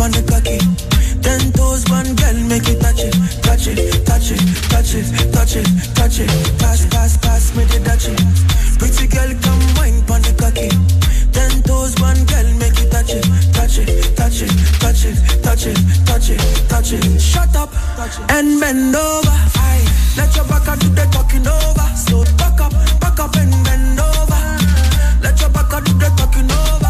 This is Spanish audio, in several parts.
pon the cocky. Ten toes, one girl, make it touch it, touch it, touch it, touch it, touch it, touch it. Pass, pass, pass me the touch it. Pretty girl, come wine pon the cocky. Ten toes, one girl, make it touch it, touch it, touch it, touch it, touch it, touch it, touch it. Shut up and bend over. Let your back do the talking over. So back up, back up and bend over. Let your back do the talking over.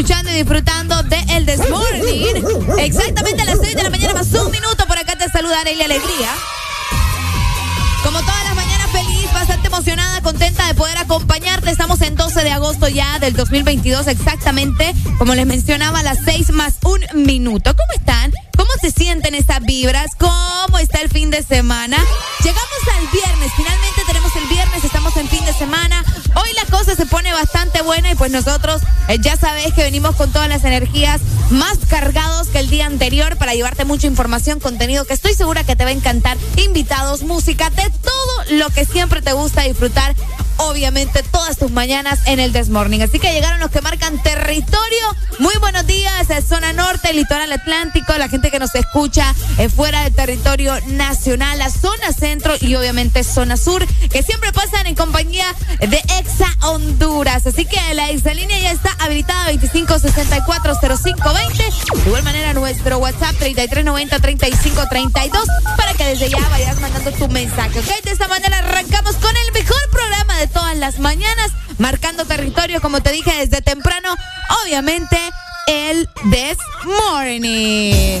Escuchando y disfrutando de El This Morning. Exactamente a las 6 de la mañana, más un minuto. Por acá te saluda Arely Alegría. Como todas las mañanas, feliz, bastante emocionada, contenta de poder acompañarte. Estamos en 12 de agosto ya del 2022, exactamente, como les mencionaba, a las 6 más un minuto. ¿Cómo están? ¿Cómo se sienten estas vibras? ¿Cómo está el fin de semana? Llegamos al viernes, finalmente tenemos el viernes, estamos en fin de semana. Hoy la cosa se pone bastante buena y pues nosotros eh, ya sabéis que venimos con todas las energías más cargados que el día anterior para llevarte mucha información, contenido que estoy segura que te va a encantar, invitados, música, de todo lo que siempre te gusta disfrutar, obviamente todas tus mañanas en el Desmorning. Así que llegaron los que marcan territorio. Muy buenos días, eh, zona norte, litoral atlántico, la gente que nos escucha eh, fuera del territorio nacional, la zona centro y obviamente zona sur, que siempre pasan en compañía de Exa Honduras. Así que la exalínea ya está habilitada 25640520. De igual manera nuestro WhatsApp 33903532 para que desde ya vayas mandando tu mensaje. ¿ok? De esta manera arrancamos con el mejor programa de todas las mañanas, marcando territorio, como te dije desde temprano, obviamente el This Morning.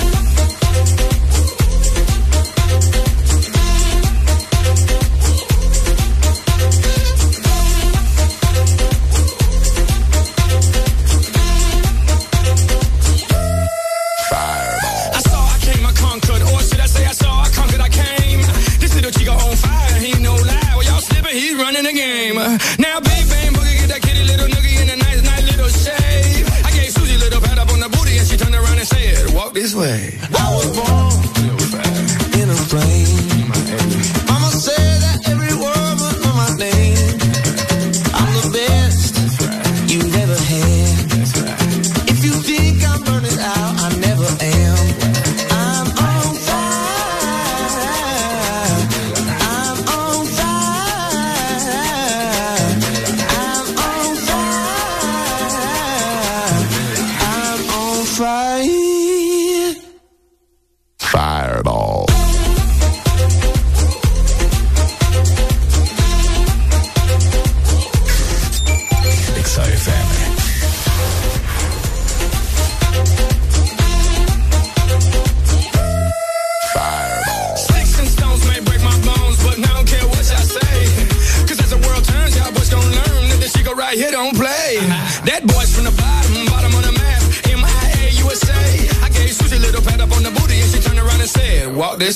his way.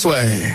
Way.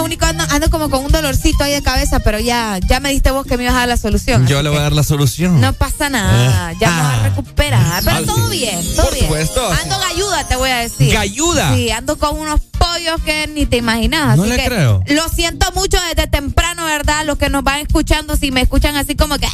Lo único, ando, ando, como con un dolorcito ahí de cabeza, pero ya, ya me diste vos que me ibas a dar la solución. Yo le voy a dar la solución. No pasa nada. Ya me voy a ah. recuperar. Pero todo bien, todo Por bien. Supuesto. Ando galluda, te voy a decir. ¿Galluda? Sí, ando con unos pollos que ni te imaginas. No le creo. Lo siento mucho desde temprano, ¿verdad? Los que nos van escuchando, si me escuchan así como que...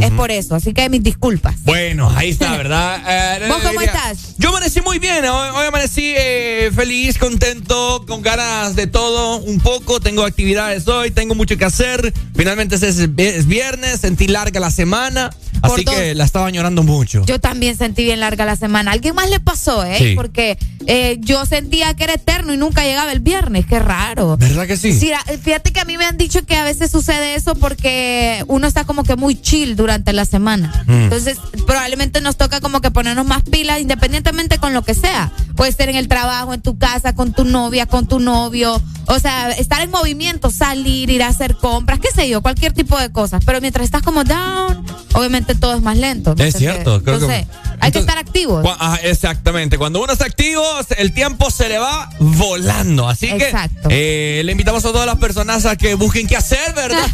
Es por eso, así que mis disculpas. Bueno, ahí está, ¿verdad? Eh, ¿Vos cómo estás? Yo amanecí muy bien, hoy, amanecí eh, feliz, contento, con ganas de todo, un poco, tengo actividades hoy, tengo mucho que hacer, finalmente es, viernes, sentí larga la semana, así que la estaba llorando mucho. Yo también sentí bien larga la semana, alguien más le pasó, ¿eh? Porque eh, yo sentía que era eterno y nunca llegaba el viernes, qué raro. ¿Verdad que sí? sí? Fíjate que a mí me han dicho que a veces sucede eso porque uno está como que muy chill durante la semana. Mm. Entonces, probablemente nos toca como que ponernos más pilas independientemente con lo que sea. Puede ser en el trabajo, en tu casa, con tu novia, con tu novio. O sea, estar en movimiento, salir, ir a hacer compras, qué sé yo, cualquier tipo de cosas. Pero mientras estás como down, obviamente todo es más lento. Es cierto. entonces, hay que estar activos. exactamente. Cuando uno está activo, el tiempo se le va volando. Así que eh, le invitamos a todas las personas a que busquen qué hacer, ¿verdad?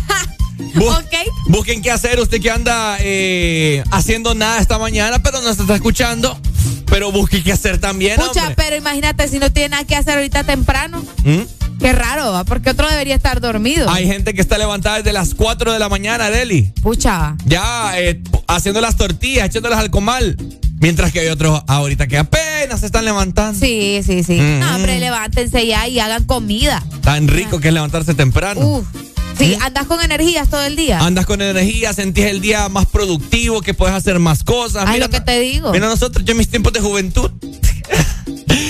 Busquen qué hacer. Usted que anda eh, haciendo nada esta mañana, pero no se está escuchando. Pero busque qué hacer también. Pucha, pero imagínate si no tiene nada que hacer ahorita temprano. ¿Mm? Qué raro, porque otro debería estar dormido. Hay gente que está levantada desde las 4 de la mañana, Deli. Pucha. Ya eh, haciendo las tortillas, echándolas al comal. Mientras que hay otros ahorita que apenas se están levantando. Sí, sí, sí. No, hombre, levántense ya y hagan comida. Tan rico que es levantarse temprano. Uf. Sí, andas con energías todo el día. Andas con energía, sentís el día más productivo, que puedes hacer más cosas. Ay, lo que te digo. Mira, nosotros, yo en mis tiempos de juventud.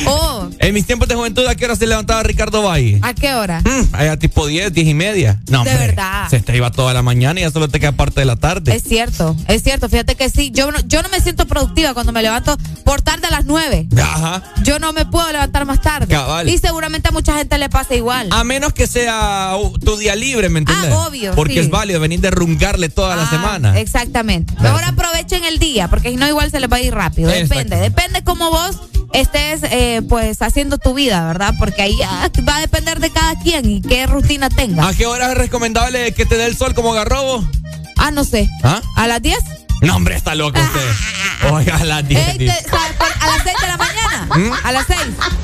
Oh, En mis tiempos de juventud, ¿a qué hora se levantaba Ricardo Valle? ¿A qué hora? Mm, allá tipo 10, 10 y media. No, de verdad. Se te iba toda la mañana y ya solo te queda parte de la tarde. Es cierto, es cierto. Fíjate que sí. Yo no, yo no me siento productiva cuando me levanto por tarde a las 9. Ajá. Yo no me puedo levantar más tarde. Cabal. Y seguramente a mucha gente le pasa igual. A menos que sea tu día libre, ¿me entiendes? Ah, obvio. Porque es válido venir de rungarle toda la ah, semana. Exactamente. Mejor aprovechen el día, porque si no, igual se les va a ir rápido. Depende. Depende cómo vos estés eh, pues haciendo tu vida, ¿verdad? Porque ahí va a depender de cada quien y qué rutina tenga. ¿A qué hora es recomendable que te dé el sol como garrobo? Ah, no sé. ¿Ah? ¿A las 10? No, hombre, está loco usted. Oiga, a las 10. a las 6 de la mañana. ¿Mm? A las 6.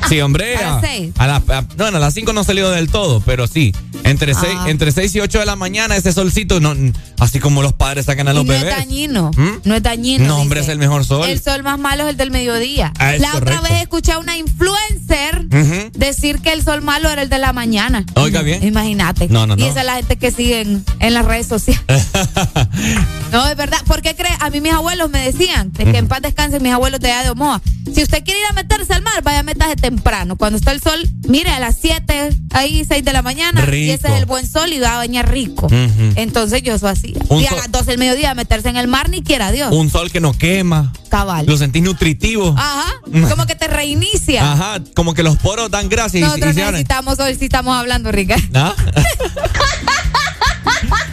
Sí, hombre. A, las 6. A, bueno, a las 5 no salió del todo, pero sí. Entre, 6, ah. entre 6 y 8 de la mañana, ese solcito, no, así como los padres sacan a los bebés. No es dañino. ¿Mm? No es dañino. No, hombre, es el mejor sol. El sol más malo es el del mediodía. Ah, la otra vez escuché a una influencer decir que el sol malo era el de la mañana. Oiga bien. Imagínate. No, no, y esa es la gente que sigue en, en las redes sociales. no, es verdad. ¿Por qué a mí mis abuelos me decían, de que en paz descansen mis abuelos de allá de Omoa, si usted quiere ir a meterse al mar, vaya a meterse temprano. Cuando está el sol, mire, a las 7, ahí 6 de la mañana, y ese es el buen sol y va a bañar rico. Entonces yo eso hacía. y a las 12 del mediodía meterse en el mar, ni quiera Dios. Un sol que no quema. Cabal. Lo sentís nutritivo. Ajá. Como que te reinicia. Ajá. Como que los poros dan gracia. Nosotros necesitamos hoy, si estamos hablando, Rica. ¿Ah?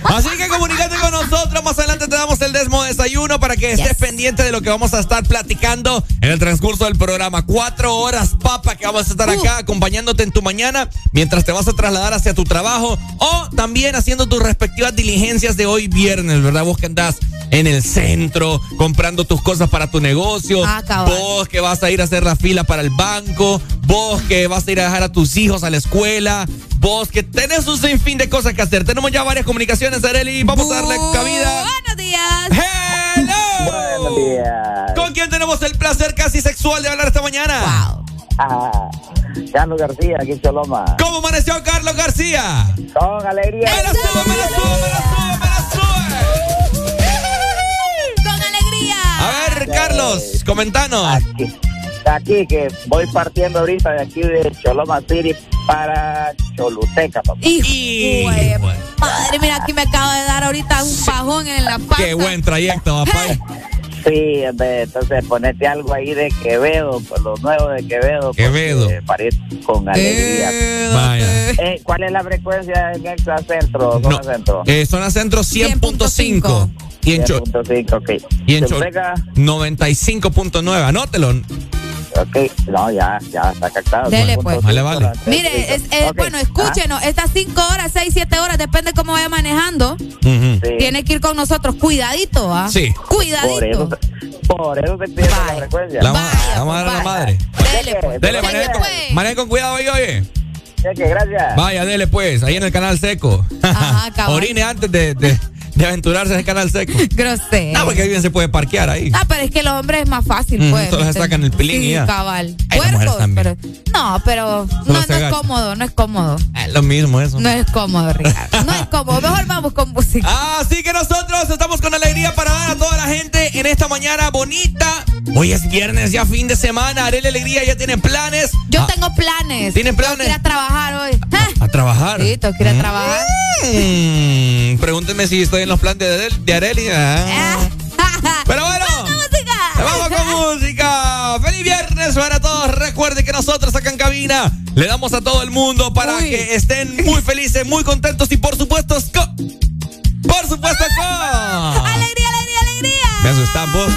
Así que comunícate con nosotros. Más adelante te damos el Desmo Desayuno para que estés pendiente de lo que vamos a estar platicando en el transcurso del programa. Cuatro horas, papa, que vamos a estar acá acompañándote en tu mañana mientras te vas a trasladar hacia tu trabajo o también haciendo tus respectivas diligencias de hoy viernes, ¿verdad? Vos que andás en el centro comprando tus cosas para tu negocio. Ah, vos que vas a ir a hacer la fila para el banco. Vos que vas a ir a dejar a tus hijos a la escuela. Vos que tenés un sinfín de cosas que hacer. Tenemos ya varias comunicaciones, Areli. Vamos a darle cabida. Buenos días. Hello. Buenos días. ¿Con quién tenemos el placer casi sexual de hablar esta mañana? Wow. Ah, Carlos García, aquí en Choloma. ¿Cómo amaneció Carlos García? Con alegría. Me la subo, me la subo, me la subo, me la sube. Con alegría. A ver, Carlos, comentanos. Aquí aquí que voy partiendo ahorita de aquí de Choloma City para Choluteca, papá. Y, madre, mira, aquí me acabo de dar ahorita un pajón en la pata. Qué buen trayecto, papá. Sí, entonces ponete algo ahí de Quevedo, por lo nuevo de Quevedo. Quevedo. con alegría. Vaya. Eh, ¿Cuál es la frecuencia en Extra Centro? Zona Centro. Eh, zona Centro 100.5. Y en, 100.5, ok. y en Choluteca 95.9. Anótelo. Ok, no, ya, ya está captado. Dele, pues. Vale, vale. Mire, es, bueno, escúchenos, estas 5 horas, 6, 7 horas, depende cómo vaya manejando. Tiene que ir con nosotros, cuidadito, ¿ah? Sí. Cuidadito. Por eso, te pierde la frecuencia. La vamos a dar a la madre. Dele, pues. Dele, maneja, con cuidado ahí, oye. gracias. Vaya, dele pues, ahí en el canal seco. Ajá, Orine antes de, de, de aventurarse en el canal seco. Grosero. No, porque bien se puede parquear ahí. Ah, pero es que los hombres es más fácil, pues. Solo se sacan el pilín sí, y ya. cabal. Puercos, pero. No, pero no, no es cómodo, no es cómodo. Es lo mismo eso. No es cómodo, Ricardo. No es cómodo. Mejor vamos con música. Así que nosotros estamos con alegría para dar a toda la gente en esta mañana bonita. Hoy es viernes, ya fin de semana. Haré la alegría, ya tiene planes. Yo ah, tengo planes. ¿Tienen planes? Tengo que ir a trabajar hoy. ¿A, trabajar? Sí, tengo que ir a trabajar. Mm, pregúntenme si estoy en los planes de, de Areli. Ah. Pero bueno. ¡Vamos música! ¡Vamos con música! ¡Feliz viernes para todos! Recuerden que nosotros acá en cabina le damos a todo el mundo para que estén muy felices, muy contentos y por supuesto con... ¡Por supuesto con... ¡Alegría, alegría, alegría! Me asustan vos.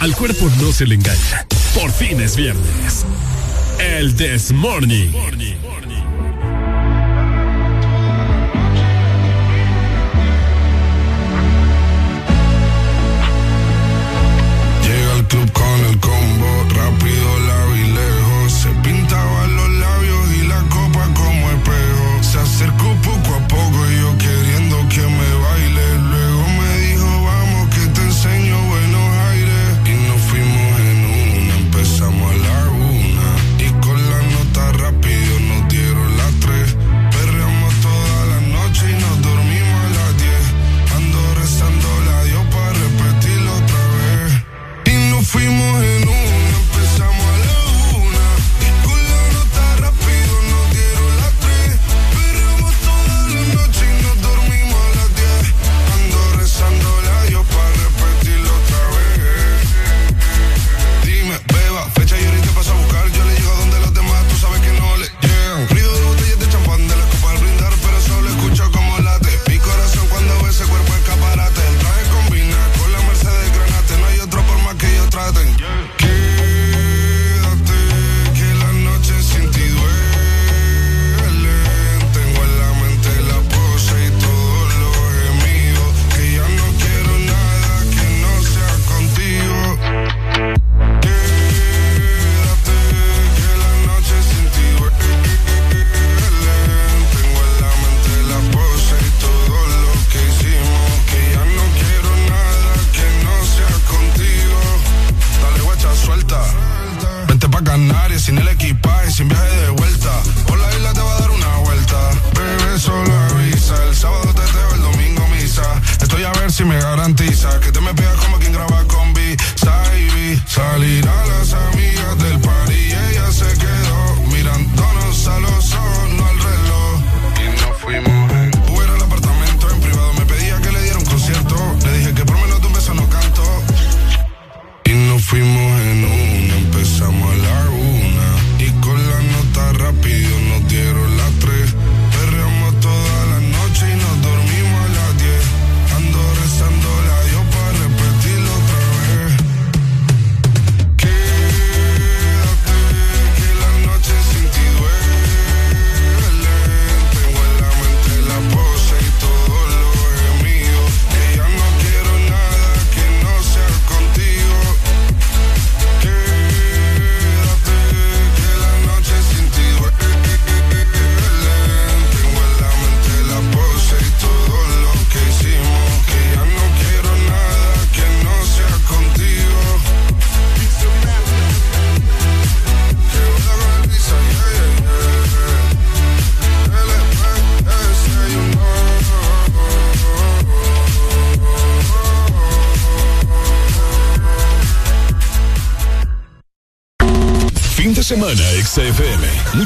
Al cuerpo no se le engaña. Por fin es viernes. El This Morning.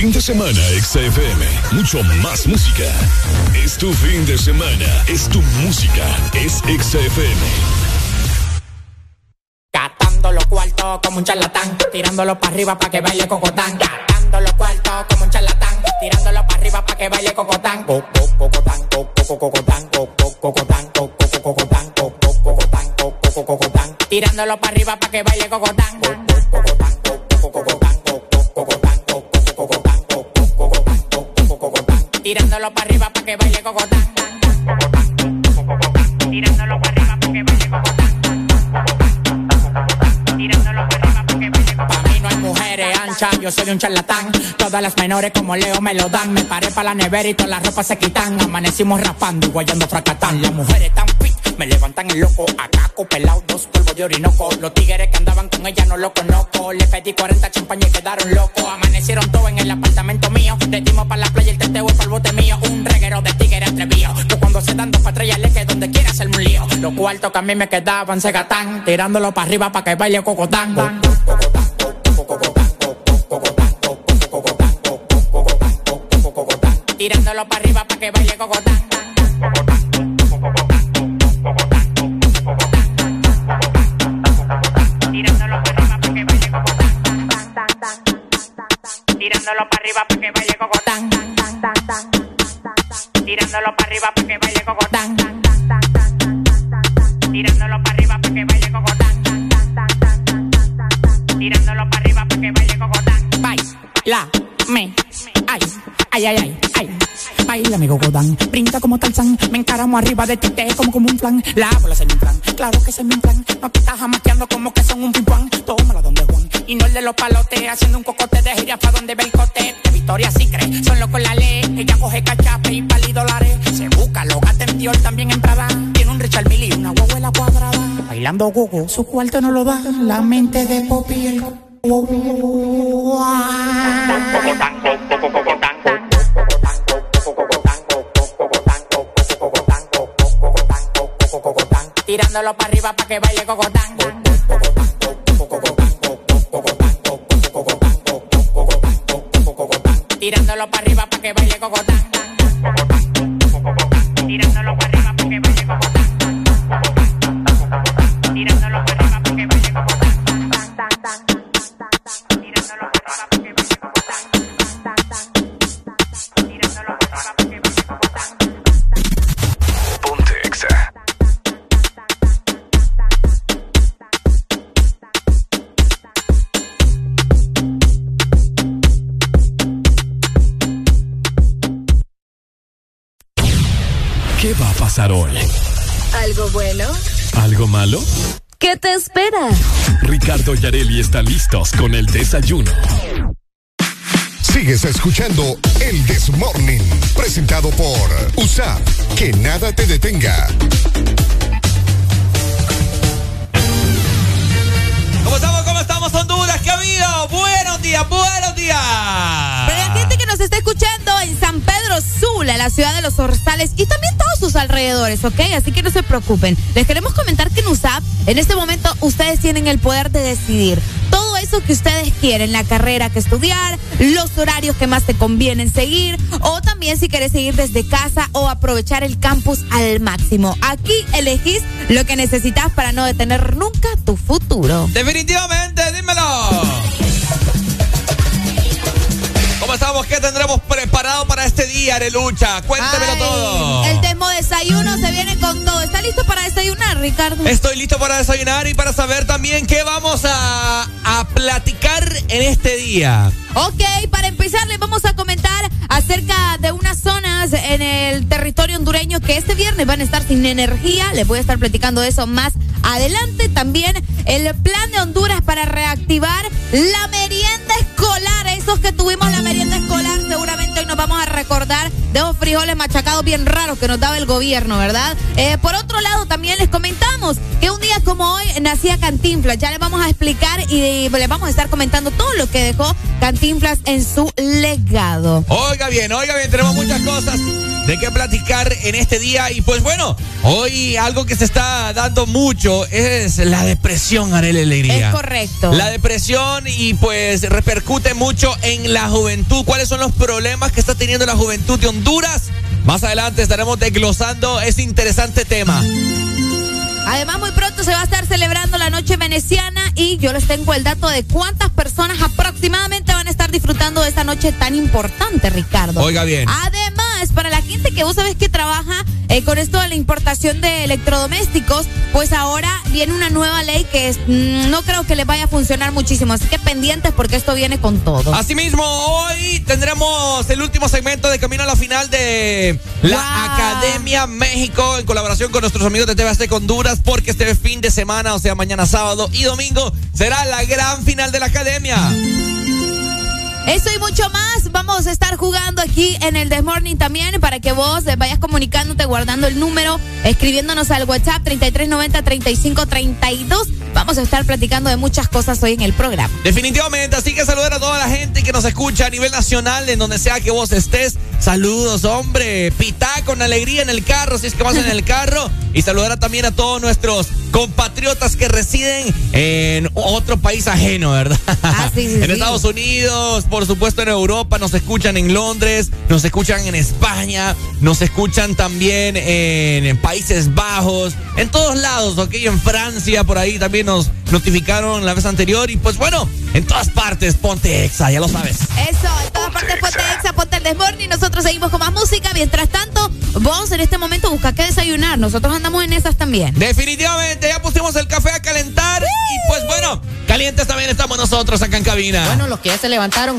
Fin de semana, XFM. Mucho más música. Es tu fin de semana. Es tu música. Es XFM. Gastando los cuartos como un charlatán, tirándolo para arriba para que baile cocotán. Gastando los cuartos como un charlatán, tirándolo para arriba para que baile cocotán. Co- co- Cocotán, co- co- cocotán, co- co- cocotán, co- co- cocotán, co- co- cocotán, co- co- cocotán. Tirándolo para arriba para que baile cocotán. Co- co- cocotán, Tirándolo para arriba para que baile cocotán. Tirándolo para arriba para que baile cocotán. Tirándolo para arriba para que baile cocotán. Pa' mí no hay mujeres anchas, yo soy un charlatán. Todas las menores como Leo me lo dan. Me paré para la nevera y todas las ropas se quitan. Amanecimos raspando y guayando fracatán. Las mujeres tan me levantan el loco. Acaco, pelado, dos polvos de orinoco. Los tigres que andaban con ella no los conozco. Le pedí 40 champañas y quedaron locos. Amanecieron todos en el apartamento mío. Le dimos para la playa el teteo para el bote mío. Un reguero de tigres atrevido. Que cuando se dan dos patrullas le que donde quiera hacerme un lío. Los cuartos que a mí me quedaban se gatán. Tirándolo para arriba para que baile cocotán. Tirándolo para arriba para que baile cocotán. Tirándolo para arriba para que baile cocotán. Tirándolo para arriba para que baile cocotán. Tirándolo para arriba para que baile cocotán. Tirándolo para arriba para baile cocotán. Baila, me, ay, ay, ay, ay, ay. Baila mi cocotán, brinda como Tarzán, me encaramo arriba de ti, te como como un plan. La bola se me inflan, claro que se me inflan. No te estás jamaqueando como que son un pimpán. Tómala donde y no el de los palotes, haciendo un cocote de gira pa' donde ve el cote. De Victoria sí cree, son locos la ley. Ella coge cachape y pali dólares. Se busca, lo gata en Dior, también en Prada. el mili, una la cuadrada. Bailando gogo, su cuarto no lo da. La mente de Poppy el Tirándolo para arriba para que baile cocotán. Tirándolo para arriba para que baile cocotán. Tirándolo para arriba para que baile cocotán. Pasar hoy? ¿Algo bueno? ¿Algo malo? ¿Qué te espera? Ricardo y Areli están listos con el desayuno. Sigues escuchando el This Morning, presentado por USAP. Que nada te detenga. ¿Ok? Así que no se preocupen. Les queremos comentar que en USAP, en este momento, ustedes tienen el poder de decidir todo eso que ustedes quieren, la carrera que estudiar, los horarios que más te convienen seguir, o también si quieres seguir desde casa o aprovechar el campus al máximo. Aquí elegís lo que necesitas para no detener nunca tu futuro. Definitivamente, dímelo. ¿Cómo estamos? ¿Qué tendremos preparado para este día, Arelucha? Cuéntemelo todo. El demo desayuno se viene con todo. ¿Está listo para desayunar, Ricardo? Estoy listo para desayunar y para saber también qué vamos a, a platicar en este día. Ok, para empezar les vamos a comentar acerca de unas zonas en el territorio hondureño que este viernes van a estar sin energía. Les voy a estar platicando eso más adelante. También el plan de Honduras para reactivar la merienda escolar. Esos que tuvimos la merienda escolar, seguramente hoy nos vamos a recordar de los frijoles machacados bien raros que nos daba el gobierno, ¿verdad? Eh, por otro lado, también les comentamos que un día como hoy nacía Cantinflas. Ya les vamos a explicar y les vamos a estar comentando todo lo que dejó Cantinflas en su legado. Oiga bien, oiga bien, tenemos muchas cosas de qué platicar en este día. Y pues bueno, hoy algo que se está dando mucho es la depresión, Arely Alegría. Es correcto. La depresión y pues repercute mucho en la juventud. ¿Cuáles son los problemas que está teniendo la juventud de Honduras? Más adelante estaremos desglosando ese interesante tema. Además, muy pronto se va a estar celebrando la noche veneciana y yo les tengo el dato de cuántas personas aproximadamente van a estar disfrutando de esta noche tan importante, Ricardo. Oiga bien. Además, para la gente que vos sabés que trabaja eh, con esto de la importación de electrodomésticos, pues ahora viene una nueva ley que es, mm, no creo que les vaya a funcionar muchísimo. Así que pendientes porque esto viene con todo. Asimismo, hoy tendremos el último segmento de Camino a la Final de la Academia México en colaboración con nuestros amigos de TV Honduras porque este fin de semana, o sea, mañana sábado y domingo, será la gran final de la academia. Eso y mucho más vamos a estar jugando aquí en el The Morning también para que vos vayas comunicándote, guardando el número, escribiéndonos al WhatsApp 3390-3532. Vamos a estar platicando de muchas cosas hoy en el programa. Definitivamente, así que saludar a toda la gente que nos escucha a nivel nacional, en donde sea que vos estés. Saludos, hombre. Pitá con alegría en el carro, si es que vas en el carro. Y saludar también a todos nuestros compatriotas que residen en otro país ajeno, ¿verdad? Ah, sí, sí, en Estados Unidos, por supuesto en Europa, nos escuchan en Londres, nos escuchan en España, nos escuchan también en, Países Bajos, en todos lados, ¿ok? En Francia, por ahí también nos notificaron la vez anterior. Y pues bueno, en todas partes, ponte exa, ya lo sabes. Eso, en todas partes ponte exa, ponte el desmorning. Nosotros seguimos con más música. Mientras tanto, vos en este momento busca qué desayunar. Nosotros andamos en esas también. Definitivamente, ya pusimos el café a calentar. Y pues bueno, calientes también estamos nosotros acá en cabina. Bueno, los que ya se levantaron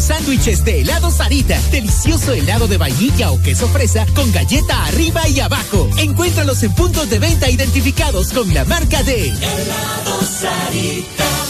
sándwiches de helado Sarita. Delicioso helado de vainilla o queso fresa con galleta arriba y abajo. Encuéntralos en puntos de venta identificados con la marca de helado Sarita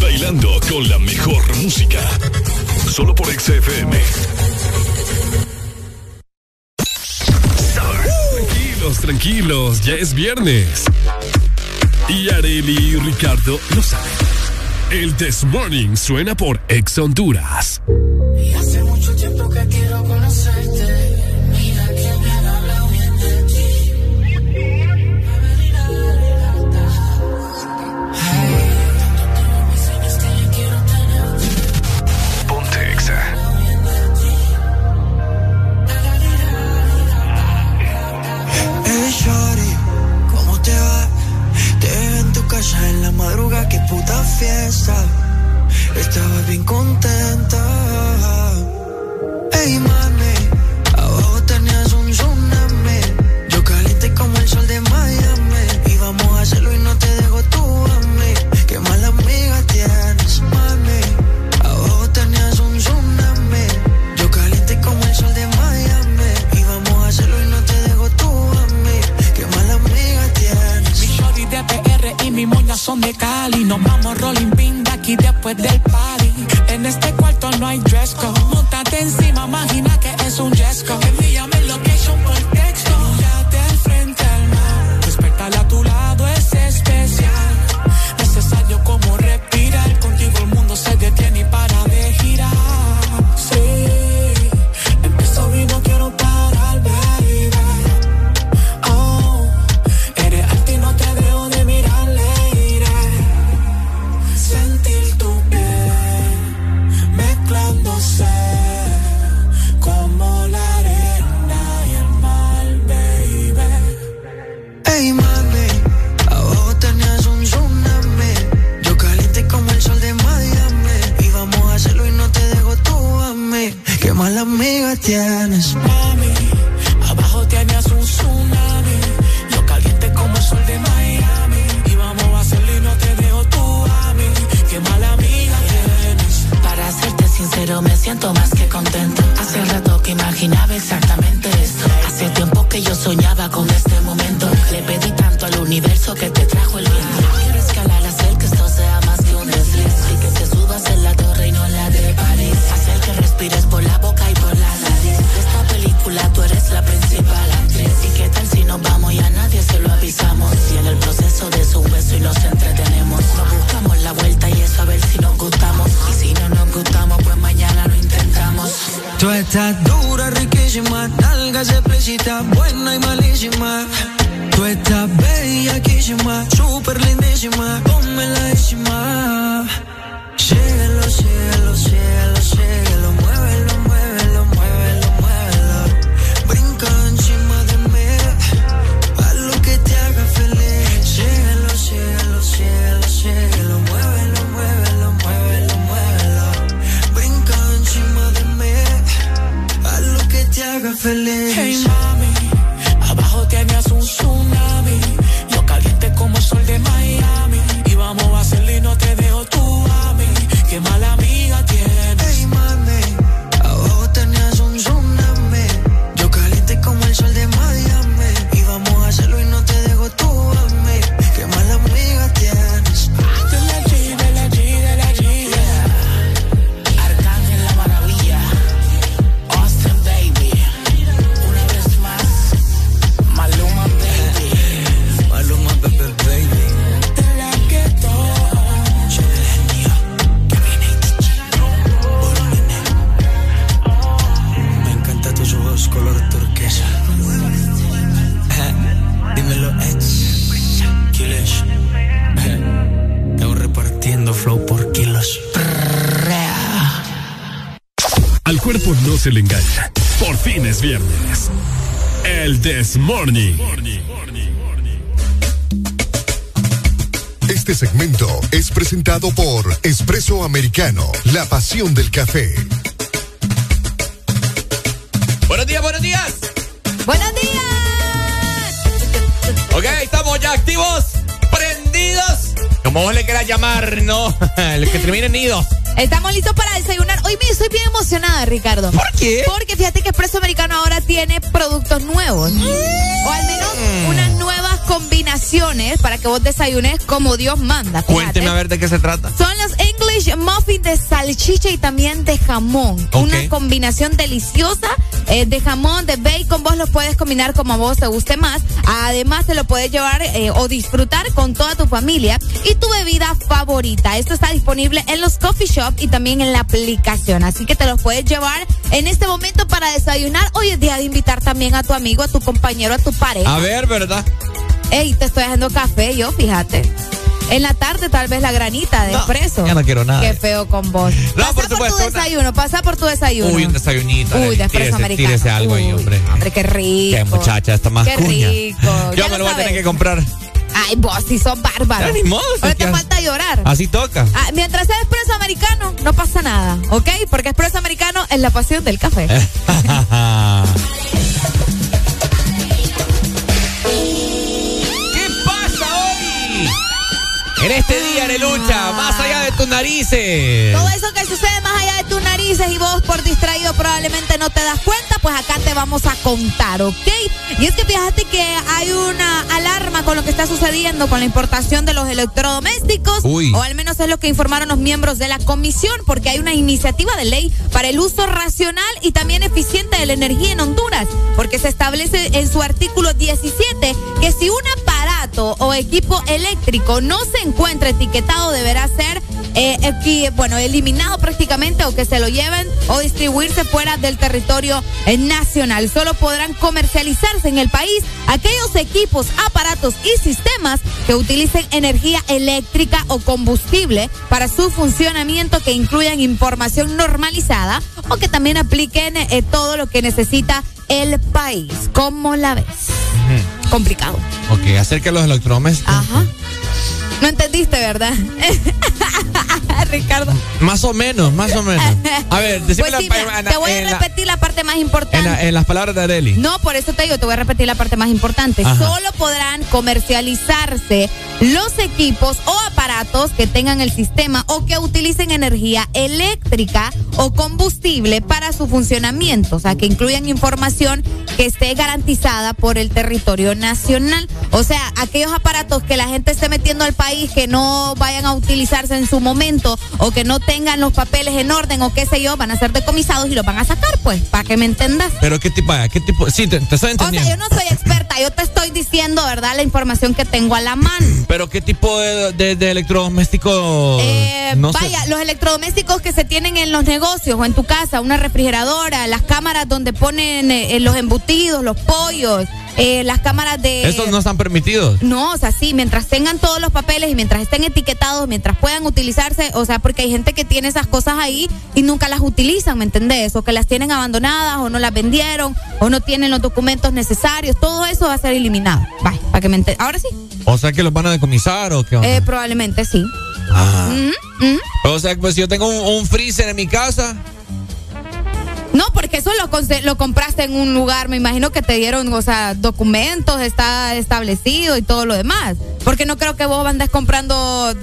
Bailando con la mejor música. Solo por XFM. Tranquilos, tranquilos, ya es viernes. Y Areli y Ricardo lo saben. El This Morning suena por Ex Honduras. Y hace mucho tiempo que quiero conocer. en la madruga, qué puta fiesta. Estaba bien contenta. Ey, ma de Cali. Nos vamos rolling pin de aquí después del party. En este cuarto no hay dress code. Montate encima, imagina que es un Jesco. Envíame el location por mala amiga tienes. Mami, abajo tenías un tsunami. Yo caliente como el sol de Miami. Y vamos a hacerlo y no te dejo tú a mí. Qué mala amiga tienes. Para serte sincero, me siento más que contento. Hace rato que imaginaba exactamente bellaquísima, súper lindísima, ponme la. Presentado por Espresso Americano, la pasión del café. Buenos días, buenos días. Buenos días. Ok, estamos ya activos, prendidos. Como vos le quieras llamar, ¿no? El que termine en nidos. Estamos listos para desayunar. Hoy me estoy bien emocionada, Ricardo. ¿Por qué? Porque fíjate que Expreso Americano ahora tiene productos nuevos. O al menos Mm. unas nuevas combinaciones para que vos desayunes como Dios manda. Fíjate. Cuénteme a ver de qué se trata. Son los English Muffins de salchicha y también de jamón. Una combinación deliciosa eh, de jamón, de bacon. Vos los puedes combinar como a vos te guste más. Además, te lo puedes llevar eh, o disfrutar con toda tu familia y tu bebida favorita. Esto está disponible en los coffee shop y también en la aplicación. Así que te los puedes llevar en este momento para desayunar. Hoy es día de invitar también a tu amigo, a tu compañero, a tu pareja. A ver, ¿verdad? Ey, te estoy dejando café yo, fíjate. En la tarde tal vez la granita de No, expreso. ya no quiero nada. Qué feo con vos. No, pasa por por, supuesto, tu una- desayuno, pasa por tu desayuno. Uy, un desayunito. Uy, de expreso americano. Tírese algo ahí, hombre. Hombre, qué rico. Qué muchacha, está más Qué cuña. rico. Yo Ya me lo lo voy a tener que comprar. Ay, vos sí sos bárbaro. Ni modo, Ahora te falta llorar. Así toca. Ah, mientras sea expreso americano, no pasa nada, ¿ok? Porque expreso americano es la pasión del café. Lucha, más allá de tus narices. Todo eso que sucede más allá de tus narices y vos por distraído probablemente no te das cuenta, pues acá te vamos a contar, ¿ok? Y es que fíjate que hay una alarma con lo que está sucediendo con la importación de los electrodomésticos, Uy. o al menos es lo que informaron los miembros de la comisión, porque hay una iniciativa de ley para el uso racional y también eficiente de la energía en Honduras, porque se establece en su artículo 17 que si un o equipo eléctrico no se encuentra etiquetado deberá ser eh, bueno eliminado prácticamente o que se lo lleven o distribuirse fuera del territorio eh, nacional. Solo podrán comercializarse en el país aquellos equipos, aparatos y sistemas que utilicen energía eléctrica o combustible para su funcionamiento que incluyan información normalizada o que también apliquen eh, todo lo que necesita el país. ¿Cómo la ves? Complicado. Ok, acerca de los electrodomésticos. Ajá. No entendiste, ¿verdad? Ricardo. Más o menos, más o menos. A ver, decime Pues sí, la- en- te voy a la- repetir la parte más en, importante. la- en las palabras de Areli. No, por eso te digo, te voy a repetir la parte más importante. Ajá. Solo podrán comercializarse los equipos o aparatos que tengan el sistema o que utilicen energía eléctrica o combustible para su funcionamiento, o sea, que incluyan información que esté garantizada por el territorio nacional. O sea, aquellos aparatos que la gente esté metiendo al país que no vayan a utilizarse en su momento o que no tengan los papeles en orden o qué sé yo, van a ser decomisados y los van a sacar, pues, para que me entendas. Pero qué tipo, qué tipo, sí, te, te estoy O sea, entendiendo. yo no soy experta, yo te estoy diciendo, ¿verdad? La información que tengo a la mano. Pero qué tipo de, de, de electrodoméstico. Eh, no sé. vaya, los electrodomésticos que se tienen en los negocios o en tu casa, una refrigeradora, las cámaras donde ponen eh, los embutidos, los pollos, eh, las cámaras de... Esos no están permitidos. No, o sea, sí, mientras tengan todos los papeles y mientras estén etiquetados, mientras puedan utilizarse, o sea, porque hay gente que tiene esas cosas ahí y nunca las utilizan, ¿me entendés? O que las tienen abandonadas o no las vendieron o no tienen los documentos necesarios, todo eso va a ser eliminado. Vaya, para que me entiendas. Ahora sí, O sea que los van a decomisar o qué onda. eh, probablemente sí. Ah. O sea, pues si yo tengo un, un freezer en mi casa. No, porque eso lo, compraste en un lugar, me imagino que te dieron, o sea, documentos, está establecido y todo lo demás. Porque no creo que vos andes comprando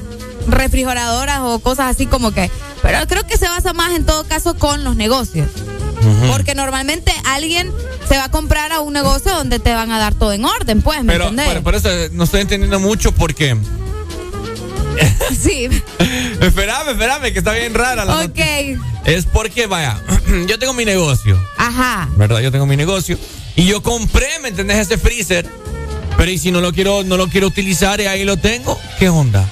refrigeradoras o cosas así como que... Pero creo que se basa más en todo caso con los negocios. Porque normalmente alguien se va a comprar a un negocio donde te van a dar todo en orden, pues, ¿me Pero entendés? por, por eso no estoy entendiendo mucho porque. Sí, espérame, espérame, que está bien rara la ok. noticia. Es porque, vaya, yo tengo mi negocio, Ajá. ¿verdad? Yo tengo mi negocio. Y yo compré, ¿me entendés? Ese freezer. Pero y si no lo quiero, no lo quiero utilizar y ahí lo tengo, ¿qué onda?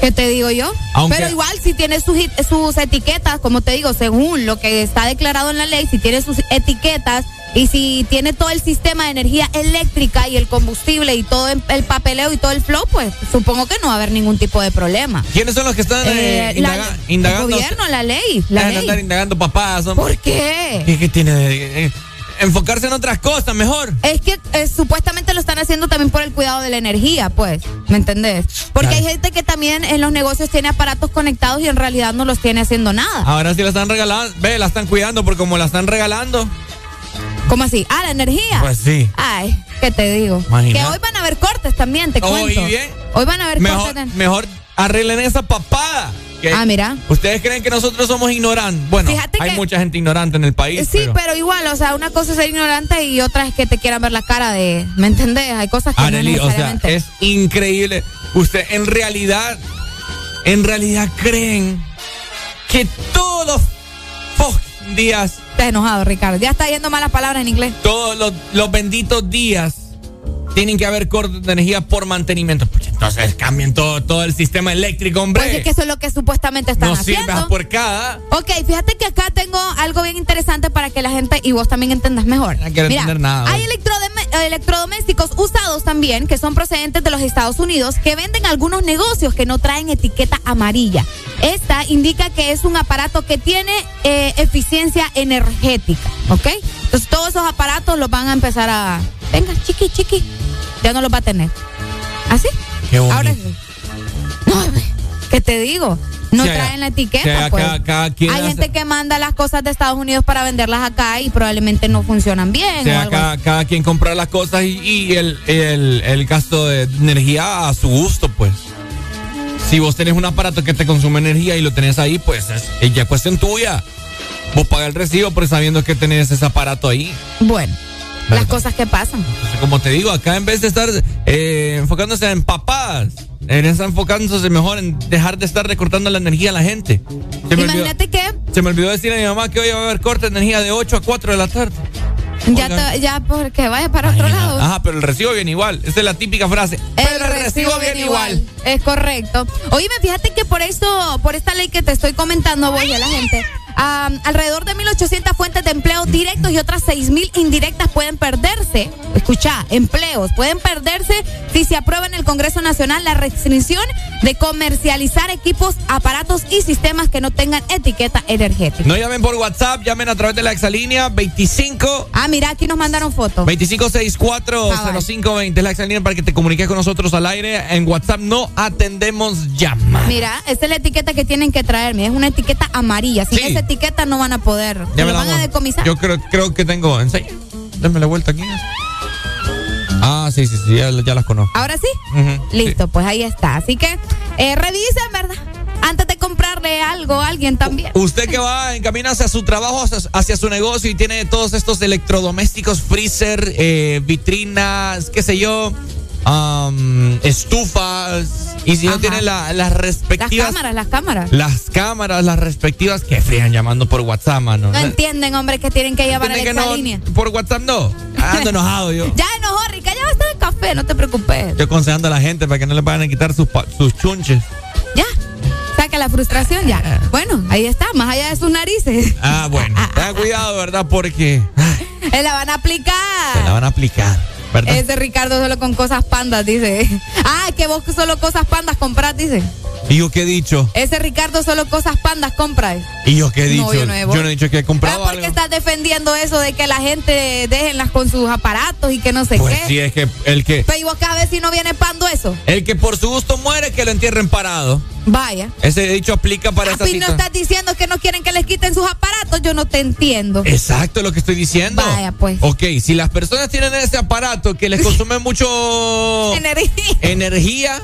¿Qué te digo yo? Aunque- Pero igual si tiene sus, sus etiquetas, como te digo, según lo que está declarado en la ley, si tiene sus etiquetas y si tiene todo el sistema de energía eléctrica y el combustible y todo el, el papeleo y todo el flow, pues supongo que no va a haber ningún tipo de problema. ¿Quiénes son los que están eh, Eh, la- indagando? El gobierno, la ley, la andar ley. indagando papás. ¿Por qué? ¿Qué, qué tiene de- eh, enfocarse en otras cosas mejor? Es que eh, supuestamente lo están haciendo también por el cuidado de la energía, pues, ¿me entendés? Porque Claro. hay gente que también en los negocios tiene aparatos conectados y en realidad no los tiene haciendo nada. Ahora sí la están regalando, ve, la están cuidando porque como la están regalando, ¿Cómo así? Ah, la energía. pues sí. Ay, ¿qué te digo? Imagina. Que hoy van a haber cortes también, te Hoy cuento. bien. Hoy van a haber Mejor, cortes. mejor arreglen esa papada. Ah, mira. ¿Ustedes creen que nosotros somos ignorantes? Bueno, Fíjate hay que- mucha gente ignorante en el país. Sí, pero- pero... igual, o sea, una cosa es ser ignorante y otra es que te quieran ver la cara de, ¿me entendés? Hay cosas que Arely, no o sea, necesariamente. es increíble. Usted en realidad, en realidad creen que todos los días, Estás enojado, Ricardo. Ya está yendo malas palabras en inglés. todos los, los benditos días, tienen que haber cortes de energía por mantenimiento. Pues entonces cambien todo, todo el sistema eléctrico, hombre. Pues es que eso es lo que supuestamente están no haciendo. a por cada. Ok, fíjate que acá tengo algo bien interesante para que la gente y vos también entendas mejor. No quiero Mira, entender nada, Hay electrodomésticos usados también que son procedentes de los Estados Unidos que venden algunos negocios que no traen etiqueta amarilla. Esta indica que es un aparato que tiene eh, eficiencia energética, ¿ok? Entonces todos esos aparatos los van a empezar a... Venga, chiqui, chiqui. Ya no los va a tener. ¿Así? Qué bonito. Ahora. No, ¿qué te digo? No Sí, traen la etiqueta, pues. cada quien Hay hace- gente que manda las cosas de Estados Unidos para venderlas acá y probablemente no funcionan bien O algo cada, quien compra las cosas y, y el, el, el gasto de energía a su gusto, pues. si vos tenés un aparato que te consume energía y lo tenés ahí, pues es, ya cuestión tuya. Vos pagas el recibo por sabiendo que tenés ese aparato ahí. Bueno. Las cosas que pasan. como te digo, acá en vez de estar eh, enfocándose en papás, en estar enfocándose mejor en dejar de estar recortando la energía a la gente. Imagínate que. Se me olvidó decirle a mi mamá que hoy va a haber corte de energía de 8 a 4 de la tarde. Ya, ya porque vaya para otro lado. Ajá, pero el recibo viene igual. Esa es la típica frase. pero el recibo viene igual. Es correcto. Oye, fíjate que por eso, por esta ley que te estoy comentando, voy a la gente alrededor de 1.800 fuentes de empleo directos y otras 6.000 indirectas pueden perderse. Escucha, empleos pueden perderse si se aprueba en el Congreso Nacional la restricción de comercializar equipos, aparatos y sistemas que no tengan etiqueta energética. No llamen por WhatsApp, llamen a través de la exalínea 25. Ah, mira, aquí nos mandaron fotos. 25640520 es la exalínea para que te comuniques con nosotros al aire. En WhatsApp no atendemos llamadas. Mira, esta es la etiqueta que tienen que traerme. Es una etiqueta amarilla. Sin esa etiqueta no van a poder. Ya me van a decomisar. Yo creo, creo que tengo. Enseña. Dame la vuelta aquí. Ah, sí, sí, sí, ya, las conozco. ¿Ahora sí? Listo, pues ahí está. Así que eh, revisen, ¿verdad? Antes de comprarle algo a alguien también. Usted que va en camino hacia su trabajo, hacia, su negocio y tiene todos estos electrodomésticos, freezer, eh, vitrinas, qué sé yo, estufas. Y si no tiene las respectivas. Las cámaras, las cámaras. Las cámaras, las respectivas que frían llamando por WhatsApp, mano. No entienden, hombre, que tienen que llevar a la línea. Por WhatsApp no. Ando enojado yo. ya enojó, Rica, ya va a estar el café, no te preocupes. Yo aconsejando a la gente para que no le vayan a quitar sus, sus chunches. Ya. Saca la frustración ya. Ah. Bueno, ahí está, más allá de sus narices. Ah, bueno. Ten cuidado, ¿verdad? Porque. Se la van a aplicar. Se la van a aplicar. Ese Ricardo solo con cosas pandas, dice. Ah, que vos solo cosas pandas compras, dice. ¿Y yo qué he dicho? Ese Ricardo solo cosas pandas compra. ¿Y yo qué he dicho? yo, no he dicho que he comprado ¿Por qué estás defendiendo eso de que la gente déjenlas con sus aparatos y que no sé pues qué? sí, es que el que... Pero ¿y vos cada vez si no viene pando eso? El que por su gusto muere, que lo entierren parado. Vaya. Ese dicho aplica para esta no estás diciendo que no quieren que les quiten sus aparatos, yo no te entiendo. Exacto, lo que estoy diciendo. Vaya, pues. Ok, si las personas tienen ese aparato que les consume mucho... energía. Energía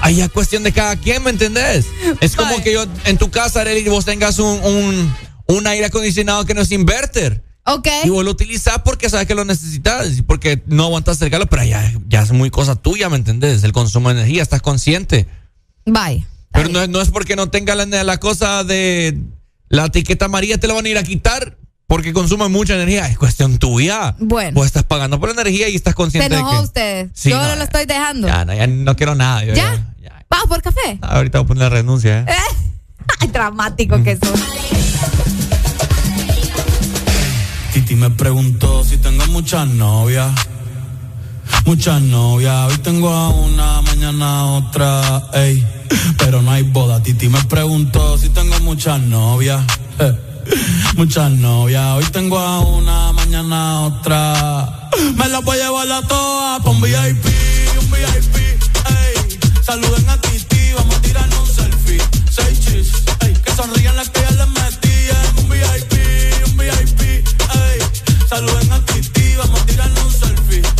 Ahí es cuestión de cada quien, ¿me entendés? Es como que yo en tu casa, Arely, vos tengas un, un, aire acondicionado que no es inverter. Ok. Y vos lo utilizás porque sabes que lo necesitas, porque no aguantas el calor, pero ya, ya es muy cosa tuya, ¿me entendés? El consumo de energía, estás consciente. Bye. Pero no, no, es porque no tenga la, la cosa de la etiqueta amarilla, te la van a ir a quitar porque consume mucha energía. Es cuestión tuya. Bueno. Vos estás pagando por energía y estás consciente Se enojó de que... usted. yo no, lo estoy dejando. Ya, no, ya no quiero nada. ¿Ya? ¿Vamos por café? ahorita voy a poner la renuncia, ¿eh? Ay, dramático que sos. Titi me preguntó si tengo muchas novias. Muchas novias. Hoy tengo a una, mañana otra, ey. Pero no hay boda. Titi me preguntó si tengo muchas novias. Muchas novias. Hoy tengo a una, mañana otra. Me las voy a llevar a todas un VIP, un VIP, ey. Saluden a Titi, vamos a tirarnos un selfie. Seis chis, ey. Que sonrían las que ya les metí un VIP, un VIP, ey. Saluden a Titi, vamos a tirarnos un selfie.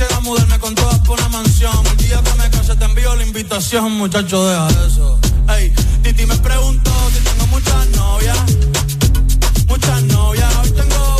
Quisiera mudarme con todas por una mansión. El día que me case te envío la invitación, muchacho, deja eso. Ey, Titi me preguntó si tengo muchas novias. Muchas novias. Hoy tengo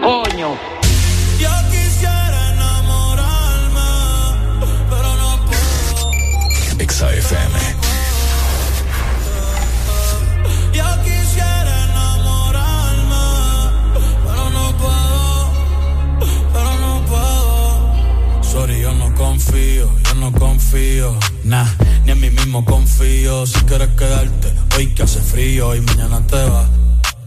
Coño. Yo quisiera enamorarme, pero no puedo. Exa FM. Yo quisiera enamorarme, pero no puedo, pero no puedo. Sorry, yo no confío, yo no confío, nah, ni en mí mismo confío. Si quieres quedarte, hoy que hace frío y mañana te vas.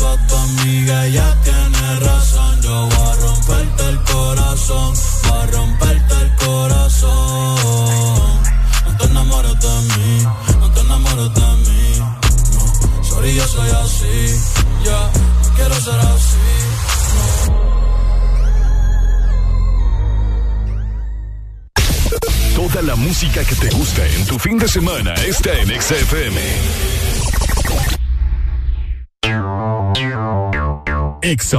A tu amiga, ella tiene razón. Yo voy a romperte el corazón, voy a romperte el corazón. No te enamores de mí, no te enamores de mí. No, sorry, yo soy así. Ya, no quiero ser así. Toda la música que te gusta en tu fin de semana está en Exa FM. Exa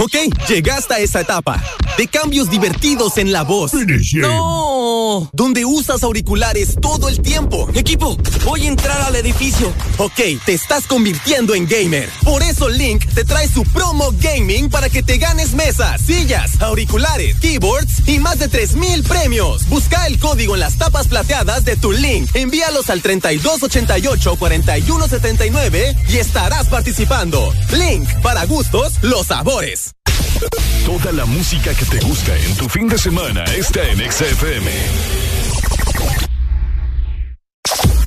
Ok, llegaste a esa etapa de cambios divertidos en la voz. No, donde usas auriculares todo el tiempo. Equipo, voy a entrar al edificio. Ok, te estás convirtiendo en gamer. Por eso Link te trae su promo gaming para que te ganes mesas, sillas, auriculares, keyboards y más de 3000 premios. Busca el código en las tapas plateadas de tu Link. Envíalos al 3288 4179 y estarás participando. Link, para gustos, los sabores. Toda la música que te gusta en tu fin de semana está en Exa FM.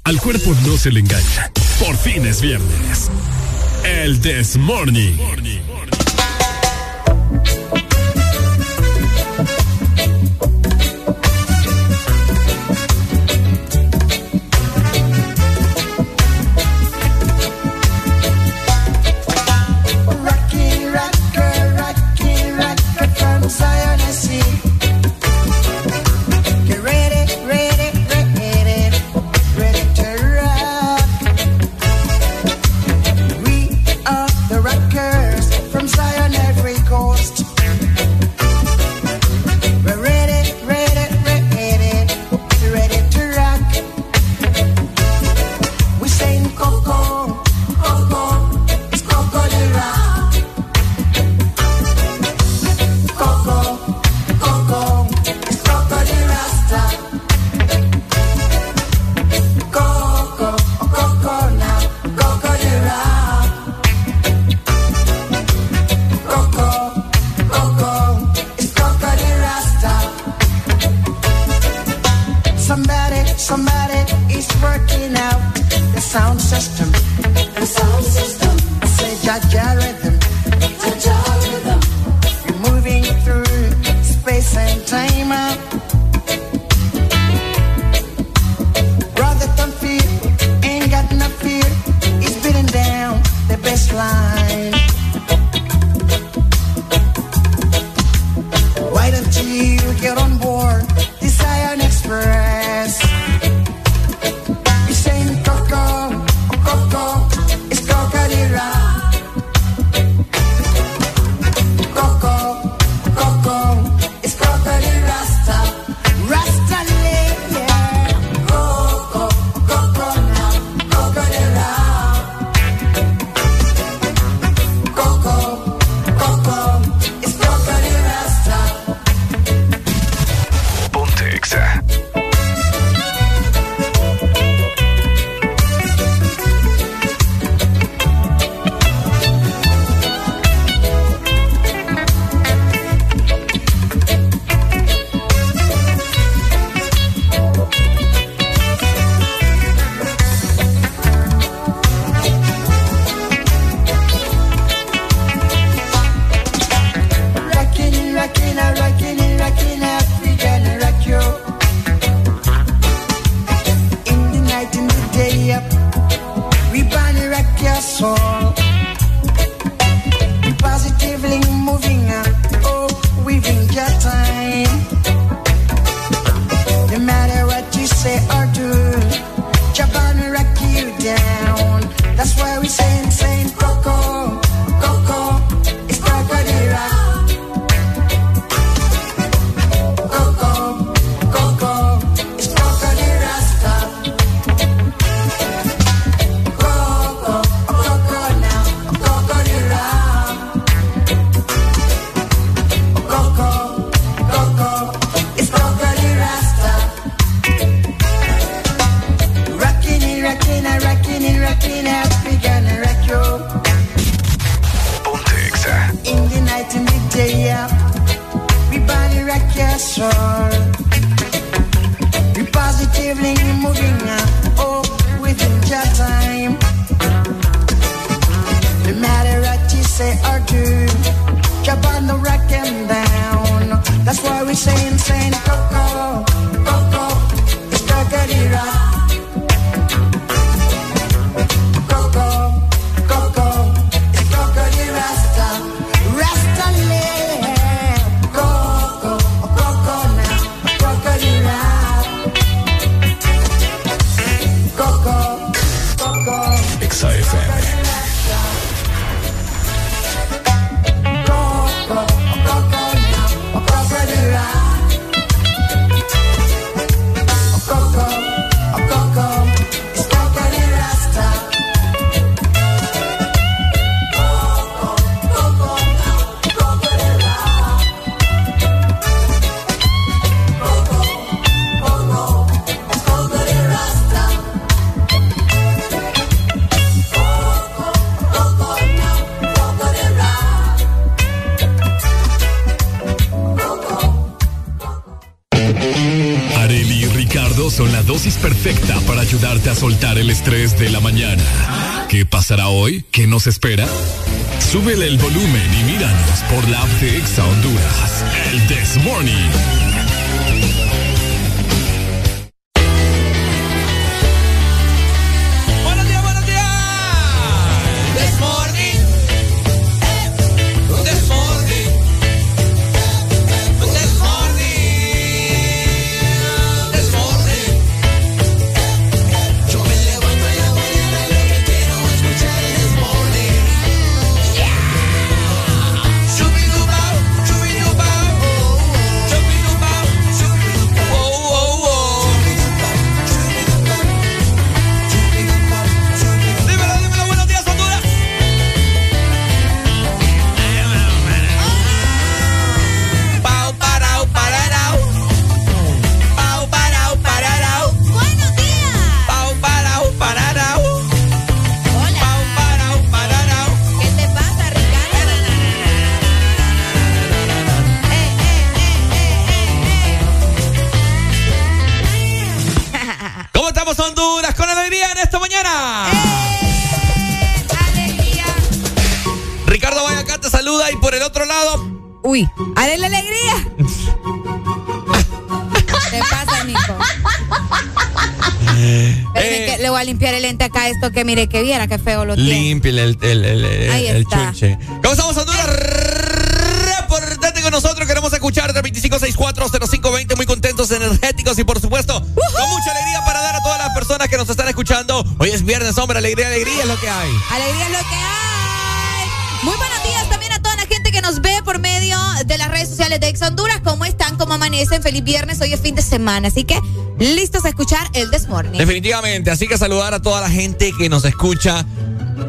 Al cuerpo no se le engaña. Por fin es viernes. El This Morning. Nos espera? Súbele el volumen y míranos por la app de Exa Honduras. El This Morning. Qué feo lo tiene. Límpiale el, el, el, el. ¿Cómo estamos, Honduras? Reportate con nosotros. Queremos escucharte 25640520. Muy contentos, energéticos y, por supuesto, con mucha alegría para dar a todas las personas que nos están escuchando. Hoy es viernes, hombre. Alegría, alegría es lo que hay. Alegría es lo que hay. Muy buenos días también a toda la gente que nos ve por medio de las redes sociales de Ex Honduras. ¿Cómo están? ¿Cómo amanecen? Feliz viernes. Hoy es fin de semana. Así que listos a escuchar el Desmorning. Definitivamente. Así que saludar a toda la gente que nos escucha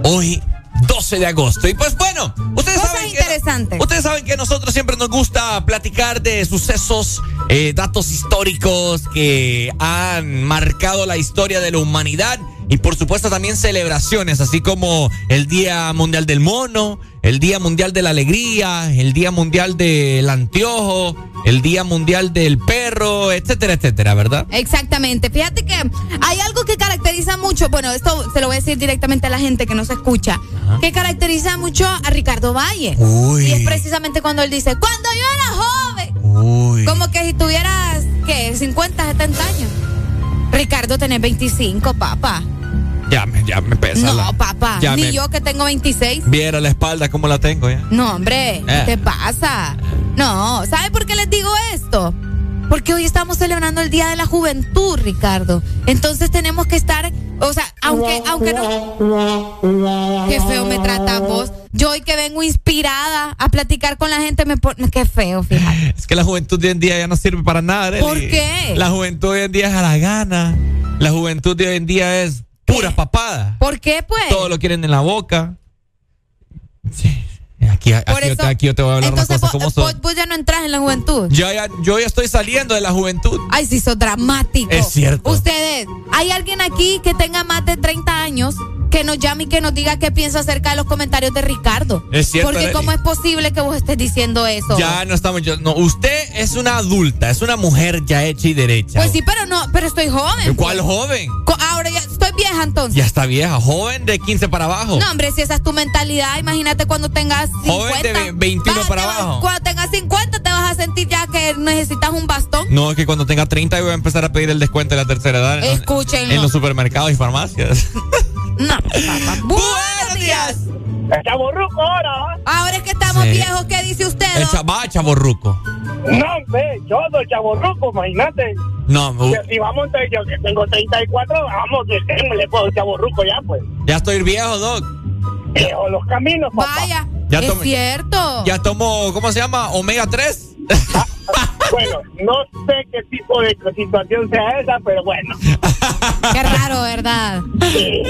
hoy. 12 de agosto. Y pues bueno, ustedes Cosas saben que ustedes saben que a nosotros siempre nos gusta platicar de sucesos, eh, datos históricos que han marcado la historia de la humanidad y por supuesto también celebraciones, así como el Día Mundial del Mono, el Día Mundial de la Alegría, el Día Mundial del Anteojo, el Día Mundial del Perro, etcétera, etcétera, ¿verdad? Exactamente. Fíjate que hay algo que caracteriza mucho, bueno, esto se lo voy a decir directamente a la gente que nos escucha, que caracteriza mucho a Ricardo Valle. Uy. Y es precisamente cuando él dice, cuando yo era joven, Uy. como que si tuvieras, ¿qué? 50, 70 años. Ricardo, tenés 25, papá. Ya me, ya me pesa. No, la- papá. Ni me- yo que tengo 26. Viera la espalda como la tengo ya. No, hombre, ¿qué Eh. te pasa? No, ¿sabe por qué les digo esto? Porque hoy estamos celebrando el Día de la Juventud, Ricardo. Entonces tenemos que estar, o sea, aunque, aunque no. Qué feo me trata vos. Yo hoy que vengo inspirada a platicar con la gente, me pone. Qué feo, fíjate. Es que la juventud de hoy en día ya no sirve para nada. Arely. ¿Por qué? La juventud de hoy en día es a la gana. La juventud de hoy en día es pura papada. ¿Por qué, pues? Todo lo quieren en la boca. Aquí, aquí, yo, te, voy a hablar Entonces, cosas como son. Vos, ya no entras en la juventud. Yo ya, yo ya estoy saliendo de la juventud. Ay, sí, sos dramático. Es cierto. Ustedes, ¿hay alguien aquí que tenga más de 30 años que nos llame y que nos diga qué piensa acerca de los comentarios de Ricardo. Es cierto. Porque cómo es posible que vos estés diciendo eso. Ya no estamos, no, usted es una adulta, es una mujer ya hecha y derecha. Pues sí, pero no, pero estoy joven. ¿Cuál pues. joven? Ahora ya vieja entonces. Ya está vieja, joven de 15 para abajo. No, hombre, si esa es tu mentalidad, imagínate cuando tengas 50. Joven de 21 para abajo. Cuando tengas 50 te vas a sentir ya que necesitas un bastón. No, es que cuando tenga 30 voy a empezar a pedir el descuento de la tercera edad. Escuchen. En los supermercados y farmacias. No, papá. Buenos días. El chaborruco ahora. Ahora es que estamos viejos, ¿qué dice usted? El chava, chaborruco. No, ve, yo soy chaborruco, imagínate. No, me... Si vamos, yo que tengo 34, vamos, le puedo chaborruco ya, pues. Ya estoy viejo, Doc. Viejo los caminos, papá. Vaya, ya es cierto. Ya tomo, ¿cómo se llama? Omega 3. bueno, no sé qué tipo de situación sea esa, pero bueno. Qué raro, ¿verdad? Sí.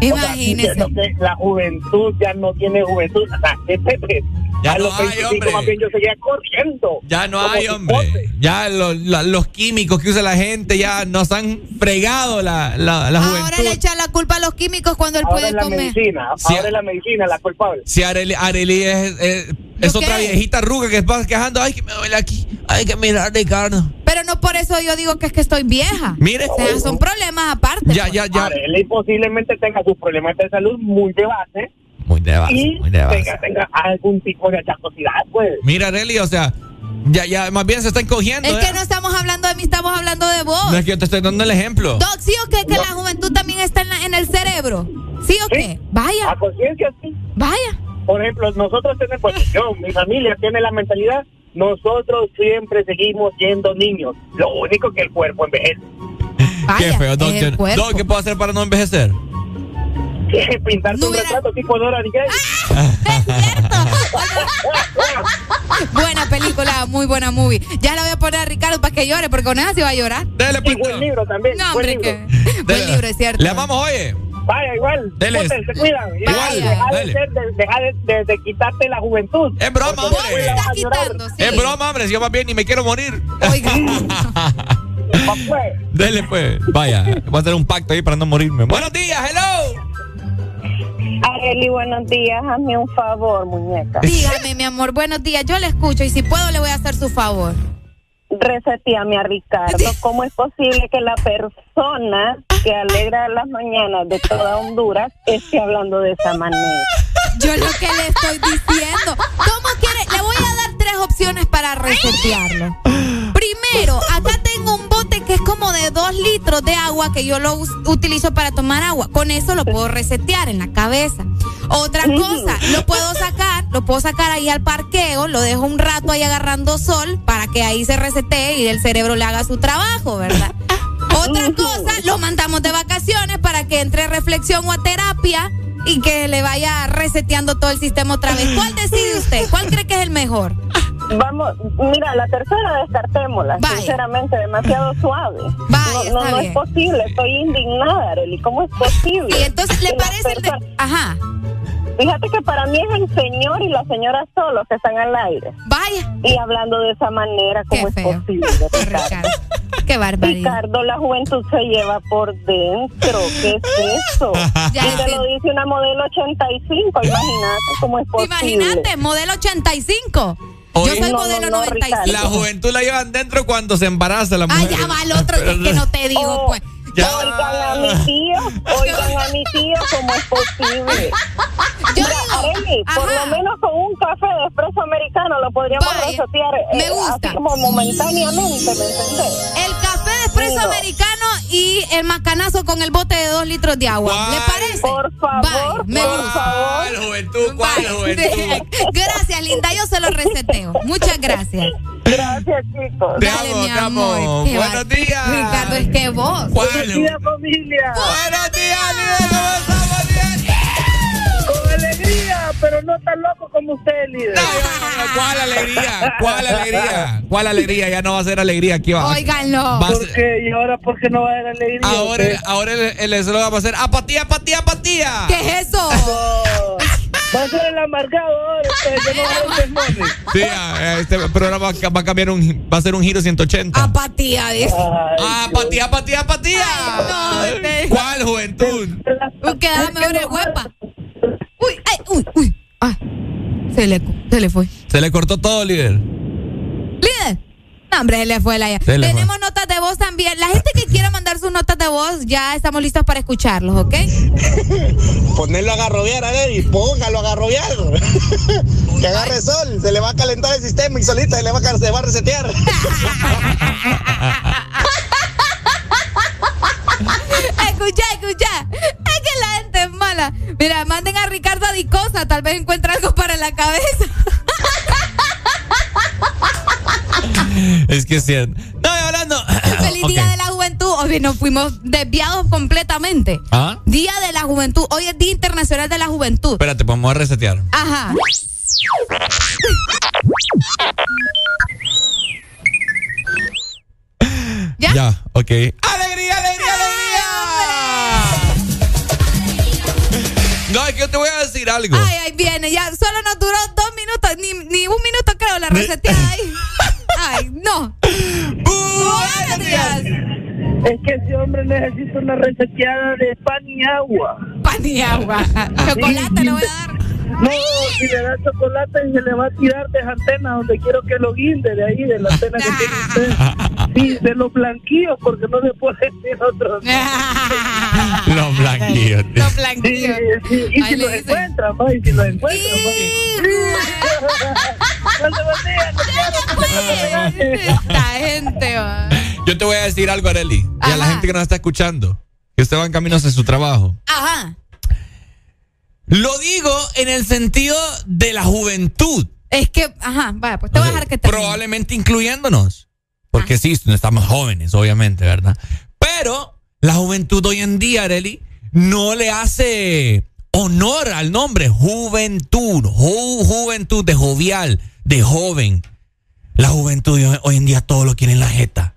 Imagínese. que la juventud ya no tiene juventud. O sea, este, ya no hay, hombre. Más bien yo seguía corriendo. Ya no hay, hombre. Ya los químicos que usa la gente ya nos han fregado la, la, la juventud. Ahora le echan la culpa a los químicos cuando él ahora puede la comer. Medicina. Ahora es la medicina la culpable. Si Areli, es, es, otra viejita ruga que está quejando. Ay, que me duele aquí. Hay que mirar, Ricardo. Pero no por eso yo digo que es que estoy vieja. Mire. O sea, son problemas aparte. Ya, ya, ya. Areli posiblemente tenga sus problemas de salud muy de base muy de base, y muy de base. Tenga, tenga algún tipo de achacosidad, pues. Mira, Nelly, o sea, ya, ya, más bien se está encogiendo. Es que ¿eh? no estamos hablando de mí, estamos hablando de vos. No es que yo te estoy dando el ejemplo. Doc, ¿sí o qué? Que la juventud también está en, en, el cerebro. ¿Sí o qué? Vaya. A conciencia, sí. Vaya. Por ejemplo, nosotros tenemos, pues, yo, mi familia tiene la mentalidad, nosotros siempre seguimos siendo niños. Lo único que el cuerpo envejece. Qué feo, Doc. Doc, ¿qué puedo hacer para no envejecer? Pintar tu retrato tipo Dora ¡Ah! Es cierto. buena película, muy buena movie. Ya la voy a poner a Ricardo para que llore, porque con esa se va a llorar. Dale, y buen libro también. No, hombre, buen libro. Que... buen libro, es cierto. Le amamos, oye. Vaya, igual. Dele. se cuidan. Igual. Deja, de, ser, de, deja de, de, quitarte la juventud. Es broma, hombre. Está quitando, sí. Es broma, hombre. Si yo más bien ni me quiero morir. Oiga. pues. Dele, pues. Vaya. Voy a hacer un pacto ahí para no morirme. Buenos días, hello. Areli, buenos días. Hazme un favor, muñeca. Dígame, mi amor, buenos días. Yo le escucho y si puedo le voy a hacer su favor. Resetíame a Ricardo. ¿Cómo es posible que la persona que alegra las mañanas de toda Honduras esté hablando de esa manera? Yo lo que le estoy diciendo. ¿Cómo quiere? Le voy a dar tres opciones para resetearlo. Primero, acá tengo un bote que es como de dos litros de agua que yo lo utilizo para tomar agua. Con eso lo puedo resetear en la cabeza. Otra cosa, lo puedo sacar, lo puedo sacar ahí al parqueo, lo dejo un rato ahí agarrando sol para que ahí se resetee y el cerebro le haga su trabajo, ¿verdad? Otra cosa, lo mandamos de vacaciones para que entre reflexión o a terapia y que le vaya reseteando todo el sistema otra vez. ¿Cuál decide usted? ¿Cuál cree que es el mejor? Vamos, mira, la tercera descartémosla, sinceramente, demasiado suave. No, no, es posible, estoy indignada, Arely, ¿cómo es posible? Y entonces, ¿le parece el de... Ajá. Fíjate que para mí es el señor y la señora solos que están al aire. Vaya. Y hablando de esa manera, ¿cómo es posible? Ricardo? Qué barbaridad. Ricardo, la juventud se lleva por dentro. ¿Qué es eso? ya y te lo dice una modelo 85, imagínate cómo es posible. Imagínate, modelo 85. Yo soy modelo 95. La juventud la llevan dentro cuando se embaraza la mujer. Ah, ya va el otro, es que no te digo, oh, pues. Oigan a mi tío, oigan a mi tío, ¿cómo es posible? Yo Mira, Arely, por lo menos con un café de espresso americano lo podríamos resetear me eh, gusta. así como momentáneamente, ¿me entendés? El café de espresso americano y el macanazo con el bote de dos litros de agua. ¿Le parece? Por favor, me por gusta. favor. ¿Cuál juventud? ¿Cuál juventud? Gracias, linda. Yo se lo reseteo. Muchas gracias. Gracias, chicos. Te Dale, amo, mi te amor. amo. Buenos va- días. Ricardo, es que vos. ¿Cuál? Buenos días, familia. Buenos días, alegría, pero no tan loco como usted, líder. No, no, no, ¿Cuál alegría? ¿Cuál alegría? ¿Cuál alegría? Ya no va a ser alegría aquí va. Óiganlo. ¿Por ser- qué? ¿Y ahora por qué no va a haber alegría? Ahora, usted? ahora el, eslogan va a ser apatía, apatía, apatía. ¿Qué es eso? No. Va a ser el amargado este, no va a Sí, este programa va a cambiar un, va a ser un giro 180. Apatía, dice. Ah, apatía, apatía, apatía. ¿Cuál juventud? Queda mejor el huepa. Uy, ay, uy, uy. Ah, se le, se le fue. Se le cortó todo, líder. Líder. No, hombre, se le fue la ya. Tenemos notas de voz también. La gente que quiera mandar sus notas de voz, ya estamos listos para escucharlos, ¿ok? Ponerlo a garrobear a y póngalo a garrobear. que agarre sol, se le va a calentar el sistema y solita se le va a, se va a resetear. escucha, escucha. Es que la gente es mala. Mira, manden a Ricardo Adicosa, tal vez encuentre algo para la cabeza. es que es cierto. No, hablando. Feliz Día de la Juventud. Hoy nos fuimos desviados completamente. ¿Ah? Día de la Juventud. Hoy es Día Internacional de la Juventud. Espérate, vamos a resetear. Ajá. ¿Ya? Ya, ok. ¡Alegría, alegría, alegría! No, es que yo te voy a decir algo. Ay, ahí viene, ya solo nos duró dos minutos, ni, ni un minuto creo la reseteada ahí. Ay, no. Buenos días. Es que ese hombre necesita una reseteada de pan y agua. Pan y agua. Chocolate le voy a dar. No, si le da chocolate se le va a tirar de antena donde quiero que lo guinde de ahí, de la antena que tiene usted. Sí, de los blanquillos, porque no se puede decir otros. los blanquillos. Los blanquillos. Sí, sí. Y si los encuentran, ¿no? Y si los encuentran, Esta gente, va. Yo te voy a decir algo, Areli. Y a la gente que nos está escuchando. Que usted va en camino hacia su trabajo. Ajá. Lo digo en el sentido de la juventud. Es que, ajá, vaya, pues te voy a dejar que te. Probablemente incluyéndonos. Porque sí, estamos jóvenes, obviamente, ¿verdad? Pero la juventud hoy en día, Areli, no le hace honor al nombre juventud. juventud de jovial, de joven. La juventud hoy en día todo lo quiere en la jeta.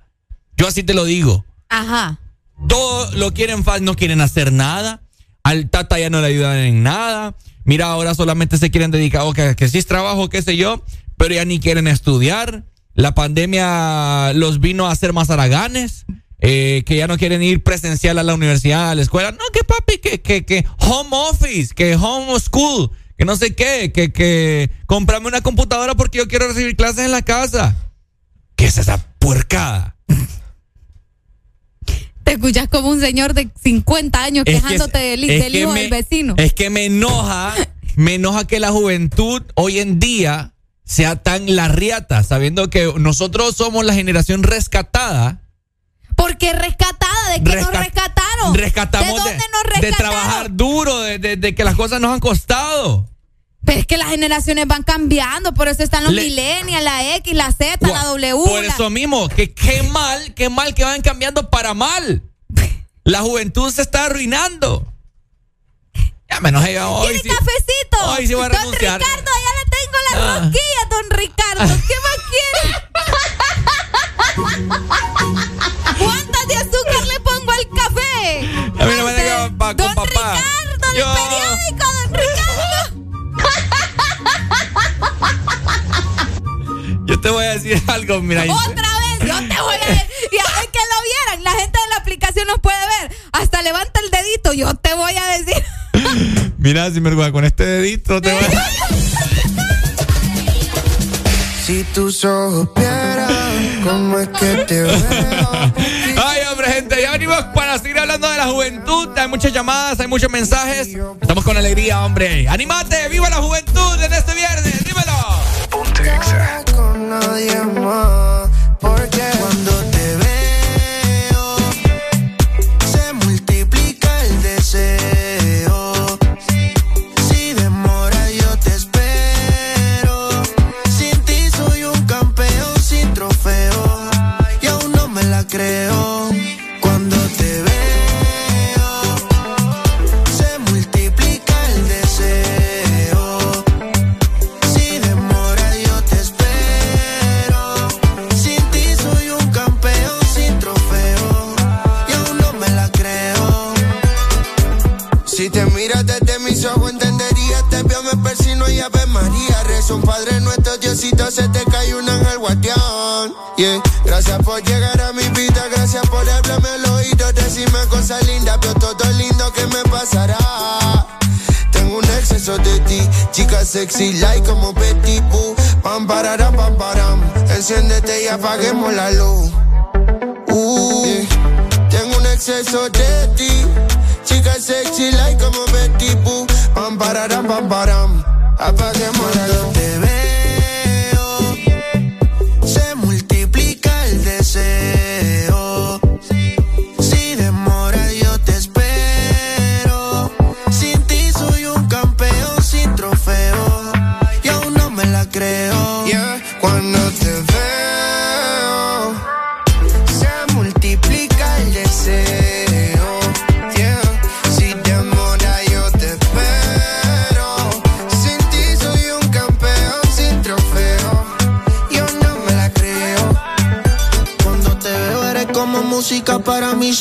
Yo así te lo digo. Ajá. Todo lo quieren, no quieren hacer nada al Tata ya no le ayudan en nada. Mira, ahora solamente se quieren dedicar, o que, que sí es trabajo, qué sé yo, pero ya ni quieren estudiar. La pandemia los vino a hacer más haraganes. Eh, que ya no quieren ir presencial a la universidad, a la escuela. No, que papi, que, que, que home office, que home school, que no sé qué, que, que comprame una computadora porque yo quiero recibir clases en la casa. ¿Qué es esa puercada? Te escuchas como un señor de 50 años quejándote del, hijo del vecino. Es que me enoja, me enoja que la juventud hoy en día sea tan larriata, sabiendo que nosotros somos la generación rescatada. ¿Por qué rescatada? ¿De qué nos rescataron? Rescatamos ¿De dónde nos rescataron? De trabajar duro, de, que las cosas nos han costado. Pero es que las generaciones van cambiando, por eso están los millennials, la X, la Z, la W. Por eso mismo, que qué mal, qué mal que van cambiando para mal. La juventud se está arruinando. Ya me enojé hoy. ¿Quiere cafecito? Hoy sí voy a Don Ricardo, ya le tengo la ah. don Ricardo. ¿Qué más mira. Otra vez, yo te voy a decir. Y a ver que lo vieran, la gente de la aplicación nos puede ver. Hasta levanta el dedito, yo te voy a decir. Mira, si me con este dedito te voy a... Si tus ojos cómo es que te veo. Ay, hombre, gente, ya venimos para seguir hablando de la juventud. Hay muchas llamadas, hay muchos mensajes. Estamos con alegría, hombre. ¡Anímate! ¡Viva la juventud en este viernes! ¡Dímelo! Ponte con nadie más. Te cae un ángel guardián. Yeah. Gracias por llegar a mi vida, gracias por hablarme al oído, decirme cosas lindas, pero todo lindo que me pasará. Tengo un exceso de ti, chica sexy, like como Betty Boo. Pam, pararam, pam, param. Enciéndete y apaguemos la luz. Uh. Tengo un exceso de ti, chica sexy, like como Betty Boo. Pam, pararam, pam, param. Apaguemos la luz.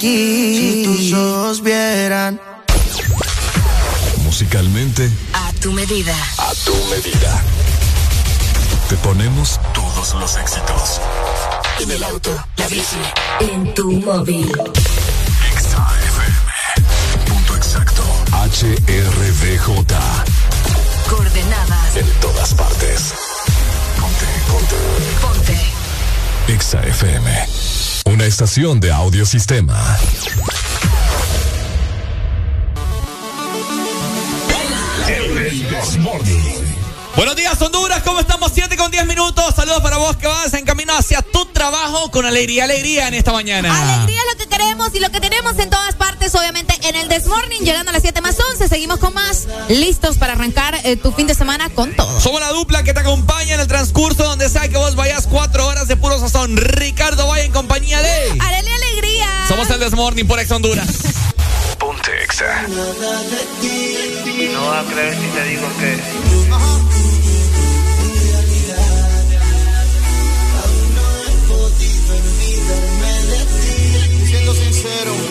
Aquí. Si tus ojos vieran. Musicalmente, A tu medida. a tu medida. Te ponemos todos los éxitos. En el auto, La bici. En tu móvil. Exa FM. Punto exacto. HRDJ. Coordenadas. En todas partes. Ponte, ponte. Ponte. Exa FM. Una estación de audiosistema. El. Buenos días, Honduras. ¿Cómo estamos? 7 con 10 minutos. Saludos para vos que vas en camino hacia tu trabajo con alegría, alegría en esta mañana. Alegría es lo que queremos y lo que tenemos en todas partes, obviamente en el Desmorning, llegando a las 7 más 11. Seguimos con más, listos para arrancar eh, tu fin de semana con todo. Somos la dupla que te acompaña en el transcurso donde sea que vos vayas cuatro horas de puro sazón. Ricardo vaya en compañía de. Alegría, alegría. Somos el Desmorning por Ex Honduras. Ponte Exa. No vas a creer si te digo que. Sincero.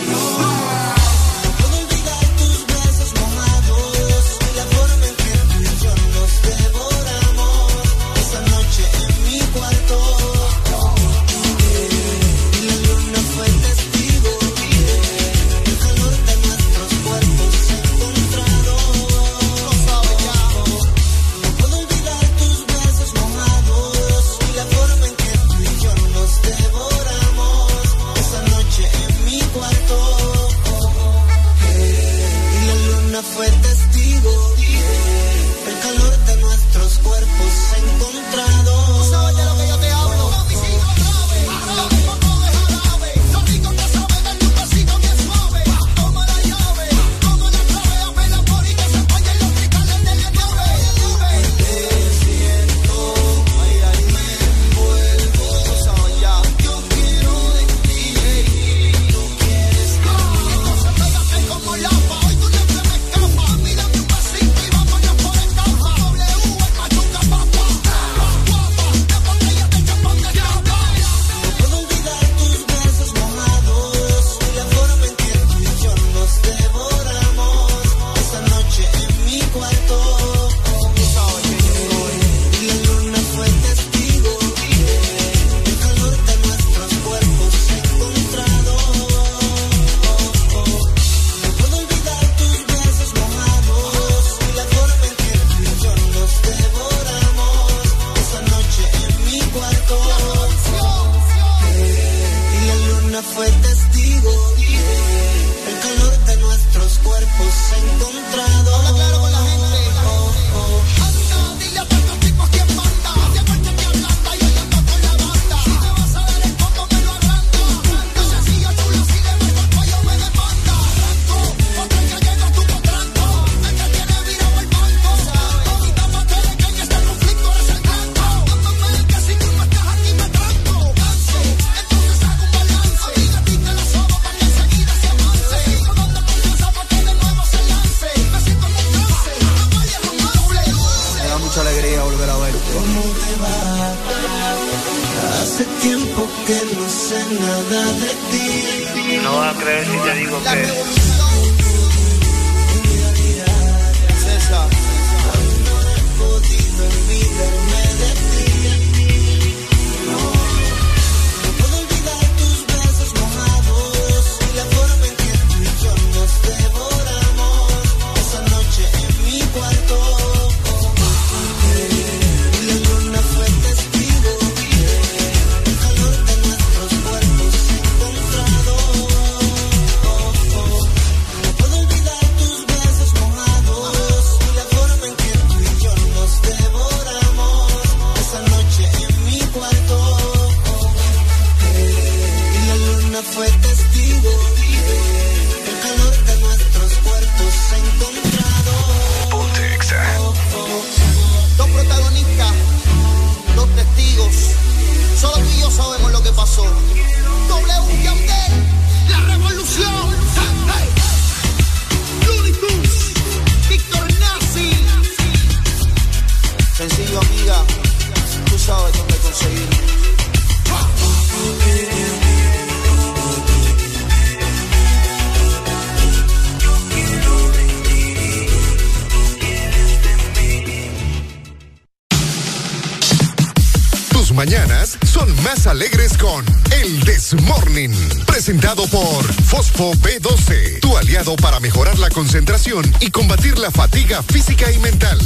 Fosfo B12, tu aliado para mejorar la concentración y combatir la fatiga física y mental.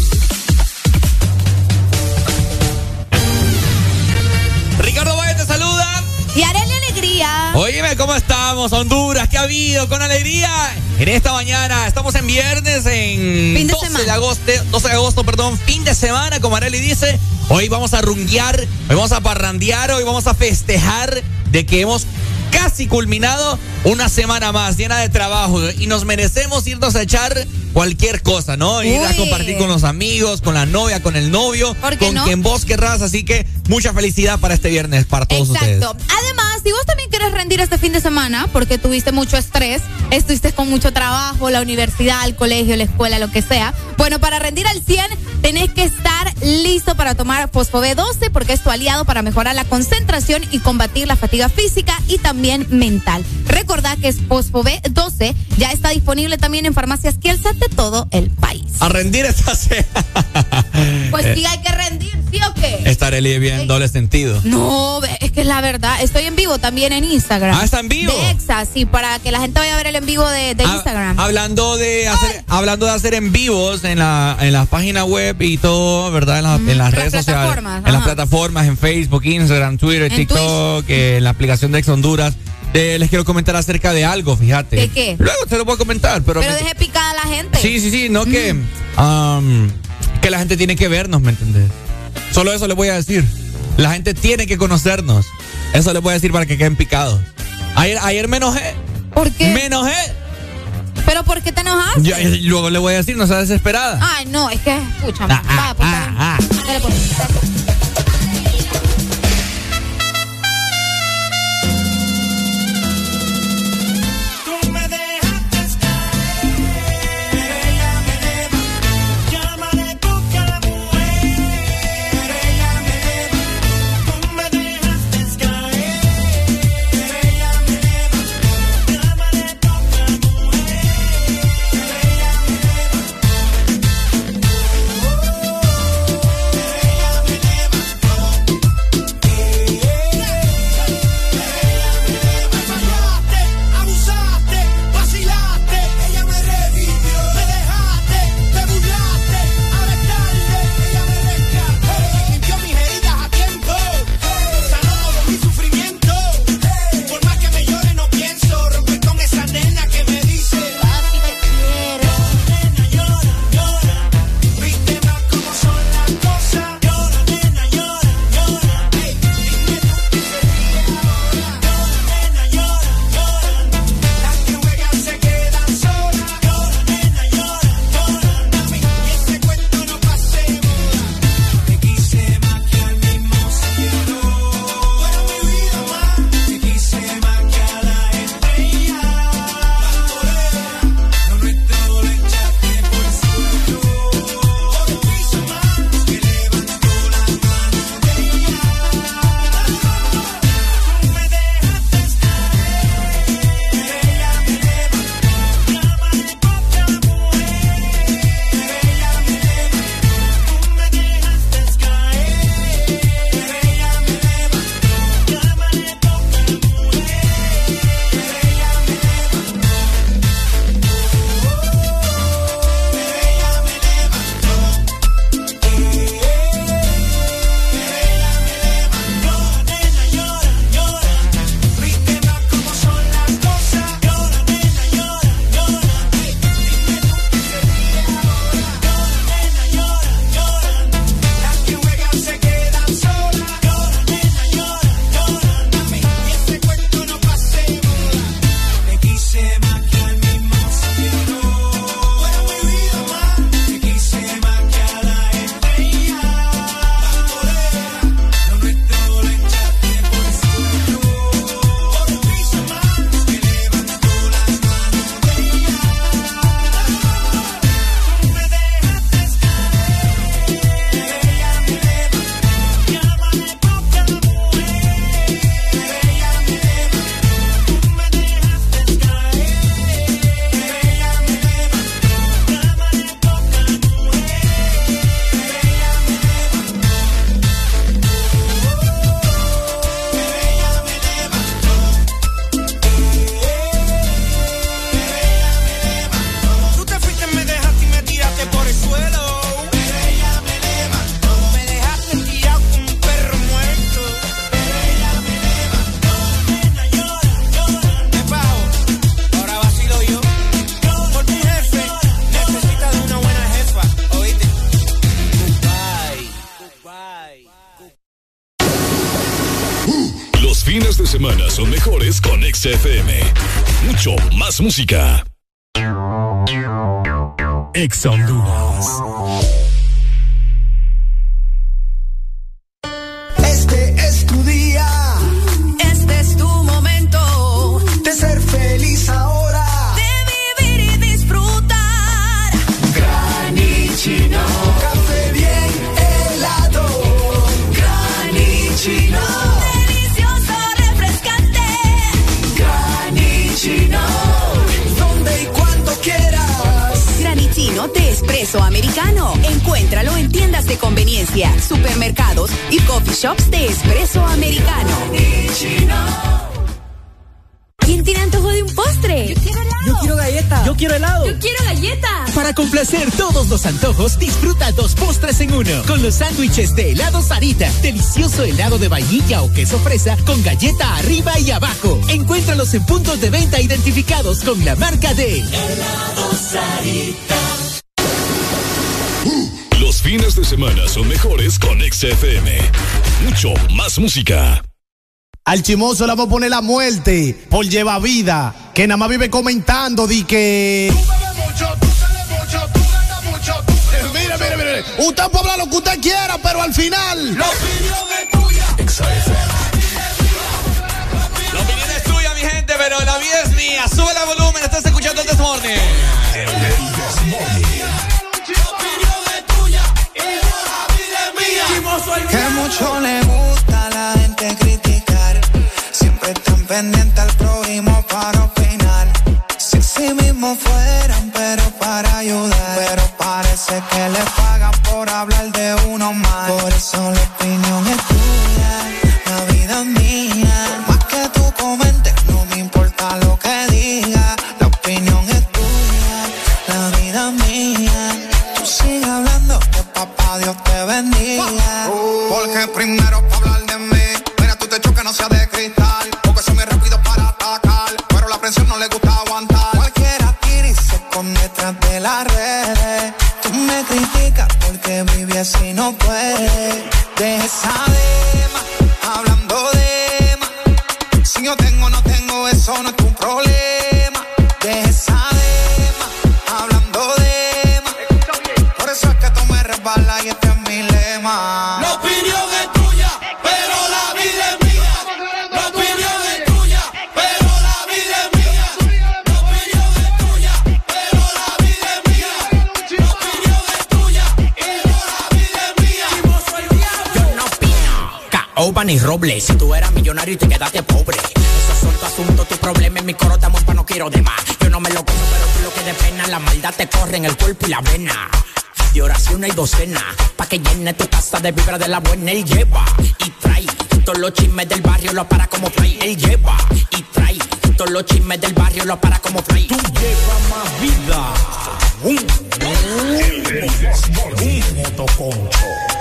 Ricardo Valle te saluda. Y Arely Alegría. Oíme, ¿cómo estamos? Honduras, ¿qué ha habido? Con alegría. En esta mañana estamos en viernes, en Fin de 12 semana. de agosto, 12 de agosto, perdón, fin de semana, como Areli dice. Hoy vamos a runguear, hoy vamos a parrandear, hoy vamos a festejar de que hemos casi culminado una semana más llena de trabajo y nos merecemos irnos a echar cualquier cosa, ¿no? Ir a compartir con los amigos, con la novia, con el novio, ¿Por qué con no? quien vos querrás. Así que mucha felicidad para este viernes, para todos ustedes. Exacto. Además, si vos también quieres rendir este fin de semana porque tuviste mucho estrés, estuviste con mucho trabajo, la universidad, el colegio, la escuela, lo que sea, bueno, para rendir al 100 tenés que estar listo para tomar Fosfo B12 porque es tu aliado para mejorar la concentración y combatir la fatiga física y también mental. Recordá que es Fosfo B12 ya está disponible también en farmacias Kielsa de todo el país. A rendir esta Pues sí hay que rendir, ¿sí o qué? Esta Arely bien doble sentido. No, es que es la verdad. Estoy en vivo también en Instagram. Ah, ¿está en vivo? De Exa, sí, para que la gente vaya a ver el en vivo de, de Ah, Instagram. Hablando de hacer, hablando de hacer en vivos en la, en la página web y todo, ¿verdad? En, la- en las Las redes sociales. plataformas, En las plataformas, en Facebook, Instagram, Twitter, En TikTok, eh, en la aplicación de Ex Honduras. Eh, les quiero comentar acerca de algo, fíjate. ¿De qué? Luego te lo voy a comentar, pero. Pero deje picada a la gente. Sí, sí, sí, no que. um, que la gente tiene que vernos, ¿me entendés? Solo eso les voy a decir. La gente tiene que conocernos. Eso les voy a decir para que queden picados. Ayer, ayer me enojé. ¿Por qué? Me enojé. ¿Pero por qué te enojas? Yo- y luego le voy a decir, no seas desesperada. Ay, no, es que, escúchame. Ah, ah, Vaya, pues, ah. Dale, pues. Música. Americano. Encuéntralo en tiendas de conveniencia, supermercados y coffee shops de espresso americano. ¿Quién tiene antojo de un postre? Yo quiero helado. Yo quiero galleta. Yo quiero helado. Yo quiero galleta. Para complacer todos los antojos, disfruta dos postres en uno. Con los sándwiches de helado Sarita. Delicioso helado de vainilla o queso fresa con galleta arriba y abajo. Encuéntralos en puntos de venta identificados con la marca de Helado Sarita. Fines de semana son mejores con XFM. Mucho más música. Al chimoso le vamos a poner la muerte por lleva vida, que nada más vive comentando di que. Mire, mire, mire. Usted puede hablar lo que usted quiera, pero al final. La opinión es tuya. La opinión es tuya, mi gente, pero la vida es mía. Sube el volumen, estás escuchando el Desmorning. El Que mucho le gusta a la gente criticar. Siempre están pendientes al prójimo para opinar. Si sí mismo fueran, pero para ayudar. Pero parece que le pagan por hablar de uno más. Por eso la opinión es tuya, Porque primero para hablar de mí, mira tú te que no sea de cristal. Porque soy muy rápido para atacar, pero la presión no le gusta aguantar. Cualquiera tira y se esconde detrás de las redes. Tú me criticas porque viví así no puede. Deja esa dema, hablando de más. Si yo tengo o no tengo, eso no es tu problema. Caoba ni roble. Si tú eras millonario y te quedaste pobre. Esos son tu asunto, tu problema. En mi coro te pa' no quiero de más. Yo no me lo como, pero tú lo que de pena. La maldad te corre en el cuerpo y la vena. De oración y docena. Pa' que llene tu casa de vibra de la buena. Él lleva y trae. Todos los chismes del barrio lo para como fly. Él lleva y trae. Todos los chismes del barrio lo para como fly. Tú llevas más vida. Un motoconcho.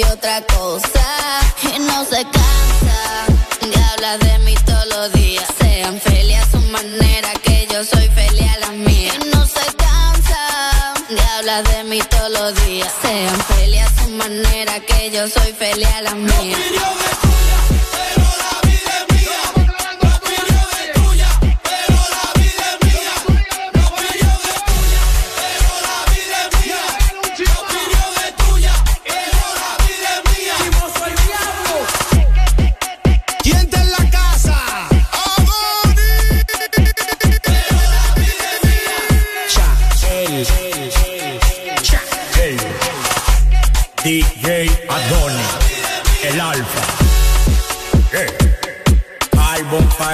Otra cosa. Y no se cansa de hablar de mí todos los días. Sean felices a su manera, que yo soy feliz a la mía. Y no se cansa de hablar de mí todos los días. Sean felices a su manera, que yo soy feliz a la mía.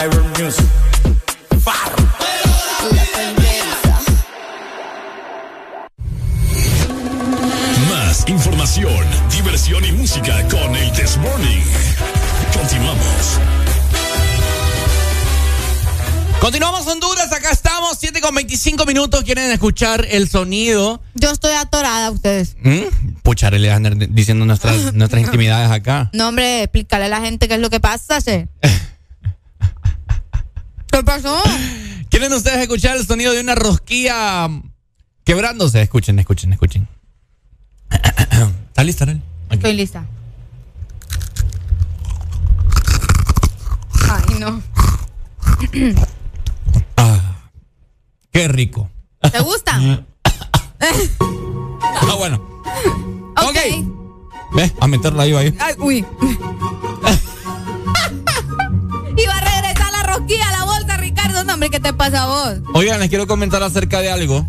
Music. Más información, diversión y música con el This Morning. Continuamos. Continuamos Honduras, acá estamos, 7 con 25 minutos. ¿Quieren escuchar el sonido? Yo estoy atorada, ustedes. ¿Mm? Pucha, le andar diciendo nuestras, nuestras intimidades acá. No, hombre, explícale a la gente qué es lo que pasa, ¿sí? ¿Qué pasó? ¿Quieren ustedes escuchar el sonido de una rosquilla quebrándose? Escuchen, escuchen, escuchen. ¿Está lista, Arely? Estoy lista. Ay, no. Ah, qué rico. ¿Te gusta? ah, bueno. Ok. okay. Ve, a meterla ahí, ahí. Ay, uy. ¿qué te pasa a vos? Oigan, les quiero comentar acerca de algo.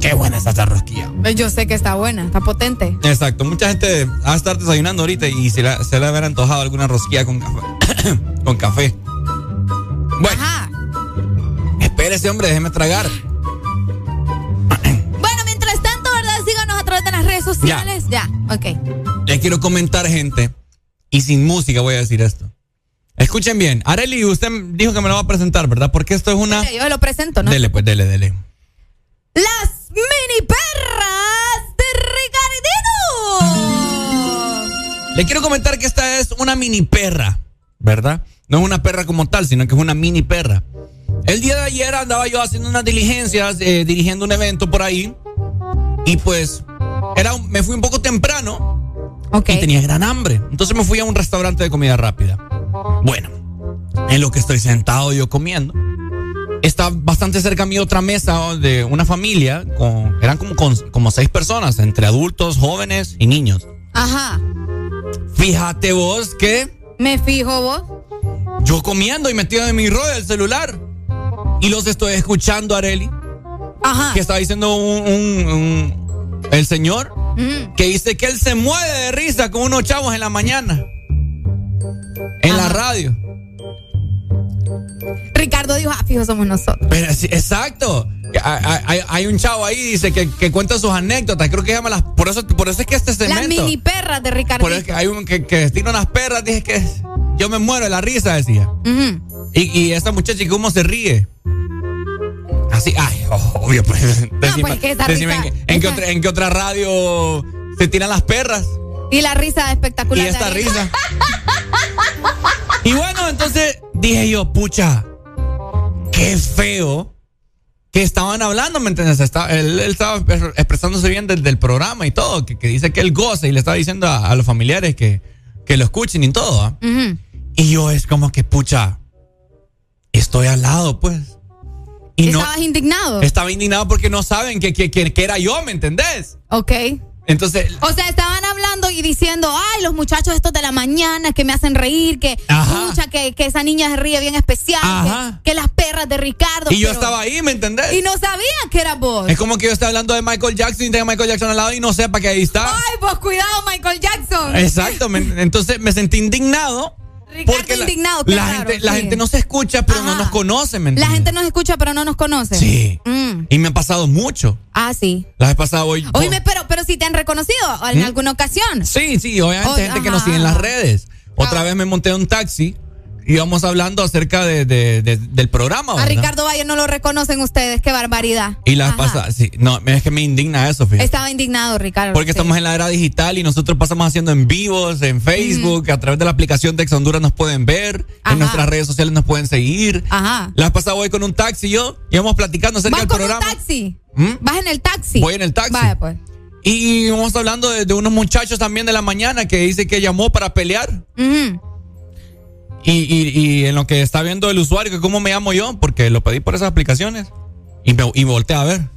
Qué buena está esta rosquilla. Pues Yo sé que está buena, está potente. Exacto, mucha gente va a estar desayunando ahorita y se, la, se le habrá antojado alguna rosquilla con café. con café. Bueno. Ajá. Espérese, hombre, déjeme tragar. Bueno, mientras tanto, ¿verdad? Síganos a través de las redes sociales. Ya, ok. Les quiero comentar, gente, y sin música voy a decir esto. Escuchen bien. Areli, usted dijo que me lo va a presentar, ¿verdad? Porque esto es una. Dele, yo lo presento, ¿no? Dele, pues, dele, dele. Las mini perras de Ricardito. Le quiero comentar que esta es una mini perra, ¿verdad? No es una perra como tal, sino que es una mini perra. El día de ayer andaba yo haciendo unas diligencias, eh, dirigiendo un evento por ahí. Y pues, era un- me fui un poco temprano. Ok. Y tenía gran hambre. Entonces me fui a un restaurante de comida rápida. Bueno, en lo que estoy sentado yo comiendo. Está bastante cerca a mí otra mesa de una familia. Con, eran como, con- como seis personas, entre adultos, jóvenes y niños. Ajá. Fíjate vos que Me fijo vos. yo comiendo y metido en mi rollo del celular. Y los estoy escuchando, Areli. Ajá. Que está diciendo un, un- un- el señor Mm. que dice que él se mueve de risa con unos chavos en la mañana. En la radio. Ricardo dijo, ah, fijo, somos nosotros. Pero sí, exacto. Hay, hay- hay un chavo ahí, dice, que, que cuenta sus anécdotas. Creo que llama las. Por eso, por eso es que este Las segmento. mini perras de Ricardo. Por eso es que hay un que, que tira unas perras. Dije que yo me muero de la risa, decía. Y, y esta muchacha, ¿y cómo se ríe? Así, ay, obvio, pues. decime, pues, que esa decime risa- en, qué- en qué esa- otra, en qué otra radio se tiran las perras. Y la risa espectacular. Y esta risa. Y bueno, entonces dije yo, pucha, qué feo que estaban hablando, ¿me entiendes? Está- él, él estaba expresándose bien desde el programa y todo, que, que dice que él goza y le estaba diciendo a, a los familiares que, que lo escuchen y todo. ¿ah? Y yo es como que, pucha, estoy al lado, pues. Y no, Estabas indignado. estaba indignado porque no saben que, que, que, que era yo, ¿me entendés? Ok. Entonces, O sea, estaban hablando y diciendo, ay, los muchachos estos de la mañana que me hacen reír, que Ajá. pucha, que, que esa niña se ríe bien especial, que, que las perras de Ricardo. y yo estaba ahí, ¿me entendés? Y no sabían que era vos. Es como que yo esté hablando de Michael Jackson y tenga Michael Jackson al lado y no sepa que ahí está. Ay, pues cuidado, Michael Jackson. Exacto, me- entonces me sentí indignado. Porque la, indignado, la gente, la gente no se escucha, pero no nos conoce, ¿me La entiendes? gente nos escucha, pero no nos conoce. Sí. Mm. Y me ha pasado mucho. Ah, sí. La vez pasada hoy. Oíme, pero, pero si te han reconocido en ¿Mm? alguna ocasión. Sí, sí, obviamente Oh, gente que nos sigue en las redes. Otra vez me monté en un taxi íbamos hablando acerca de, de- de- del programa. A ¿verdad? Ricardo Valle no lo reconocen ustedes, qué barbaridad. Y la vez Ajá. pasada, sí, no, es que me indigna eso, fíjate. Estaba indignado, Ricardo. Porque sí. estamos en la era digital y nosotros pasamos haciendo en vivos, en Facebook, a través de la aplicación de Ex Honduras nos pueden ver, Ajá. en nuestras redes sociales nos pueden seguir. Ajá. La vez pasada voy con un taxi y yo, íbamos platicando acerca ¿Vas del con programa. un taxi? ¿Mm? ¿Vas en el taxi? Voy en el taxi. Vaya, pues. Y íbamos hablando de, de unos muchachos también de la mañana que dice que llamó para pelear. Ujú. Y, y- y en lo que está viendo el usuario, que cómo me llamo yo, porque lo pedí por esas aplicaciones. Y me, y me volteé a ver.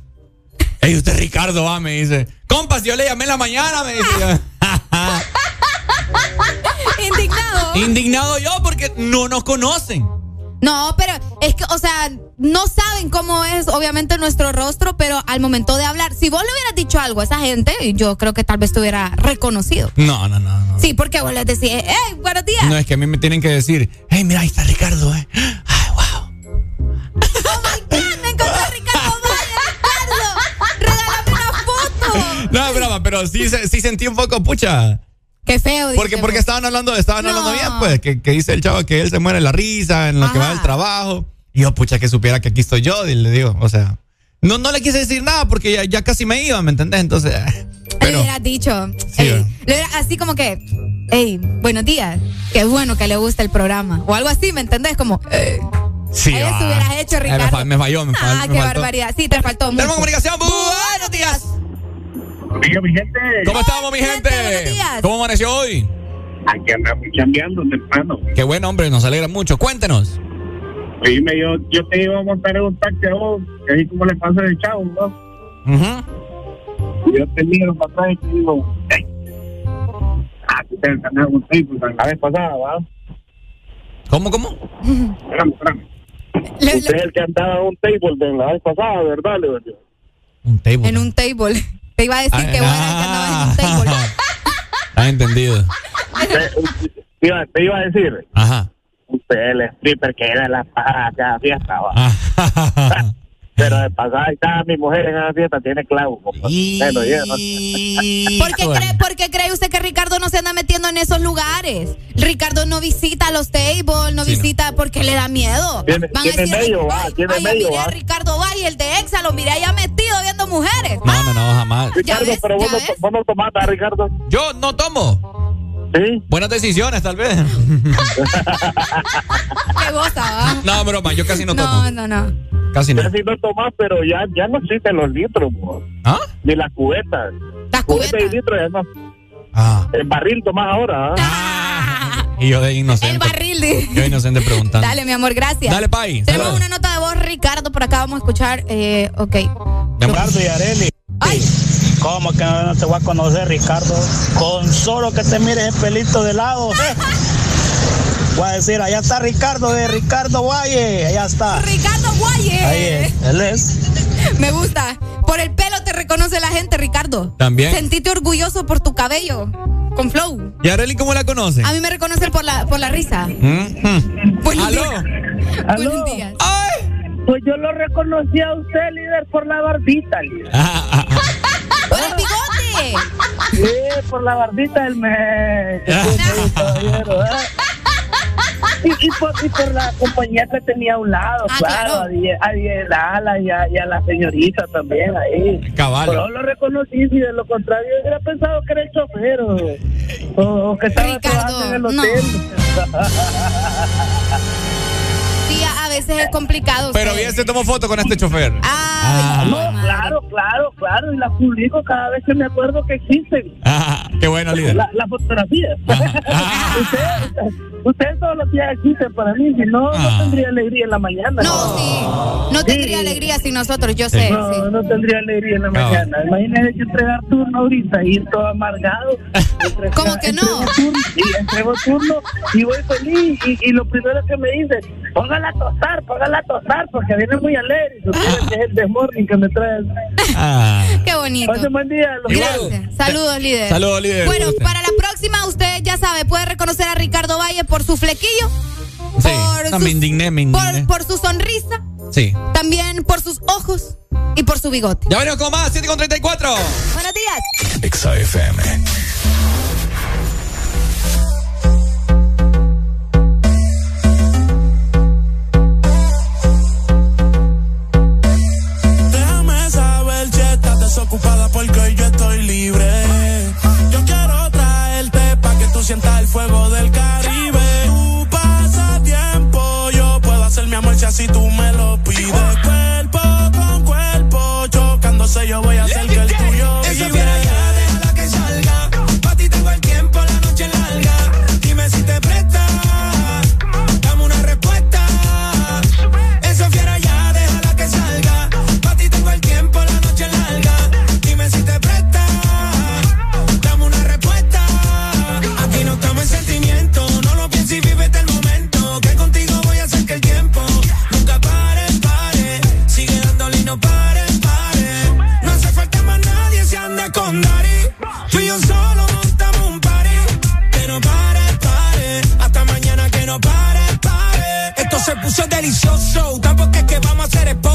Ey, usted Ricardo va, me dice. Compas, yo le llamé en la mañana, me dice. Indignado. Indignado yo porque no nos conocen. No, pero es que, o sea, no saben cómo es, obviamente, nuestro rostro, pero al momento de hablar, si vos le hubieras dicho algo a esa gente, yo creo que tal vez te hubiera reconocido. No, no, no. No, Sí, porque vos les decís, hey, buenos días. No, es que a mí me tienen que decir, hey, mira, ahí está Ricardo, eh. Me encantó Ricardo Valle, Ricardo. Regálame una foto. No, es broma, pero sí, sí sentí un poco, pucha. Qué feo. Porque, porque vos. estaban hablando, estaban No. hablando bien, pues, que, que dice el chavo que él se muere de la risa en lo que va del trabajo. Y yo, pucha, que supiera que aquí estoy yo, y le digo, o sea. No, no le quise decir nada porque ya, casi me iba, ¿me entendés? Entonces. Eh, pero, le hubieras dicho. así como que, hey, buenos días. Qué bueno que le gusta el programa. O algo así, ¿me entendés? Como, eh. Sí, eso hubieras hecho, Ricardo. me, falló, me falló. Ah, qué barbaridad. Sí, te faltó mucho. Tenemos comunicación. Buenos días. mi gente. ¿Cómo estamos, mi gente? ¿Cómo amaneció hoy? Aquí andamos cambiando temprano. Qué buen hombre, nos alegra mucho. Cuéntenos. Dime, yo, yo te iba a montar en un taxi a vos, que así como le pasa el chavo, ¿no? Ajá. Y yo te miro para atrás y te digo, hey, ah, tú te ganas un table la vez pasada, ¿va? ¿Cómo, cómo? Espérame, espérame. Usted es el que andaba en un table de la vez pasada, ¿verdad, Leonio? Un table. En un table. Te iba a decir que bueno, que andaba en un table. Has entendido. Te, iba, te iba a decir. Ajá el stripper que era la cada fiesta. Pero de pasada estaba mi mujer en la fiesta, tiene clavo. ¿Por, qué cree, ¿Por qué cree usted que Ricardo no se anda metiendo en esos lugares? Ricardo no visita los tables, no visita porque le da miedo. Tiene, medio, va, tiene medio, miré a Ricardo Valle, el de Exa, lo miré allá metido viendo mujeres. No, no, no, jamás. Ricardo, pero vos no, vos no tomás, Ricardo. Yo no tomo. Buenas decisiones, tal vez. Qué goza, No, broma, yo casi no tomo. No, no, no. Casi no. Casi no tomas, pero ya, ya no existen los litros, ¿Ah? Ni las cubetas. Las cubetas. y litros ya no. Ah. El barril tomás ahora, ¿ah? Y yo de inocente. El barril. De... Yo inocente preguntando. Dale, mi amor, gracias. Dale, Pai. Tenemos una nota de voz, Ricardo, por acá vamos a escuchar. Eh, ok. Ricardo y Areli. Ay. ¿Cómo que no te voy a conocer, Ricardo? Con solo que te mires el pelito de lado. Voy a decir, allá está Ricardo de Ricardo Guaye. Allá está. Ricardo Guaye. Ahí es. Él es. Me gusta. Por el pelo te reconoce la gente, Ricardo. También. Sentite orgulloso por tu cabello. Con flow. ¿Y Arely cómo la conoce? A mí me reconocen por la, por la risa. Mm Buenos ¿Aló? Días. ¿Aló? Buenos días. ¡Ay! Pues yo lo reconocí a usted, líder, por la barbita, líder. Ah, ah, ah. ¡Por el bigote! Sí, por la barbita del mes. Y, y, por, y por la compañía que tenía a un lado, Ah, claro, claro. a Die- a Dielala y a, y a la señorita también ahí. Cabal. Pero lo reconocí, si de lo contrario yo hubiera pensado que era el chofer o, que estaba Ricardo, trabajando en el hotel. a a veces es complicado. Pero usted. bien se tomó foto con este chofer. Ah, No, claro, claro, claro, y la publico cada vez que me acuerdo que existen. Ah, qué bueno, líder. La, la fotografía. ustedes, ustedes todos los días existen para mí, si no, Ah. no tendría alegría en la mañana. No, sí. No tendría Sí. alegría sin nosotros, yo sé. No, sí. no tendría alegría en la No. mañana. Imagínese que entregar turno ahorita y ir todo amargado. Entre- ¿Cómo que no? entrego turno, y entrego turno y voy feliz. Y, y lo primero que me dice, póngala a tostar, póngala a tostar, porque viene muy alegre. Y supiera que es el desmorning que me trae. Ah. Qué bonito. Pase buen día. Los Gracias. Saludos, líder. Saludos, líder. Bueno, para la próxima, usted ya sabe, puede reconocer a Ricardo Valle por su flequillo, Sí, por no, sus- me indigné, me por, indigné. por su sonrisa, Sí. también por sus ojos y por su bigote. Ya venimos con más, 7 con 34. Buenos días. Exa FM. Desocupada porque hoy yo estoy libre. Yo quiero traerte pa' que tú sientas el fuego del Caribe. Tu pasatiempo, yo puedo hacer mi amor si así tú me lo pides. Delicioso. Tampoco es que vamos a ser esposo,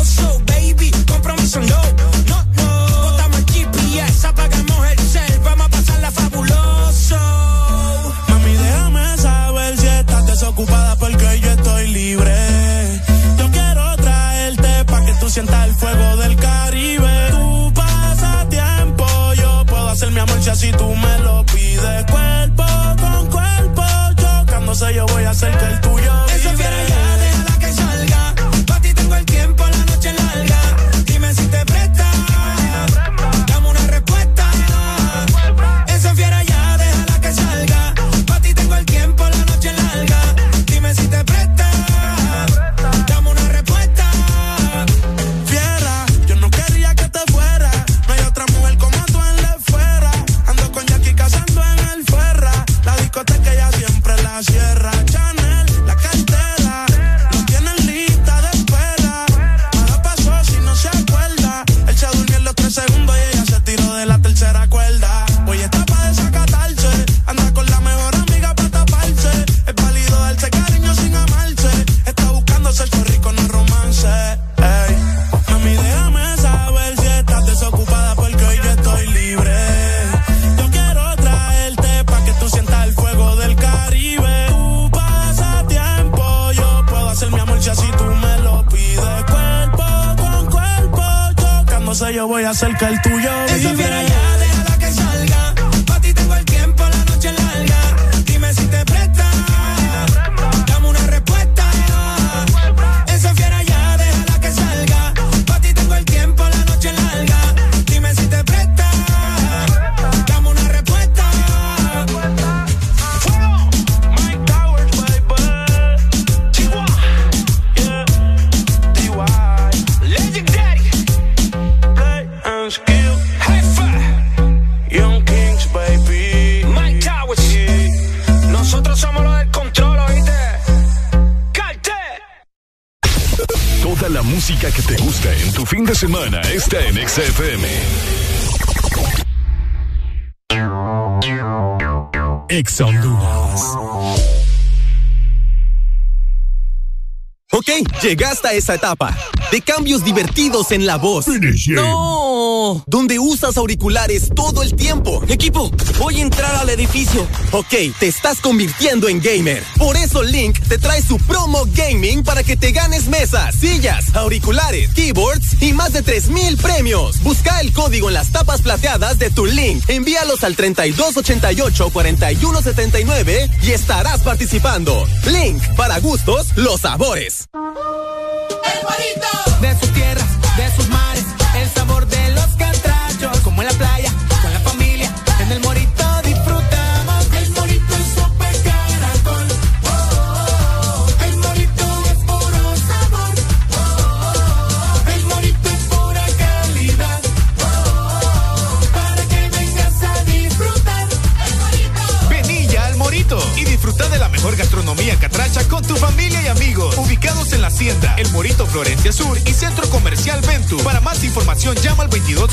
esa etapa. De cambios divertidos en la voz. No. Donde usas auriculares todo el tiempo. Equipo, voy a entrar al edificio. Ok, te estás convirtiendo en gamer. Por eso Link te trae su promo gaming para que te ganes mesas, sillas, auriculares, keyboards y más de 3000 premios. Busca el código en las tapas plateadas de tu Link. Envíalos al 3288 4179 y estarás participando. Link para gustos, los sabores.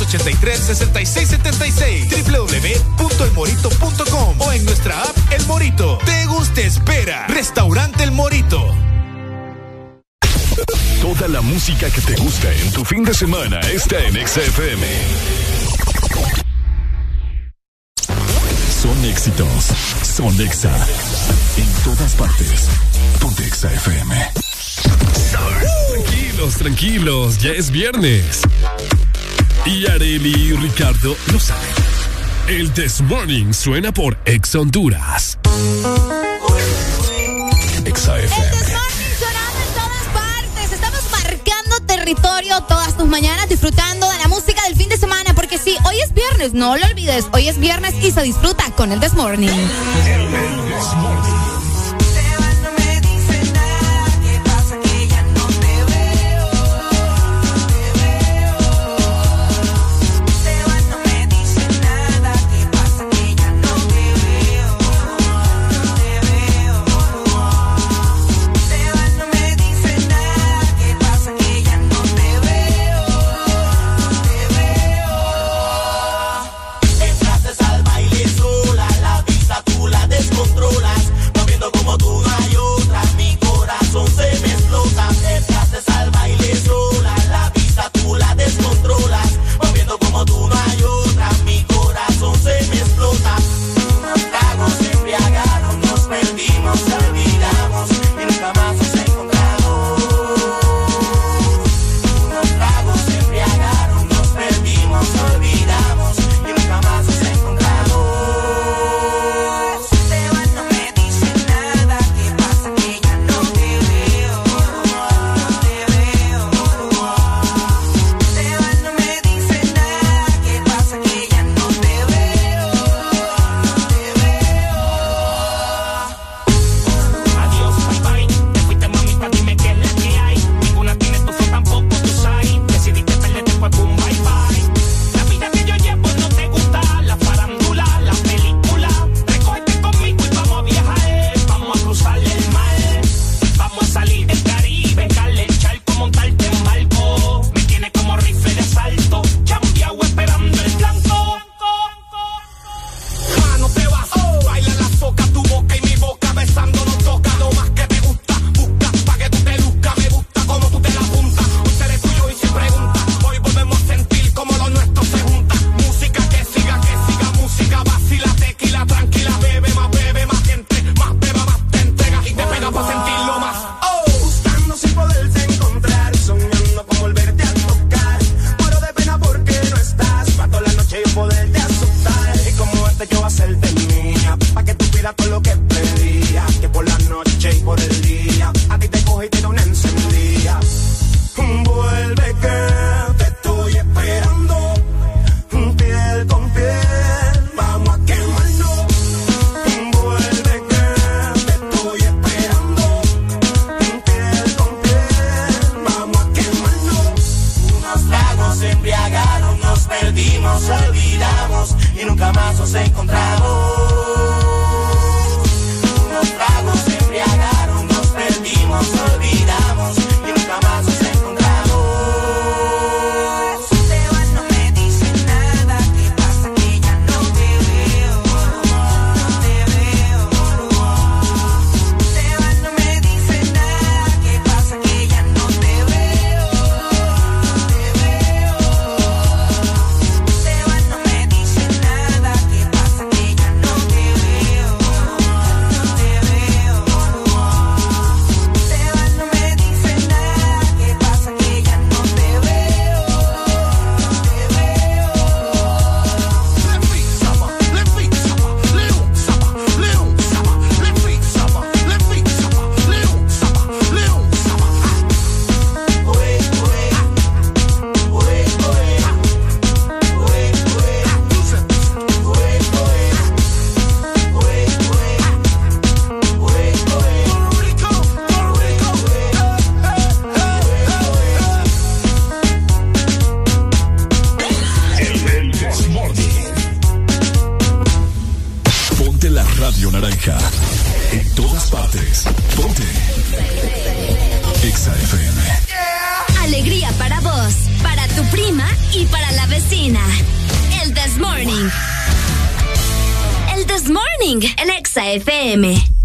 283-6676, www.elmorito.com o en nuestra app El Morito. Te gusta, espera. Restaurante El Morito. Toda la música que te gusta en tu fin de semana está en XFM. Son éxitos. Son Exa. En todas partes. Ponte Exa FM. Tranquilos, tranquilos. Ya es viernes. Y Areli y Ricardo lo saben. El This Morning suena por Ex Honduras. Ex El This Morning sonando en todas partes. Estamos marcando territorio todas tus mañanas disfrutando de la música del fin de semana. Porque sí, hoy es viernes, no lo olvides. Hoy es viernes y se disfruta con el This Morning. El This Morning. naranja. En todas partes. Ponte. Exa FM. Alegría para vos, para tu prima y para la vecina. El This Morning. El This Morning, el Exa FM.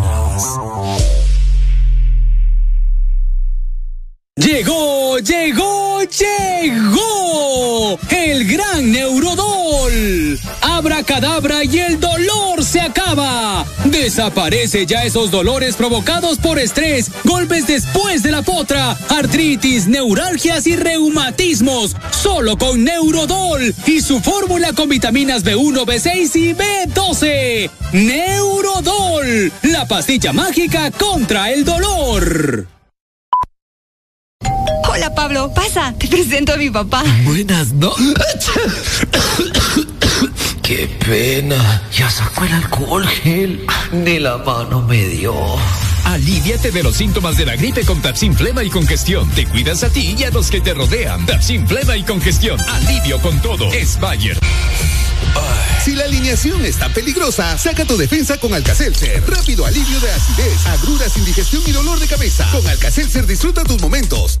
Desaparece ya esos dolores provocados por estrés, golpes después de la potra, artritis, neuralgias y reumatismos. Solo con Neurodol y su fórmula con vitaminas B1, B6 y B12. Neurodol, la pastilla mágica contra el dolor. Hola Pablo, pasa, te presento a mi papá. Buenas no. Qué pena. Sacó el alcohol gel. Ni la mano me dio. Aliviate de los síntomas de la gripe con Tapsin Flema y Congestión. Te cuidas a ti y a los que te rodean. Tapsin Flema y Congestión. Alivio con todo. Es Bayer. Si la alineación está peligrosa, saca tu defensa con Alcacelser. Rápido alivio de acidez, agruras, indigestión y dolor de cabeza. Con Alcacelser disfruta tus momentos.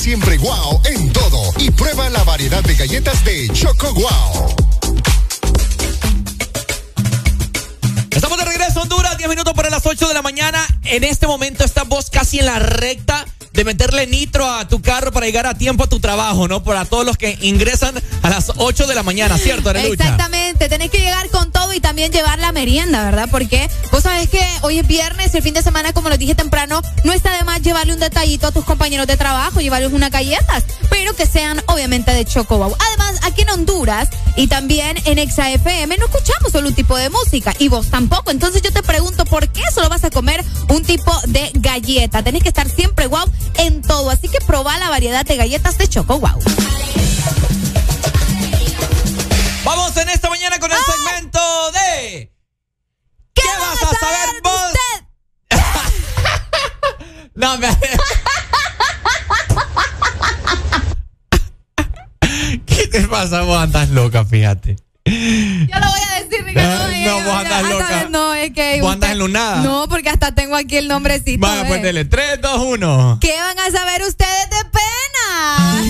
Siempre Guau en todo y prueba la variedad de galletas de Choco Guau. Estamos de regreso, Honduras, 10 minutos para las 8 de la mañana. En este momento estamos casi en la recta de meterle nitro a tu carro para llegar a tiempo a tu trabajo, ¿no? Para todos los que ingresan a las 8 de la mañana, ¿cierto, Arelucha? Exactamente, tenés que llegar con también llevar la merienda, ¿verdad? Porque vos sabés que hoy es viernes, el fin de semana, como lo dije temprano, no está de más llevarle un detallito a tus compañeros de trabajo, llevarles unas galletas, pero que sean obviamente de Chocobau. Además, aquí en Honduras y también en Exa FM no escuchamos solo un tipo de música y vos tampoco. Entonces yo te pregunto, ¿por qué solo vas a comer un tipo de galleta? Tenés que estar siempre guau en todo, así que probá la variedad de galletas de Choco Wow. Vamos en esta mañana con el segmento de. ¿Qué, vas a saber vos? no, me. ¿Qué te pasa? Vos andas loca, fíjate. Yo lo voy a decir, Ricardo. Ah, no, vos andas loca. vez No, es que. ¿Vos andas usted- enlunada? No, porque hasta tengo aquí el nombrecito. Vaya, pues dele. 3, 2, 1. ¿Qué van a saber ustedes de pena?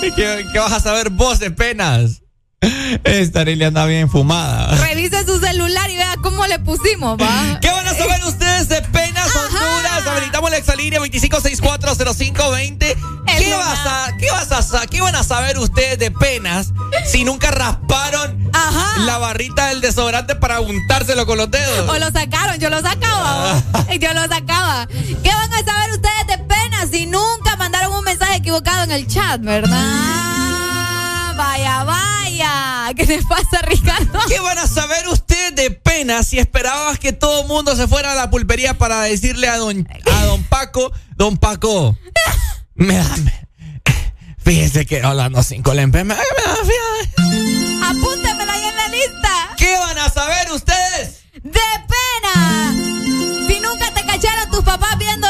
¿Qué, qué vas a saber vos de penas? Esta Arely anda bien fumada. Revise su celular y vea cómo le pusimos, va. ¿Qué van a saber ustedes de penas Honduras? Habilitamos la exalínea 25640520. ¿Qué vas a, qué vas a, qué van a saber ustedes de penas si nunca rasparon la barrita del desodorante para untárselo con los dedos? O lo sacaron, yo lo sacaba. vos. yo lo sacaba. ¿Qué van a saber ustedes de pena si nunca mandaron un mensaje equivocado en el chat, verdad? Vaya, vaya. ¿Qué te pasa, Ricardo? ¿Qué van a saber ustedes de pena si esperabas que todo el mundo se fuera a la pulpería para decirle a don, a don Paco, don Paco, me da, me- fíjese que hablando cinco lempe, me, me da, fíjate. Ahí en la lista. ¿Qué van a saber ustedes? De pena. Si nunca te cacharon tus papás viendo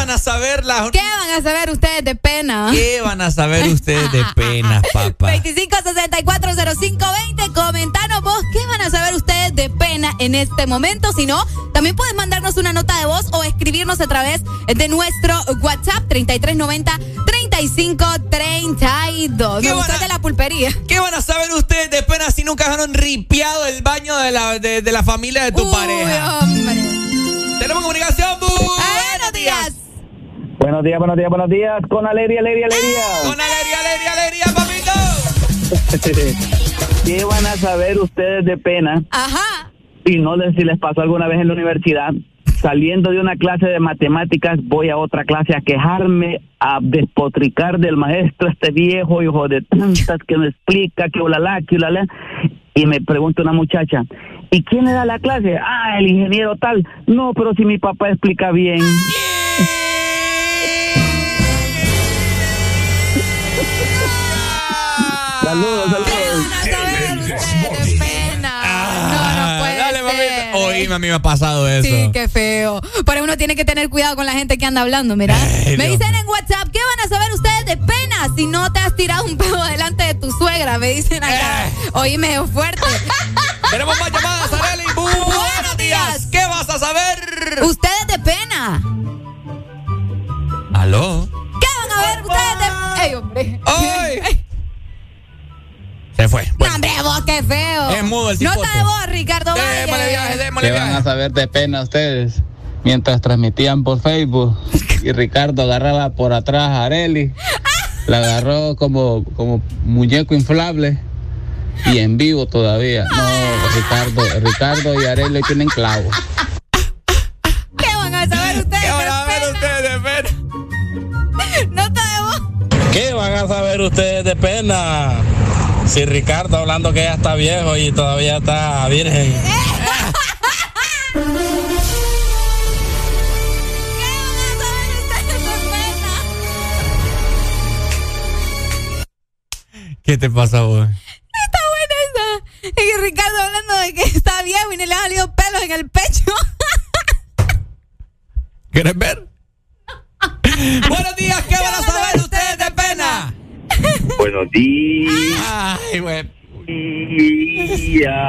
van a saber las... ¿Qué van a saber ustedes de pena? ¿Qué van a saber ustedes de penas, papá? 25640520, comentanos vos qué van a saber ustedes de pena en este momento. Si no, también puedes mandarnos una nota de voz o escribirnos a través de nuestro WhatsApp 3390 3532. ¿Qué van a- de la pulpería. ¿Qué van a saber ustedes de pena si nunca han ripiado el baño de la, de, de la familia de tu Uy, pareja? hombre. Tenemos comunicación. Buenos días. Buenos días, buenos días, buenos días. Con alegría, alegría, alegría. Con alegría, alegría, alegría, papito. ¿Qué van a saber ustedes de pena? Ajá. Y no sé si les pasó alguna vez en la universidad. Saliendo de una clase de matemáticas, voy a otra clase a quejarme, a despotricar del maestro, este viejo hijo de tantas que me explica que ulala, que ulala. Y me pregunta una muchacha, ¿y quién le da la clase? Ah, el ingeniero tal. No, pero si mi papá explica bien. Saludos, saludos. Dale, mamita. Oíme, a mí me ha pasado eso. Sí, qué feo. Pero uno tiene que tener cuidado con la gente que anda hablando, mira. Ay, me Dios dicen en WhatsApp, ¿qué van a saber ustedes de pena si no te has tirado un pedo delante de tu suegra? Me dicen acá. Eh. Oíme, fuerte. Tenemos más llamadas, Areli. Bu- Buenos días. ¿Qué vas a saber? Ustedes de pena. ¿Aló? ¿Qué van a ver ustedes de ¡Ey, hombre! ¡Ay! Se fue. No, hombre, vos, qué feo. Es mudo el Nota cipote. de vos, Ricardo Valle. ¿Qué van a saber de pena ustedes? Mientras transmitían por Facebook y Ricardo agarraba por atrás a Areli, la agarró como, como muñeco inflable y en vivo todavía. No, Ricardo, Ricardo y Areli tienen clavo. ¿Qué van a saber ustedes ¿Qué van a ver ustedes de pena? Nota de vos. ¿Qué van a saber ustedes de pena? Si Ricardo hablando que ya está viejo y todavía está virgen. ¿Qué te pasa, vos? Está buena esa. Y Ricardo hablando de que está viejo y no le ha salido pelos en el pecho. ¿Quieres ver? Buenos días, ¿qué van a saber ustedes? Buenos días. Ay, güey.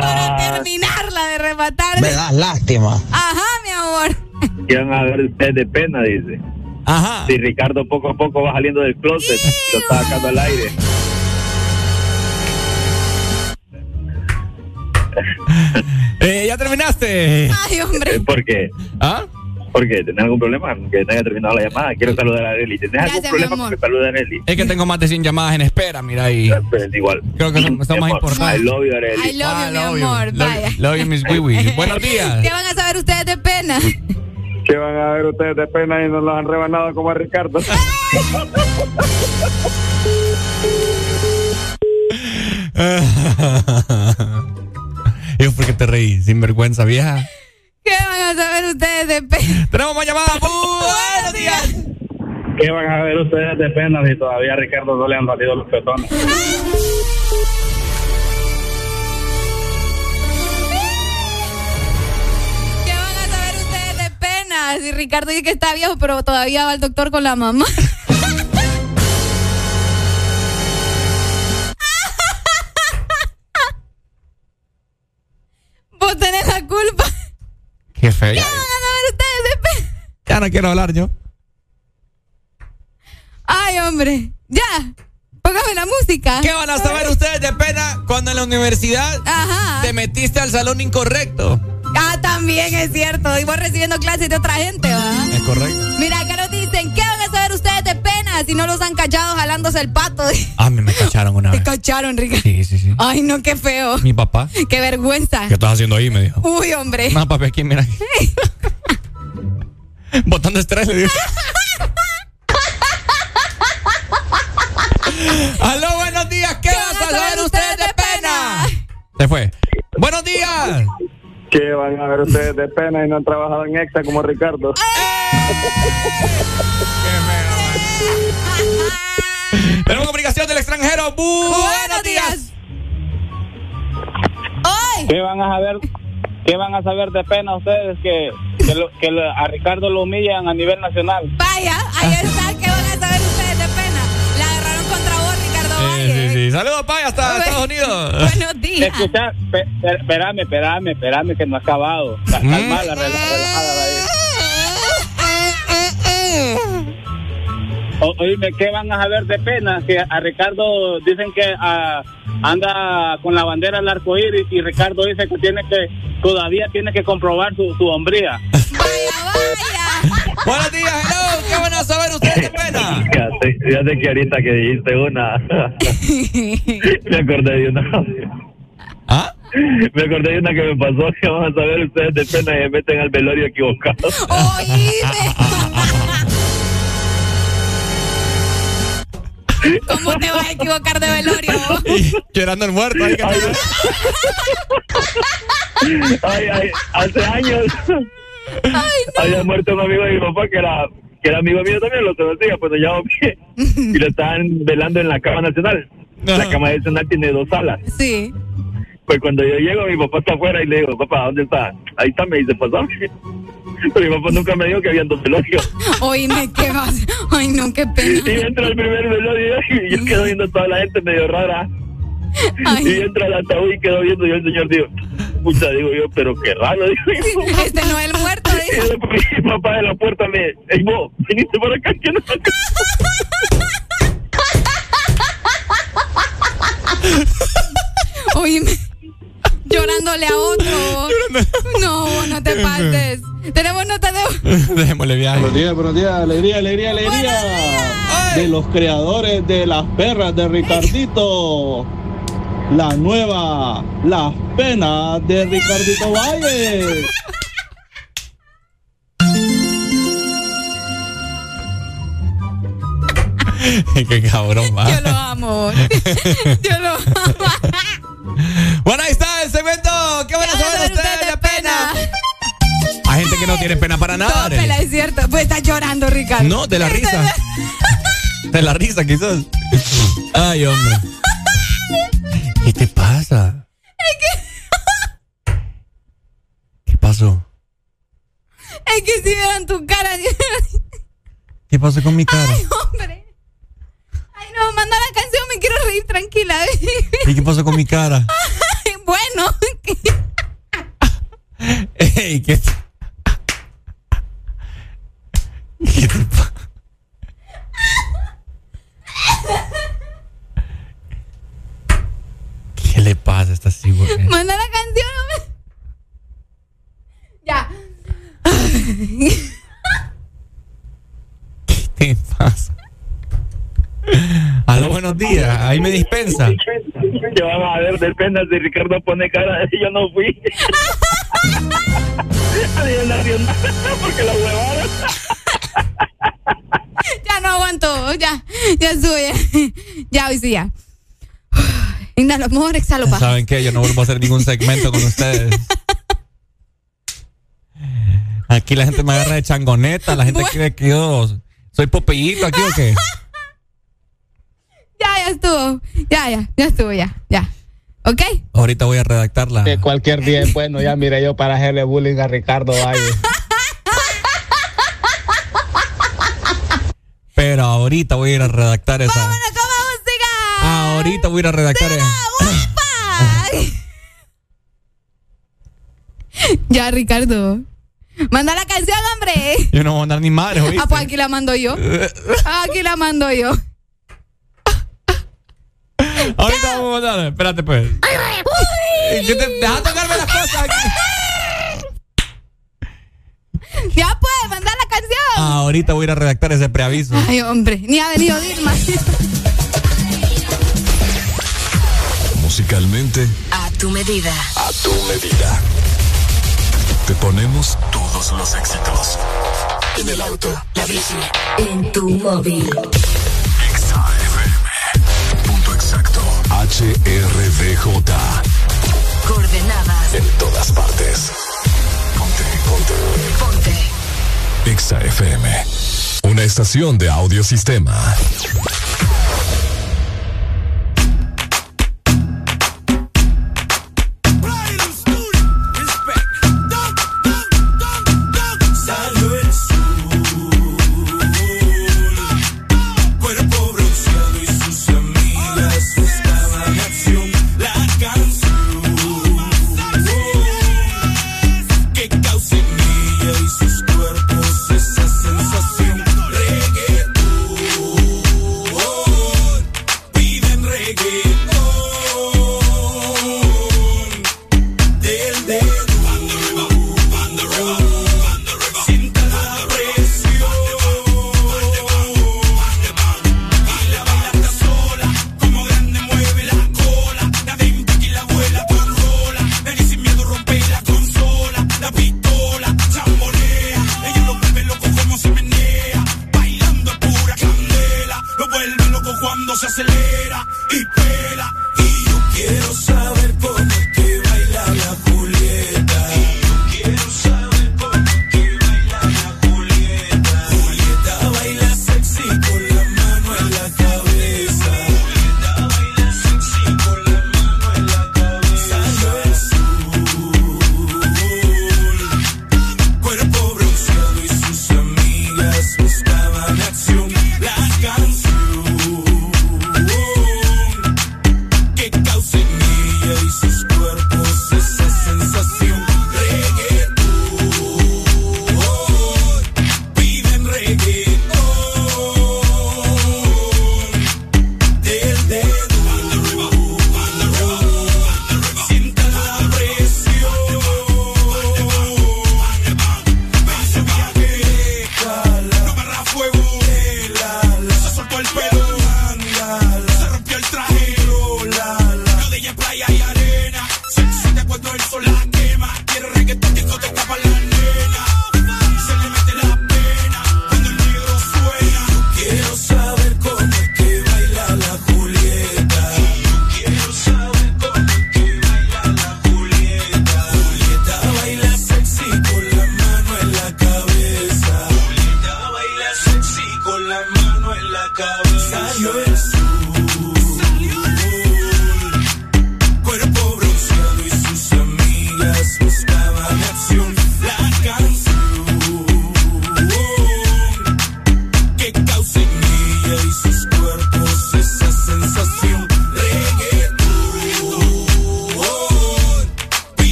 Para terminarla de rematar. Me das lástima. Ajá, mi amor. ¿Qué van a ver ustedes de pena? Dice. Ajá. Si Ricardo poco a poco va saliendo del closet, lo está sacando al aire. Eh, ¿Ya terminaste? Ay, hombre. ¿Por qué? ¿Ah? ¿Por qué? ¿Tenés algún problema? Que no haya terminado la llamada. Quiero saludar a Arely. ¿Tenés algún problema mi amor. con que salude a Arely? Es que tengo más de 100 llamadas en espera, mira ahí. Pues, igual. Creo que son, son más I importantes. love you, Arely. I love you, Ah, mi you. amor. Love- Vaya. Love you, Miss Wiwi. Buenos días. ¿Qué van a saber ustedes de pena? ¿Qué van a ver ustedes de pena y nos los han rebanado como a Ricardo? Yo, ¿por qué te reí? Sin vergüenza, vieja. ¿Qué van a saber ustedes de pena? Tenemos más llamadas. Buenos días. ¿Qué van a ver ustedes de pena si todavía a Ricardo no le han salido los pezones? ¿Qué van a saber ustedes de pena? Si Ricardo dice que está viejo, pero todavía va al doctor con la mamá. Qué feo. ¿Qué Ya, van a saber ustedes de pena? ya no quiero hablar yo. Ay, hombre. Ya. Póngame la música. ¿Qué van a saber ustedes de pena cuando en la universidad Ajá. te metiste al salón incorrecto? Ah, también es cierto. Y vos recibiendo clases de otra gente, ¿va? Es correcto. Mira, acá si no los han cachado jalándose el pato? A mí me cacharon una Te vez. cacharon, Ricardo. Sí, sí, sí. Ay, no, qué feo. Mi papá. Qué vergüenza. ¿Qué estás haciendo ahí? Me dijo. Uy, hombre. No, papi, aquí, mira. Botando estrés, le digo. Aló, buenos días. ¿Qué vas a saber ustedes de pena? Se fue. Buenos días. ¿Qué van a ver ustedes de pena y no han trabajado en EXA como Ricardo? Tenemos comunicación del extranjero. Buenos días. ¿Qué van a saber? ¿Qué van a saber de pena ustedes que, que, lo- que lo- a Ricardo lo humillan a nivel nacional? Vaya, ahí está. ¿Qué van a saber ustedes de pena? La agarraron contra vos, Ricardo Sí, Valle. sí, sí. Saludos, Pay, hasta Estados Unidos. Buenos días. Escucha, espérame, espérame, espérame que no ha acabado. Ca- Mm. Calmala, rela- relajada ahí. O- oíme, ¿qué van a saber de pena? Que a Ricardo dicen que ah, anda con la bandera del arco iris y Ricardo dice que tiene que todavía tiene que comprobar su, su hombría. Vaya, vaya. Buenos días, hello. ¿Qué van a saber ustedes de pena? Fíjate, fíjate que ahorita que dijiste una. me acordé de una. ¿Ah? Me acordé de una que me pasó que van a saber ustedes de pena y me meten al velorio equivocado. ¿Cómo te vas a equivocar de velorio? Llorando el muerto. Ay, ay, ay, hace años había muerto un amigo de mi papá que era que era amigo mío también, lo conocía, pues lo llamo y lo estaban velando en la Cama Nacional. La Cama Nacional tiene dos salas. Sí. Pues cuando yo llego, mi papá está afuera y le digo, papá, ¿dónde está? Ahí está, me dice, pasame. Pero mi papá nunca me dijo que había dos velorios. Oíme, ¿qué vas? Ay, no, qué pena. Y entra el primer velorio y yo quedo viendo a toda la gente medio rara. Y entra el ataúd y quedo viendo y el señor digo, pucha, digo yo, pero qué raro, digo yo. Este no es el muerto, Y después mi papá de la puerta me, ey vos, viniste por acá, que no Oíme, Démosle viaje. Buenos días, buenos días, alegría, alegría, alegría. De los creadores de las perras de Ricardito. La nueva, las penas de Ricardito Valle. Qué cabrón, va. Yo lo amo. Yo lo amo. Bueno, ahí está el segmento. ¿Qué van a no tiene pena para nada. No, es cierto. Pues estás llorando, Ricardo. No, de la risa. De la risa, quizás. Ay, hombre. ¿Qué te pasa? ¿Qué pasó? Es que si vieran tu cara. ¿Qué pasó con mi cara? Ay, hombre. Ay, no, manda la canción, me quiero reír tranquila. ¿Y qué pasó con mi cara? Ay, bueno. Ey, ¿qué. ¿Qué te ¿Qué le pasa a esta cigüeña? Manda la canción, hombre. Ya. ¿Qué te pasa? Aló, buenos días. Ahí me dispensa. Que van a ver, depende si Ricardo pone cara de yo no fui. Porque la huevaron. Ya no aguanto. Ya, ya sube. Ya, hoy sí, ya. Inhalo amor, exhalo paz. ¿Saben qué? Yo no vuelvo a hacer ningún segmento con ustedes. Aquí la gente me agarra de changoneta. La gente cree que yo soy popeyito aquí o qué. Ya, ya estuvo. Ya, ya, ya estuvo, ya, ya. ¿Ok? Ahorita voy a redactarla. Que cualquier día es bueno, ya mire yo para hacerle bullying a Ricardo Valle. Pero ahorita voy a ir a redactar esa. Ahorita voy a ir a redactar esa. Ya, Ricardo. Manda la canción, hombre. Yo no voy a mandar ni madre, ¿oíste? Ah, pues aquí la mando yo. Aquí la mando yo. Ahorita vamos a mandar. Espérate, pues. ¿Qué te- Deja tocarme las cosas aquí. Ya mandar la canción. Ahorita voy a ir a redactar ese preaviso. Ay, hombre, ni ha venido Dilma. Musicalmente, A tu medida. a tu medida. Te ponemos todos los éxitos. En el auto, La bici. En tu móvil. Punto exacto. HRDJ. Coordenadas. En todas partes. Ponte, ponte. Ponte. Exa FM. Una estación de audiosistema.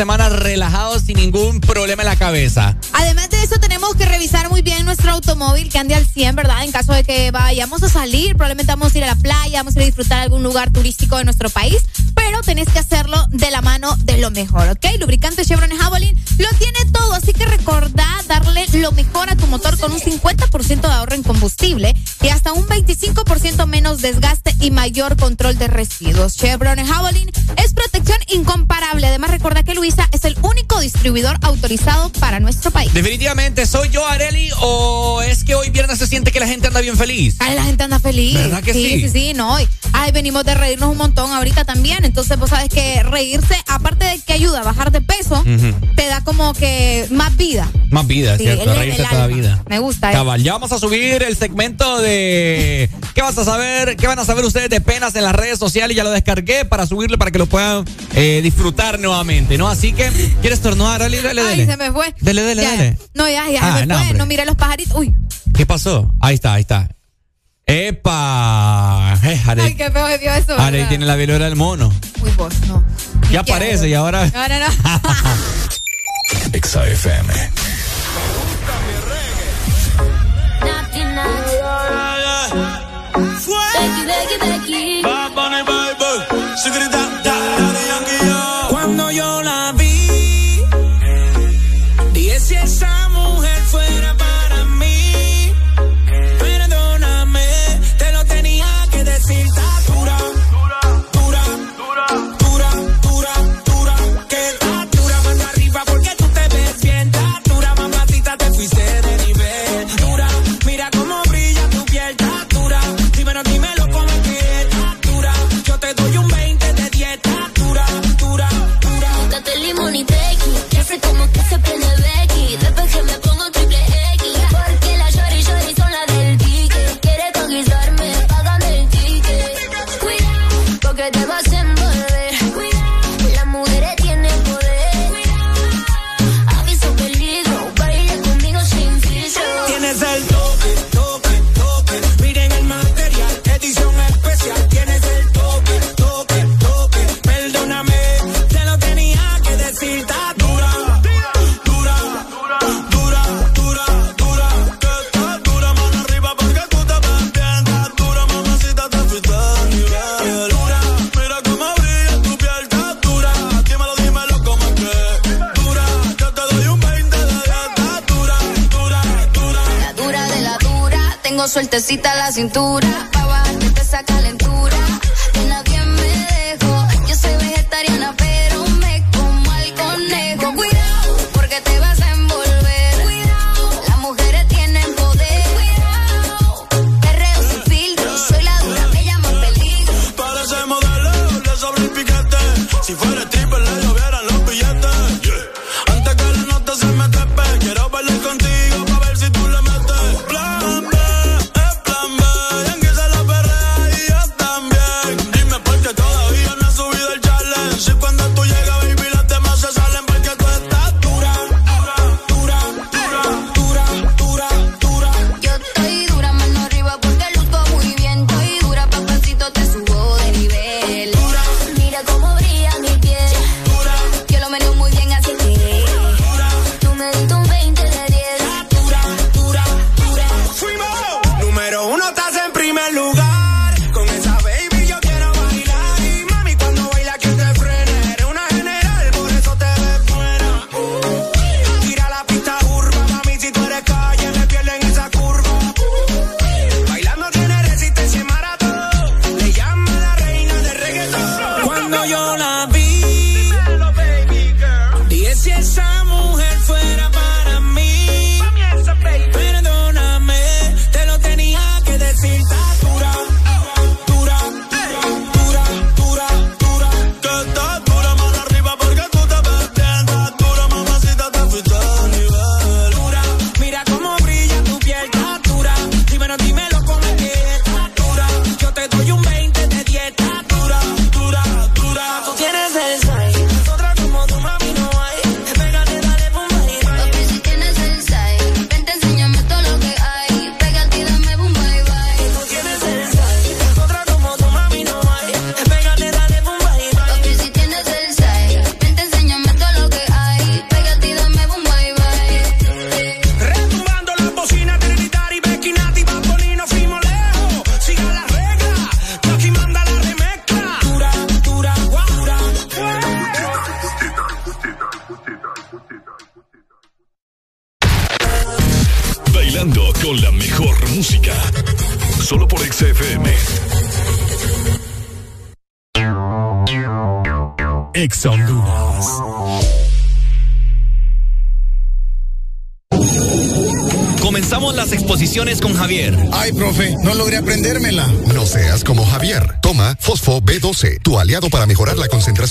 Semana relajado sin ningún problema en la cabeza. Además de eso, tenemos que revisar muy bien nuestro automóvil que ande al 100, ¿verdad? En caso de que vayamos a salir, probablemente vamos a ir a la playa, vamos a ir a disfrutar algún lugar turístico de nuestro país, pero tenés que hacerlo de la mano de lo mejor, ¿ok? Lubricante Chevron Javelin lo tiene todo, así que recordá darle lo mejor a tu motor con un 50% de ahorro en combustible y hasta un 25% menos desgaste y mayor control de residuos. Chevron Javelin es protección incomparable. Además, recuerda que Luisa es el único distribuidor autorizado para nuestro país. Definitivamente, ¿soy yo, Areli, o es que hoy viernes se siente que la gente anda bien feliz? Ay, la gente anda feliz. ¿Verdad que sí? Sí, sí, sí, no. Ay, venimos de reírnos un montón ahorita también. Entonces, vos sabes que reírse, aparte de que ayuda a bajar de peso, te da como que más vida. Más vida, Sí, ¿cierto? Reírse toda vida. Me gusta. ¿eh? Cabal, ya vamos a subir el segmento de ¿Qué vas a saber? ¿Qué van a saber ustedes de penas en las redes sociales? Ya lo descargué para subirlo para que lo puedan eh, disfrutar nuevamente, ¿no? Así que, ¿quieres estornudar? Dale, dale, Ay, dale. se me fue. Dele, dele, Ya. dele. No, ya, ya Ah, me no, fue. hombre. No miré los pajaritos. Uy, ¿Qué pasó? Ahí está, ahí está. ¡Epa! Eh, ay, qué feo se vio eso. ¿verdad? tiene la velora del mono. Uy, vos, no. Ya aparece y ahora. Ahora no. Exa FM. Cuando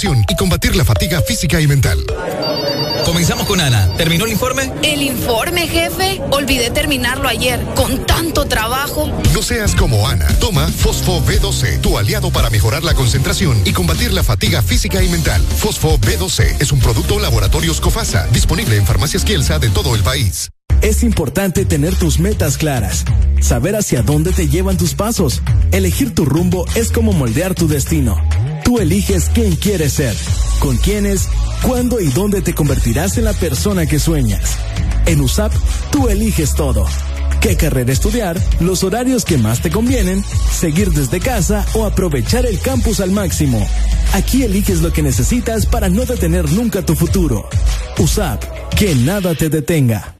y combatir la fatiga física y mental. Comenzamos con Ana. ¿Terminó el informe? El informe, jefe. Olvidé terminarlo ayer. Con tanto trabajo. No seas como Ana. Toma Fosfo B12, tu aliado para mejorar la concentración y combatir la fatiga física y mental. Fosfo B12 es un producto Laboratorios Cofasa, disponible en farmacias Kielsa de todo el país. Es importante tener tus metas claras, saber hacia dónde te llevan tus pasos. Elegir tu rumbo es como moldear tu destino. Tú eliges quién quieres ser, con quiénes, cuándo y dónde te convertirás en la persona que sueñas. En USAP, tú eliges todo. ¿Qué carrera estudiar? Los horarios que más te convienen, seguir desde casa o aprovechar el campus al máximo. Aquí eliges lo que necesitas para no detener nunca tu futuro. USAP, que nada te detenga.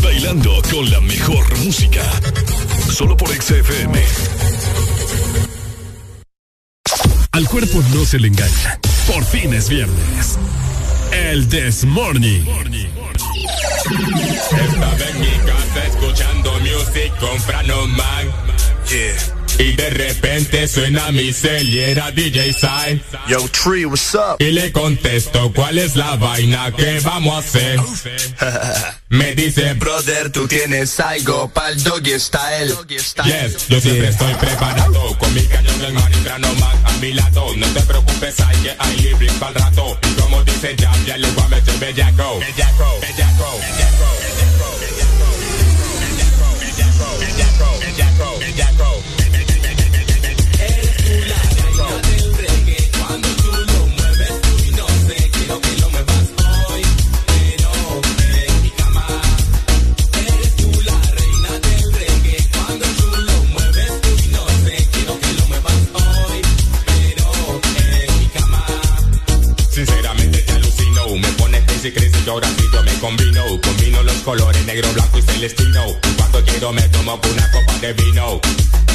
Bailando con la mejor música. Solo por XFM. Al cuerpo no se le engaña. Por fin es viernes. El This Morning. Estaba en mi casa escuchando music, comprando man. Y de repente suena mi cel y era DJ Sign. Yo, Tree, what's up? Y le contesto, ¿cuál es la vaina que vamos a hacer? Me dice, Brother, tú tienes algo pa'l doggy style. Yes, yo siempre estoy preparado Con mi cañón en mano y No te preocupes, hay que hay lyrics pa'l rato Y como dice Jam, ya le voy a meter bellaco Bellaco, bellaco, bellaco, bellaco, bellaco, colores negro, blanco y celestino. Cuando quiero me tomo una copa de vino.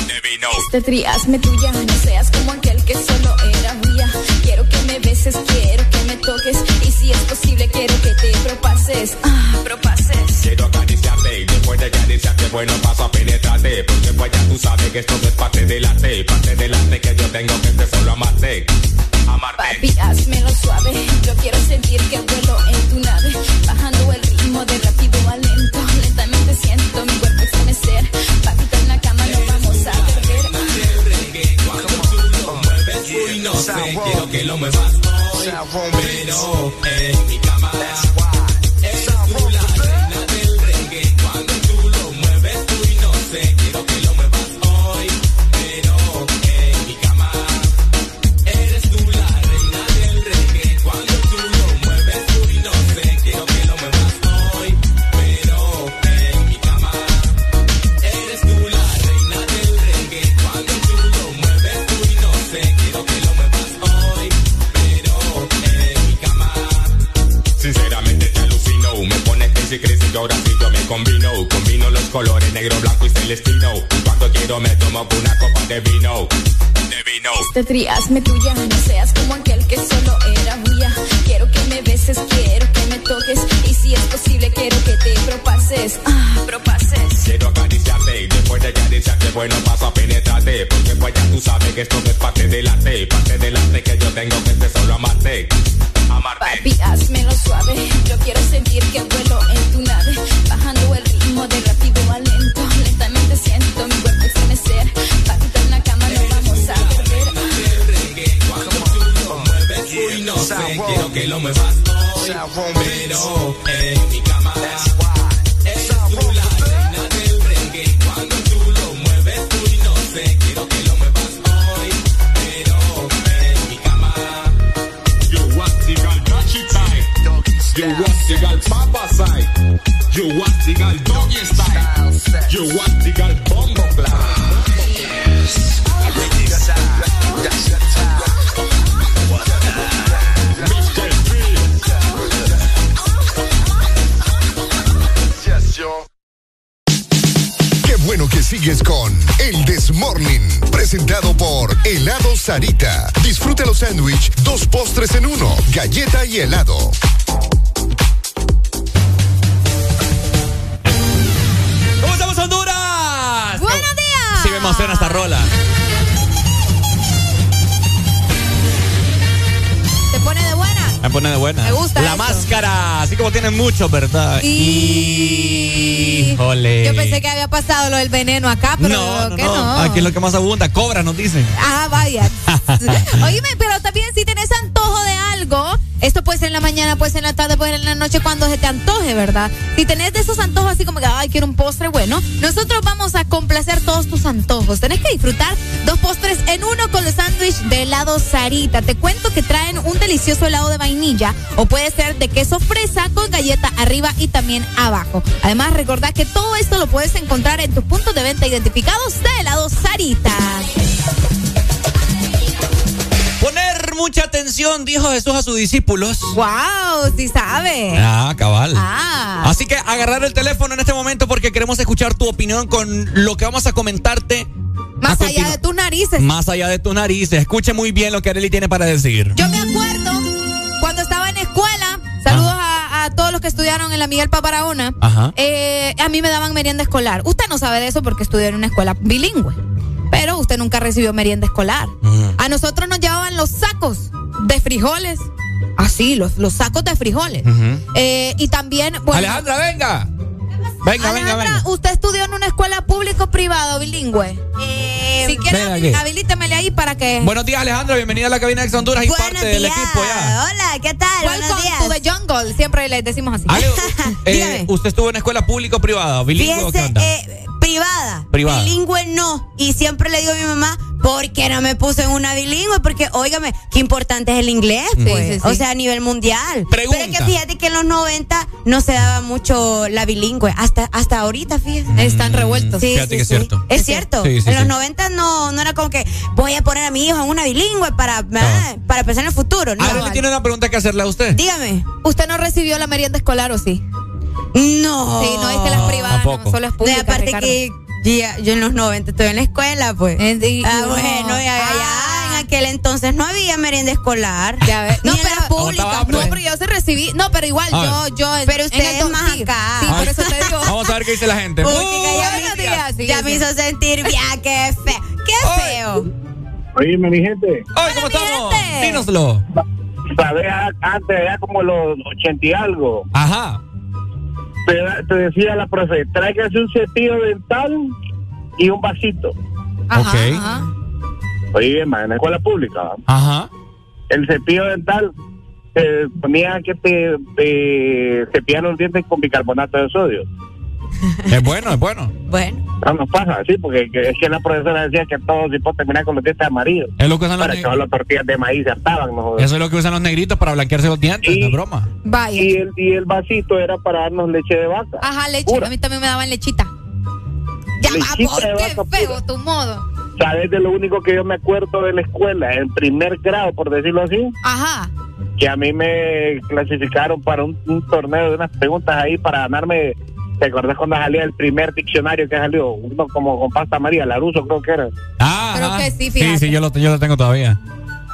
De vino. Este triazme tuya, no seas como aquel que solo era mía. Quiero que me beses, quiero que me toques. Y si es posible, quiero que te propases. Ah, propases. Quiero acariciarte y después de acariciarte, bueno, paso a penetrarte. Porque pues ya tú sabes que esto no es parte del arte. Parte del arte que yo tengo que es solo amarte. Amarte. Papi, hazmelo suave. Yo quiero sentir que vuelo hoy, pero en ahora yo me combino, combino los colores negro, blanco y celestino. Cuando quiero me tomo una copa de vino, de vino. Este triazme tuya, no seas como aquel que solo era mía. Quiero que me beses, quiero que me toques. Y si es posible, quiero que te propases. Ah, propases. Quiero acariciarte y después de acariciarte, bueno, paso a penetrarte. Porque pues ya tú sabes que esto no es parte del arte, parte del arte que yo tengo que es solo amarte. Amarte. Papi, hazmelo suave. Yo quiero sentir que vuelo en tu nave. Bajando el ritmo de rápido a lento. Lentamente siento mi cuerpo estremecer. Papita en la cama no vamos a perder. Uy, no sé, quiero que lo muevas hoy, pero en mi cama. Girl papa side. You want the girl doggy style. You want the girl bombo Qué bueno que sigues con El Desmorning, presentado por Helado Sarita. Disfruta los sándwich, dos postres en uno, galleta y helado. Emociona esta rola. ¿Te pone de buena? Me pone de buena. Me gusta La eso. máscara, así como tienen mucho, ¿verdad? Híjole. Yo pensé que había pasado lo del veneno acá, pero no, no, que no, no. Aquí es lo que más abunda, cobra, nos dicen. Ah, vaya. Oíme, pero también si tenés antojo de algo, esto puede ser en la mañana, puede ser en la tarde, puede ser en la noche, cuando se te antoje, ¿verdad? Si tenés de esos antojos así como que, ay, quiero un postre, bueno, nosotros vamos a complacer todos tus antojos. Tenés que disfrutar dos postres en uno con el sándwich de helado Sarita. Te cuento que traen un delicioso helado de vainilla o puede ser de queso fresa con galleta arriba y también abajo. Además, recordá que todo esto lo puedes encontrar en tus puntos de venta identificados de helado Sarita. Mucha atención, dijo Jesús a sus discípulos. ¡Wow! Sí sabe. Ah, cabal. Ah. Así que agarrar el teléfono en este momento porque queremos escuchar tu opinión con lo que vamos a comentarte. Más a allá de tus narices. Más allá de tus narices. Escuche muy bien lo que Arely tiene para decir. Yo me acuerdo cuando estaba en escuela, saludos a, a todos los que estudiaron en la Miguel Paparahona, Ajá. eh, a mí me daban merienda escolar. Usted no sabe de eso porque estudió en una escuela bilingüe, nunca recibió merienda escolar. A nosotros nos llevaban los sacos de frijoles, así, los, los sacos de frijoles. Eh, y también, bueno, Alejandra, venga. Venga, venga, Alejandra, venga. ¿usted estudió en una escuela público o privada o bilingüe? si quiere, habilítemele ahí para que... Buenos días, Alejandra. Bienvenida a la cabina de Ex Honduras y parte del equipo ya. Hola, ¿qué tal? Welcome Buenos días. to the jungle. Siempre les decimos así. Ale, eh, ¿Usted estuvo en escuela pública o privada? ¿Bilingüe o qué Fíjese, onda? eh, privada. Privada. Bilingüe no. Y siempre le digo a mi mamá, ¿por qué no me puse en una bilingüe? Porque, óigame, qué importante es el inglés, pues. sí, sí. O sea, a nivel mundial. Pregunta. Pero es que fíjate que en los 90 no se daba mucho la bilingüe. Hasta, hasta ahorita, fíjese. Están revueltos. Sí, Fíjate sí, que es cierto. Es cierto. Sí, sí, en los sí. 90 no, no era como que voy a poner a mi hijo en una bilingüe para, ah, para pensar en el futuro. No. Arely tiene una pregunta que hacerle a usted. Dígame. ¿Usted no recibió la merienda escolar o sí? No. Sí, no es que las privadas, no, Tampoco. solo es pública, De aparte Ricardo. que ya- yo en los 90 estoy en la escuela, pues. Eh, y- ah, no. bueno, ya, ya, Ah. en aquel entonces no había merienda escolar. Ya ves. Ni No, en pero la pública. No, pero yo sí recibí. No, pero igual, A yo, yo. Pero en ustedes el más sí, acá. Sí, por eso te digo. Vamos a ver qué dice la gente. Uy, Uh, chica, ya, me, días, sí, ya sí. me hizo sentir bien, qué feo. Qué feo. Oíme, mi gente, Ay, ¿cómo estamos? gente. Dínoslo. sabes, antes, ya como los ochenta y algo, Ajá. Te, te decía la profe, tráigase un cepillo dental y un vasito. Ajá, Ok. ajá. Oye, en la escuela pública. Ajá. el cepillo dental te ponía que te, te cepillar los dientes con bicarbonato de sodio. Es bueno, es bueno. Bueno. No nos pasa así, porque que- es que la profesora decía que todos si pueden terminar con los dientes amarillos. Es lo que usan los Para que las tortillas de maíz se hartaban, ¿no? Eso es lo que usan los negritos para blanquearse los dientes, Y- no es broma. Vaya. Y el, y el vasito era para darnos leche de vaca. Ajá, leche. Pura. A mí también me daban lechita. Ya va, Lechita por de qué vaca feo pura. tu modo. ¿Sabes de lo único que yo me acuerdo de la escuela? En primer grado, por decirlo así, Ajá. que a mí me clasificaron para un, un torneo de unas preguntas ahí para ganarme. ¿Te acuerdas cuando salía el primer diccionario que salió? Uno como con pasta María, Laruso creo que era. Ah, Creo ajá. que sí, Sí, fíjate. sí, yo lo, yo lo tengo todavía.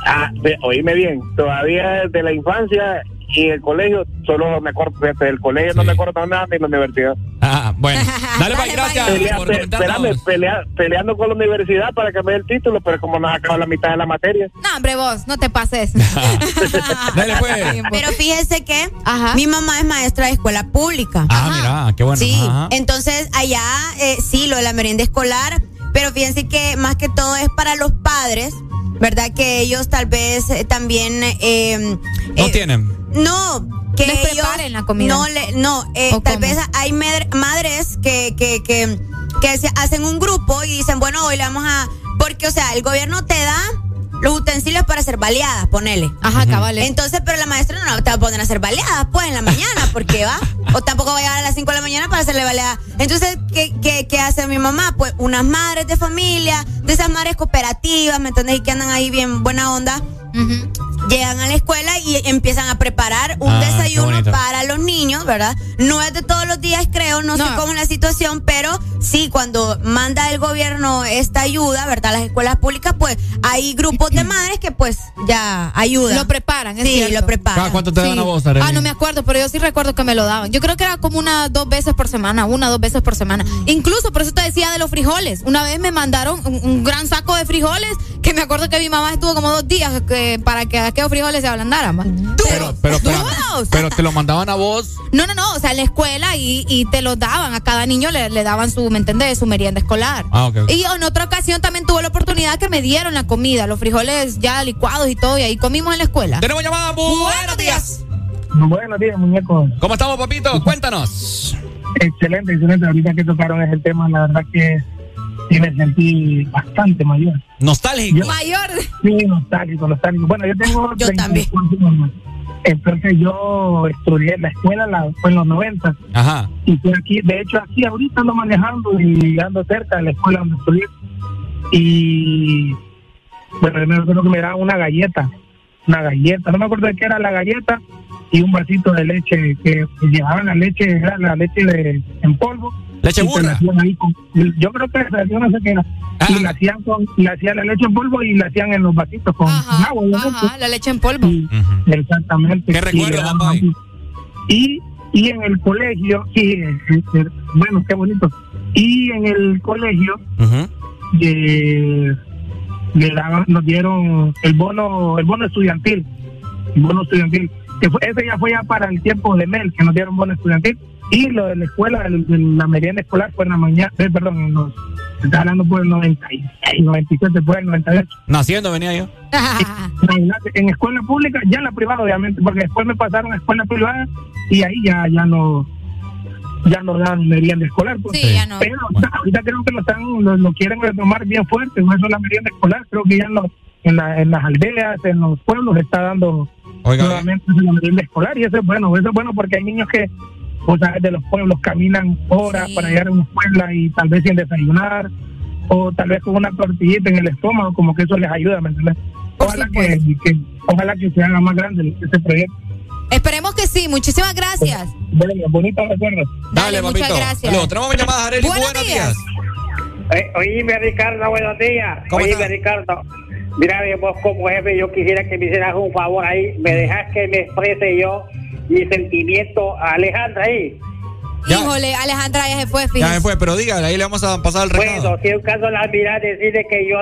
Ah, de- oíme bien, todavía desde la infancia y el colegio, solo me acuerdo, fíjate, del colegio no me acuerdo nada ni la universidad. Ah, bueno. Dale, Dale, gracias Pelea- por espérame, pelea- peleando con la universidad para que me dé el título, pero como nos acaba la mitad de la materia. No, hombre, vos, no te pases. Dale, pues. Pero fíjese que Ajá. mi mamá es maestra de escuela pública. Ah, mira, qué bueno. Sí, Ajá. entonces allá eh, sí, lo de la merienda escolar, pero fíjense que más que todo es para los padres, ¿verdad? Que ellos tal vez eh, también... eh, No eh, tienen. No, que Les ellos preparen la comida. No, le, no eh, ¿O tal cómo? vez hay madres que, que, que, que se hacen un grupo y dicen, bueno, hoy le vamos a... Porque, o sea, el gobierno te da los utensilios para hacer baleadas, ponele. Ajá, cabales. Entonces, pero la maestra no te va a poner a hacer baleadas, pues, en la mañana, porque va. O tampoco va a llegar a las 5 de la mañana para hacerle baleadas. Entonces, ¿qué, qué, qué hace mi mamá? Pues, unas madres de familia, de esas madres cooperativas, ¿me entendés? Y que andan ahí bien buena onda. Ujú. Llegan a la escuela y empiezan a preparar un Ah, desayuno para los niños, ¿verdad? No es de todos los días, creo, no, sé cómo es la situación, pero sí, cuando manda el gobierno esta ayuda, ¿verdad? Las escuelas públicas, pues hay grupos de madres que pues ya ayudan. Lo preparan, es Sí, cierto. lo preparan. ¿Cada cuánto te dan Sí. a vos, Arely? Ah, no me acuerdo, pero yo sí recuerdo que me lo daban. Yo creo que era como una dos veces por semana, una dos veces por semana. Incluso por eso te decía de los frijoles. Una vez me mandaron un, un gran saco de frijoles que me acuerdo que mi mamá estuvo como dos días que, para que aquellos frijoles se ablandaran. ¿va? Pero, pero, duros. pero te lo mandaban a vos. No, no, no, o sea, en la escuela y, y te los daban. A cada niño le, le daban su, ¿me entendés? Su merienda escolar. Ah, ok. ok. Y en otra ocasión también tuve la oportunidad que me dieron la comida, los frijoles ya licuados y todo, y ahí comimos en la escuela. Tenemos llamada. Buenos días. Buenos días, muñeco. ¿Cómo estamos, papito? Cuéntanos. Excelente, excelente. Ahorita que tocaron ese tema, la verdad que sí me sentí bastante mayor. Nostálgico. Mayor. Sí, nostálgico, nostálgico. Bueno, yo tengo Yo 34 años. Entonces yo estudié la escuela la, fue en los 90 Ajá. y fue aquí, de hecho aquí ahorita ando manejando y ando cerca de la escuela donde estudié. Y bueno, me acuerdo que me daban una galleta, una galleta, no me acuerdo de qué era la galleta y un vasito de leche que, que llevaban la leche, era la leche de, en polvo. Leche Y burra. hacían ahí con- yo creo que yo no sé qué era. Ah. Y la hacían con, la hacían la leche en polvo y la hacían en los vasitos con, Ajá, agua. ajá, la leche en polvo. Y-. Exactamente. ¿Qué Y recuerdo, papá? Y, y en el colegio, sí, eh, eh, bueno, qué bonito. Y en el colegio Ujú. eh, le daban, nos dieron el bono, el bono estudiantil, el bono estudiantil. Que fue, ese ya fue ya para el tiempo de Mel, que nos dieron bono estudiantil. Y lo de la escuela, el- de la merienda escolar fue en la mañana, eh, perdón, en los, está hablando por el 96, 97, fue el 98. Naciendo venía yo. Imagínate, en escuela pública, ya en la privada obviamente, porque después me pasaron a escuela privada y ahí ya ya no ya no dan merienda escolar. pues. Sí, ya no. Pero ahorita creo que lo están lo, lo quieren retomar bien fuerte, no es solo la merienda escolar, creo que ya en, los, en, la- en las aldeas, en los pueblos está dando Oiga, nuevamente la merienda escolar y eso es bueno, eso es bueno porque hay niños que o sea, de los pueblos caminan horas Sí. para llegar a una escuela y tal vez sin desayunar o tal vez con una tortillita en el estómago, como que eso les ayuda, ¿me entiendes? Ojalá que, que- ojalá que se haga más grande ese proyecto. Esperemos que sí. Muchísimas gracias. Bueno, bonito recuerdo. Dale, muchas papito. gracias. Tenemos llamadas, Arely. Buenos Buenos, días. días. Eh, oíme, Ricardo, buenos días. ¿Cómo oíme, está? Ricardo. Mira, vos como jefe, yo quisiera que me hicieras un favor ahí. Me dejas que me exprese yo mi sentimiento a Alejandra ahí. Híjole, Alejandra ya se fue, Ya me fue, pero dígale, ahí le vamos a pasar el recado. Bueno, si en un caso la mira, decirle que yo,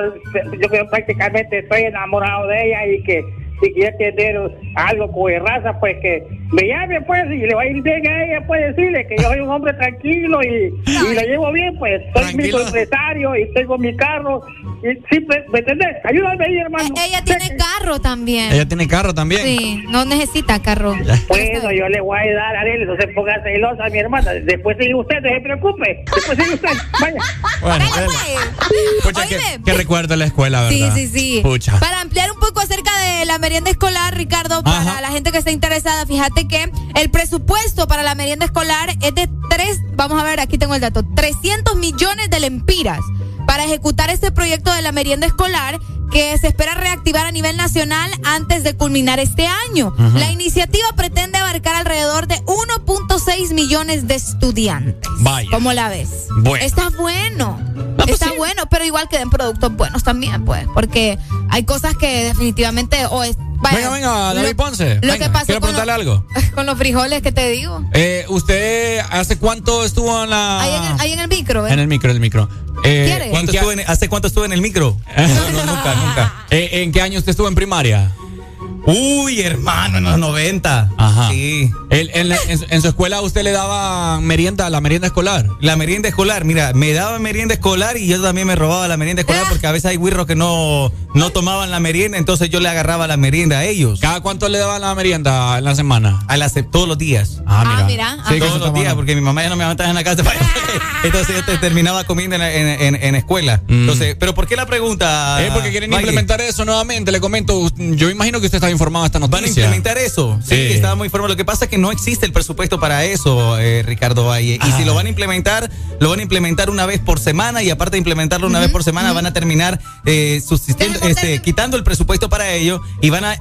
yo prácticamente estoy enamorado de ella y que si quiere tener algo con de raza, pues que me llame, pues, y le va a ir bien a ella, pues decirle que yo soy un hombre tranquilo y, y lo llevo bien, pues, soy mi empresario y tengo mi carro. Y siempre, ¿me entendés? Ayúdame ahí, hermano. Eh, Ella tiene carro también. Ella tiene carro también. Sí, no necesita carro. Bueno, yo le voy a ayudar a él, no se ponga celosa, mi hermana. Después sigue usted, no se preocupe. Después sigue usted, vaya. Bueno, Dale, dale. pues. Pucha, que, Oíme. que recuerdo la escuela, Sí, ¿verdad? sí, sí. Pucha. Para ampliar un poco acerca de la merienda escolar, Ricardo, para Ajá. la gente que está interesada, fíjate que el presupuesto para la merienda escolar es de tres, vamos a ver, aquí tengo el dato, 300 millones de lempiras para ejecutar este proyecto de la merienda escolar que se espera reactivar a nivel nacional antes de culminar este año. La iniciativa pretende abarcar alrededor de 1.6 millones de estudiantes. Vaya. ¿Cómo la ves? Bueno. Está bueno. pues Está bueno, pero igual que den productos buenos también, pues, porque hay cosas que definitivamente o es, vaya, venga, venga, David lo- Ponce. Lo Venga, que pasó quiero con, preguntarle los- algo. con los frijoles que te digo. Eh, ¿Usted hace cuánto estuvo en la. Ahí en el, ahí en el micro, ¿ves? En el micro, en el micro. Eh, ¿Quiere? ¿Cuánto ¿en qué- estuvo en- ¿Hace cuánto estuvo en el micro? No, no, nunca, nunca. Eh, ¿En qué año usted estuvo en primaria? Uy, hermano, en los 90. Ajá. Sí. El- en, la- en su- en su escuela usted le daba merienda, la merienda escolar. La merienda escolar, mira, me daba merienda escolar y yo también me robaba la merienda escolar Ah. porque a veces hay güirros que no, no tomaban la merienda, entonces yo le agarraba la merienda a ellos. ¿Cada cuánto le daban la merienda en la semana? A las, todos los días. Ah, mira. Sí, que todos eso los días, porque mi mamá ya no me aguantaba en la casa. Entonces yo te- terminaba comiendo en, en, en- en escuela. Entonces, ¿pero por qué la pregunta? Mm. Porque quieren Valle? implementar eso nuevamente. Le comento, yo imagino que usted está informado esta ¿Van a noticia. implementar eso? Sí, Sí. estaba muy informado. Lo que pasa es que no existe el presupuesto para eso, eh, Ricardo Valle. Y si lo van a implementar, lo van a implementar una vez por semana y aparte de implementarlo una vez por semana, van a terminar eh, este, quitando el presupuesto para ello y van a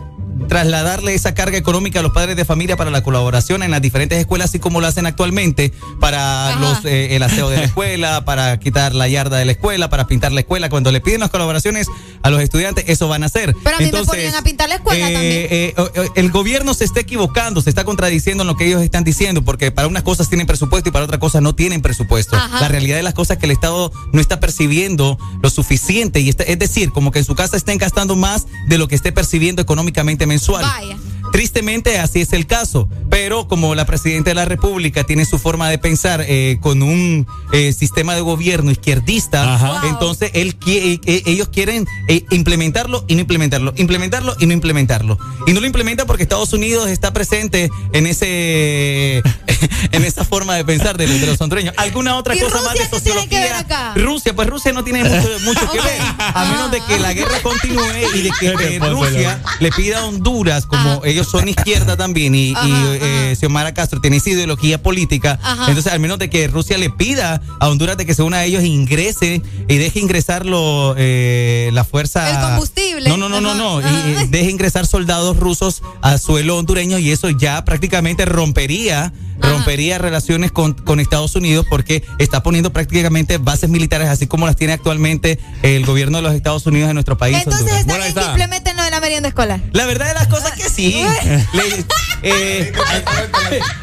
trasladarle esa carga económica a los padres de familia para la colaboración en las diferentes escuelas, así como lo hacen actualmente para Ajá. los eh, el aseo de la escuela, para quitar la yarda de la escuela, para pintar la escuela. Cuando le piden las colaboraciones a los estudiantes, eso van a hacer. Pero a mí Entonces, me ponían a pintar la escuela eh, también. eh, el gobierno se está equivocando, se está contradiciendo en lo que ellos están diciendo, porque para unas cosas tienen presupuesto y para otras cosas no tienen presupuesto. Ajá. La realidad de las cosas es que el Estado no está percibiendo lo suficiente, y está- es decir, como que en su casa estén gastando más de lo que esté percibiendo económicamente mensual. Vaya. Tristemente así es el caso, pero como la presidenta de la República tiene su forma de pensar eh, con un eh, sistema de gobierno izquierdista, Ajá. Wow. entonces él qui- eh, ellos quieren eh, implementarlo y no implementarlo, implementarlo y no implementarlo. Y no lo implementa porque Estados Unidos está presente en ese en esa forma de pensar de, de los hondureños. ¿Alguna otra ¿Y cosa más de Rusia que ver sociología? acá? Rusia, pues Rusia no tiene mucho, mucho que ver, a menos de que la guerra continúe y de que eh. Rusia le pida a Honduras, como. Ellos son izquierda también y, y, Ajá, eh, ajá. Xiomara Castro tiene esa ideología política, Ajá. entonces al menos de que Rusia le pida a Honduras de que se una a ellos ingrese y deje ingresar lo, eh, la fuerza... El combustible. No, no, no, no, no, y, eh, deje ingresar soldados rusos a suelo hondureño y eso ya prácticamente rompería Ajá. rompería relaciones con, con Estados Unidos porque está poniendo prácticamente bases militares así como las tiene actualmente el gobierno de los Estados Unidos en nuestro país. Entonces está Bueno, bien que implementen lo de la merienda escolar. La verdad de las cosas que sí. Le- eh,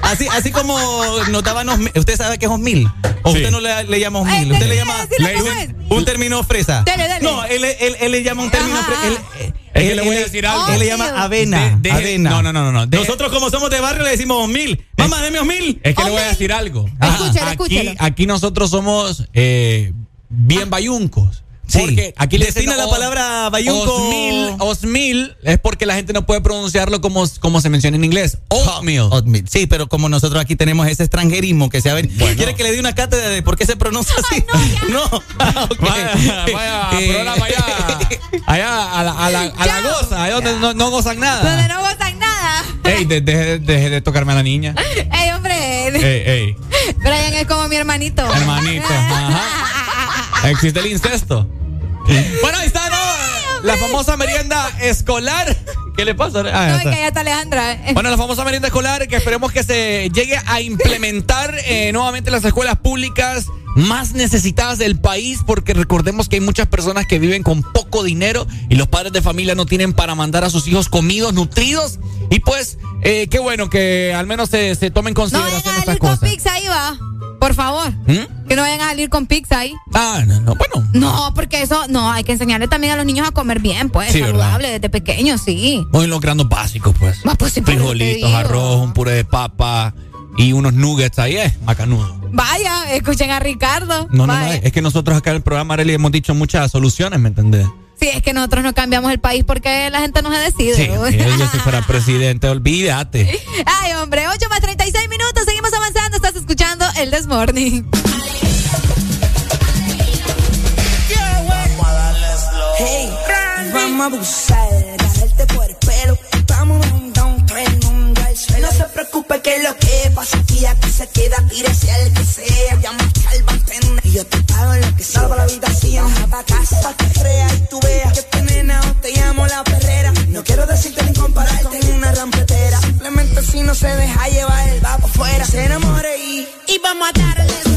así, así como notaban usted sabe que es osmil. O Sí. usted no le, le llama osmil, usted le déjeme llama un, término fresa. Dale, dale. No, él, él, él le llama un término fresa. Es que le voy a decir algo. Él le llama avena. De- avena. no, no, no, no. De- Nosotros como somos de barrio le decimos osmil. Mamá, deme osmil. Es que le voy a decir algo. Aquí, aquí nosotros somos eh, bien bayuncos. Sí. Porque aquí le dicen la palabra bayunco. Osmil, osmil es porque la gente no puede pronunciarlo como, como se menciona en inglés. Oatmeal. Oatmeal. Sí, pero como nosotros aquí tenemos ese extranjerismo que se ha ¿Quiere que le dé una cátedra de por qué se pronuncia así? no, Ah, ok. Vaya, vaya, Eh, programa allá, allá a la, a la, a la goza, allá donde no, no gozan Donde nada. no gozan nada. Ey, de- deje deje de tocarme a la niña. Ey, hombre. Ey, ey, Brian es como mi hermanito. hermanito. Ajá. ¿Existe el incesto? Bueno, ahí está, La famosa merienda escolar. ¿Qué le pasa? Ah, no, que Alejandra. Eh. Bueno, la famosa merienda escolar que esperemos que se llegue a implementar eh, nuevamente en las escuelas públicas más necesitadas del país, porque recordemos que hay muchas personas que viven con poco dinero y los padres de familia no tienen para mandar a sus hijos comidos, nutridos. Y pues, eh, qué bueno que al menos se, se tomen en consideración no, estas ahí va. Por favor. ¿Mm? Que no vayan a salir con pizza ahí. Ah, no, no, bueno. No, porque eso, no, hay que enseñarle también a los niños a comer bien, pues, sí, saludable, ¿verdad? desde pequeños, sí. Voy logrando básicos, pues. Más pues sí, pues, Frijolitos, arroz, un puré de papa y unos nuggets ahí, es macanudo. Vaya, escuchen a Ricardo. No, no, no, es que nosotros acá en el programa, Arely, hemos dicho muchas soluciones, ¿me entendés? Sí, es que nosotros no cambiamos el país porque la gente no se decide. Sí, yo si fuera presidente, olvídate. Ay, hombre, 8 más 36 minutos el Desmorning. Vamos a. Hey, vamos a abusar, agarrarte por el pelo. Vamos a un downtown, un al. No se preocupe que lo que pasa aquí, aquí se queda, tírese al que sea. Ya al bartender. Y yo te pago lo que salva la habitación. Baja pa' casa, te crea y tú veas. Que te nena oh, te llamo la perrera. No quiero decirte ni compararte ni una rampetera. Simplemente si no se deja llevar, va pa' afuera. Se enamore vamos a darle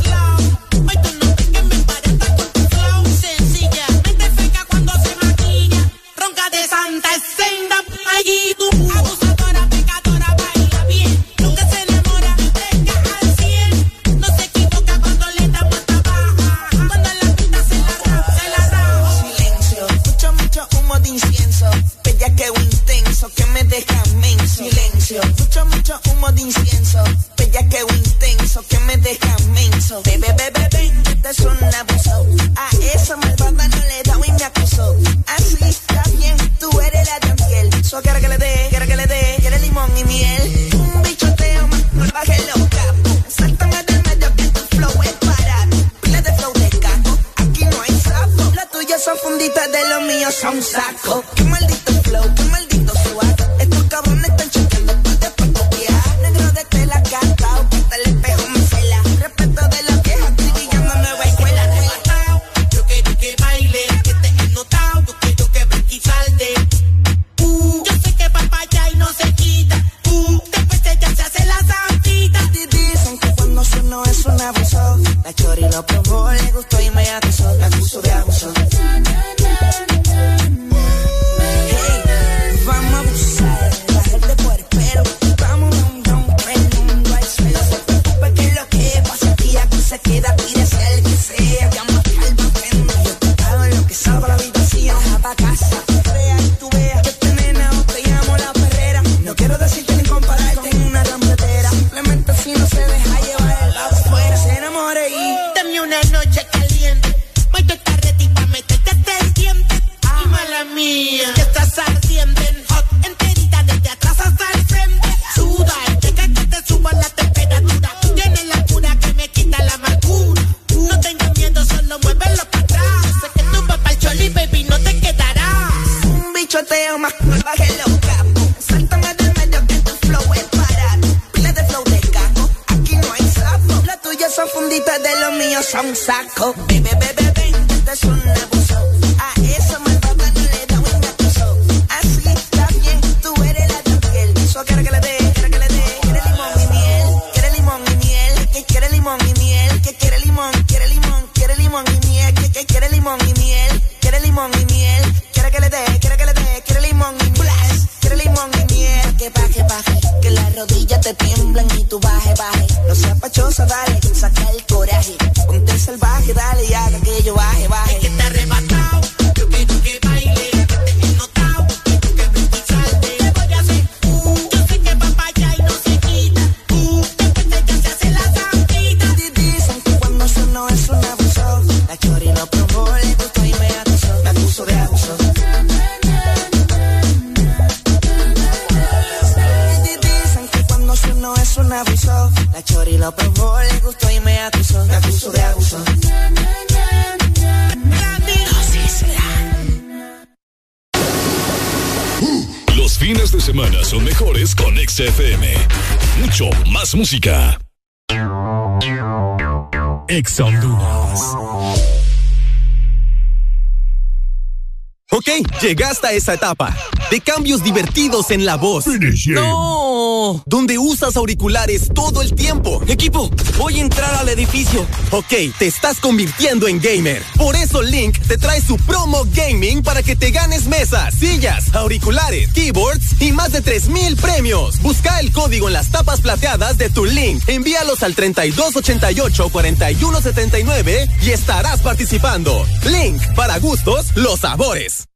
esa etapa. De cambios divertidos en la voz. No. Donde usas auriculares todo el tiempo. Equipo, voy a entrar al edificio. Ok, te estás convirtiendo en gamer. Por eso Link te trae su promo gaming para que te ganes mesas, sillas, auriculares, keyboards y más de 3000 premios. Busca el código en las tapas plateadas de tu Link. Envíalos al 3288-4179 y estarás participando. Link, para gustos, los sabores.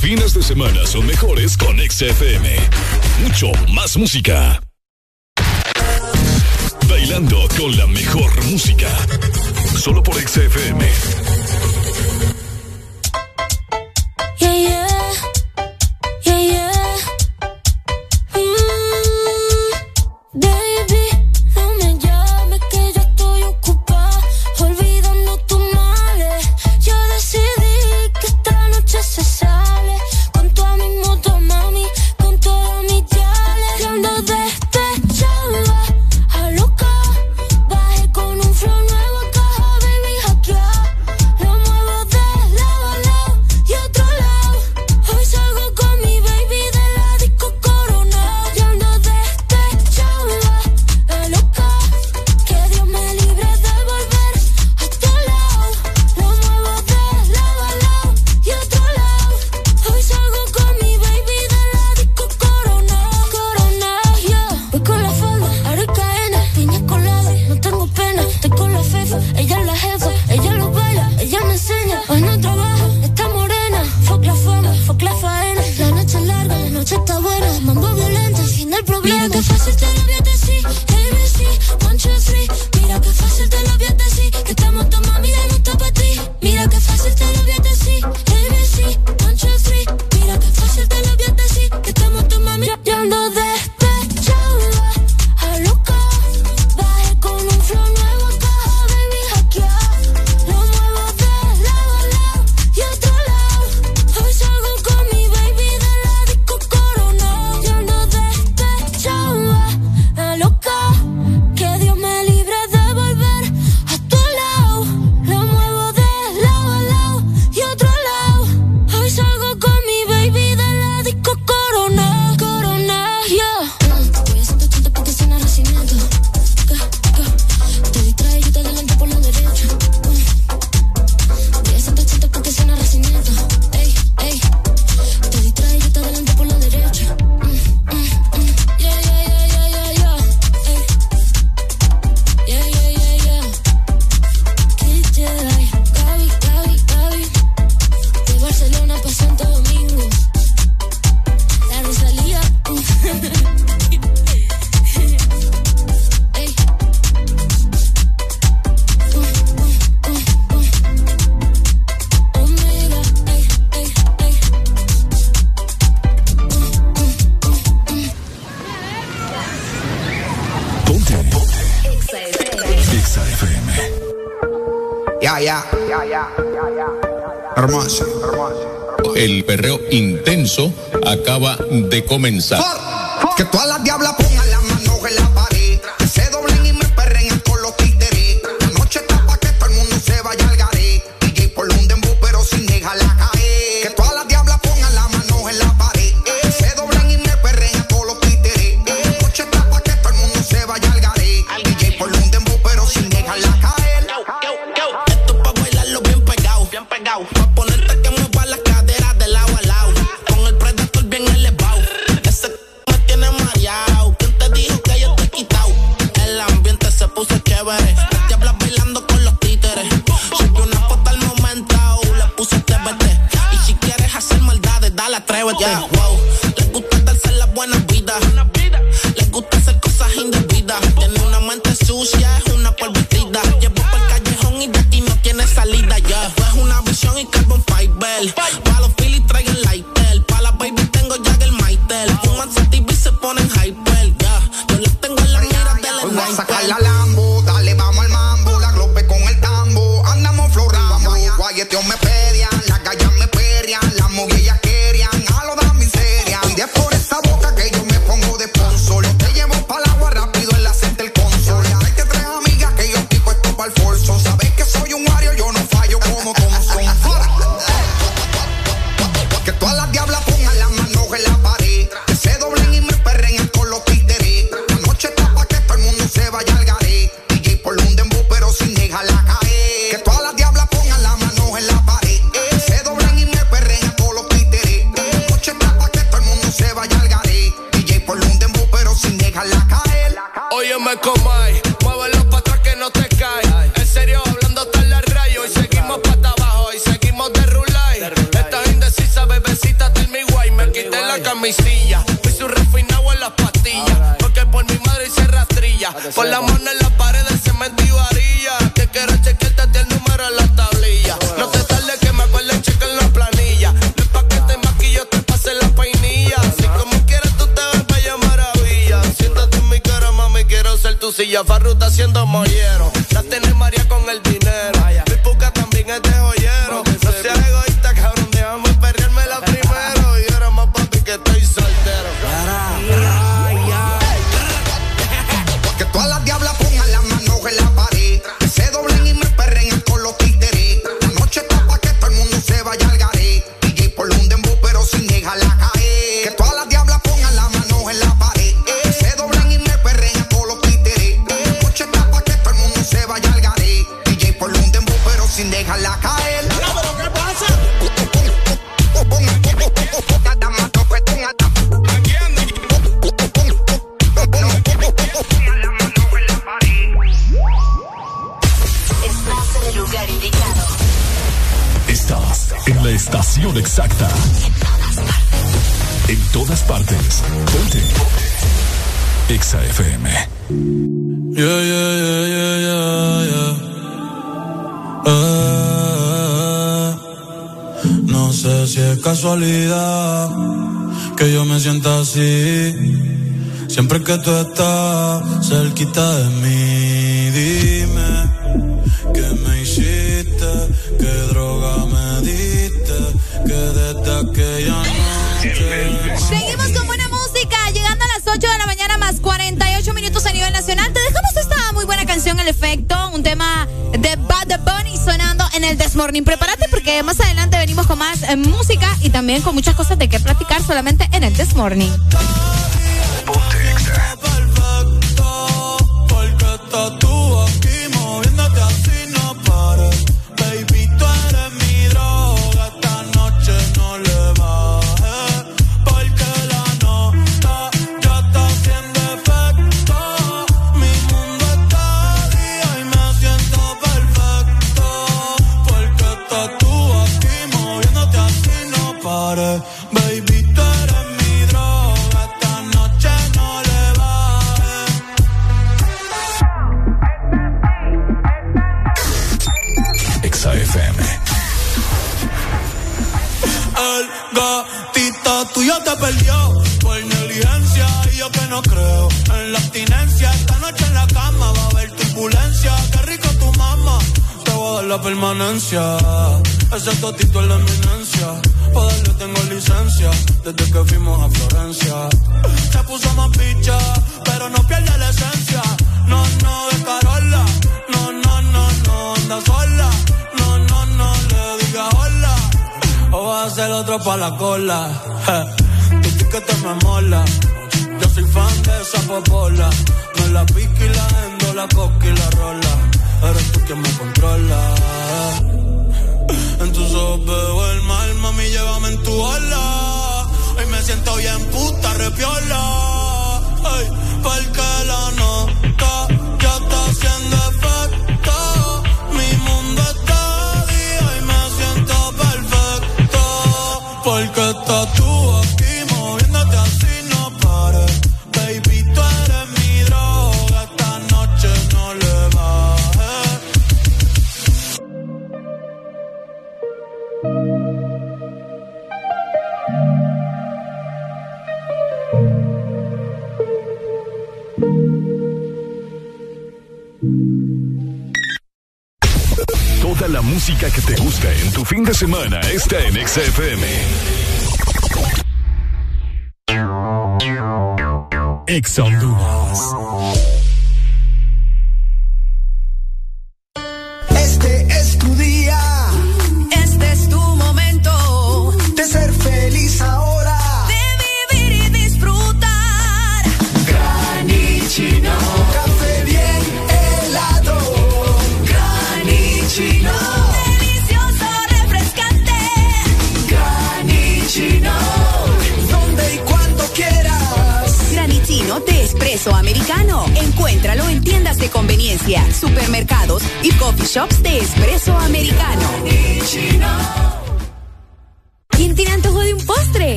Fines de semana son mejores con XFM. Mucho más música. Bailando con la mejor música. Solo por XFM. allá. Hermoso. El perreo intenso acaba de comenzar. Que todas las diablas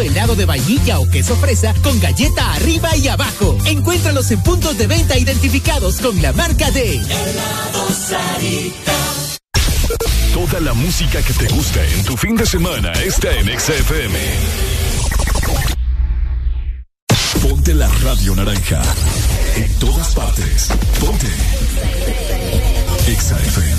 Helado de vainilla o queso fresa con galleta arriba y abajo. Encuéntralos en puntos de venta identificados con la marca de Helado Sarita. Toda la música que te gusta en tu fin de semana está en XFM. Ponte la radio naranja. En todas partes. Ponte. XFM.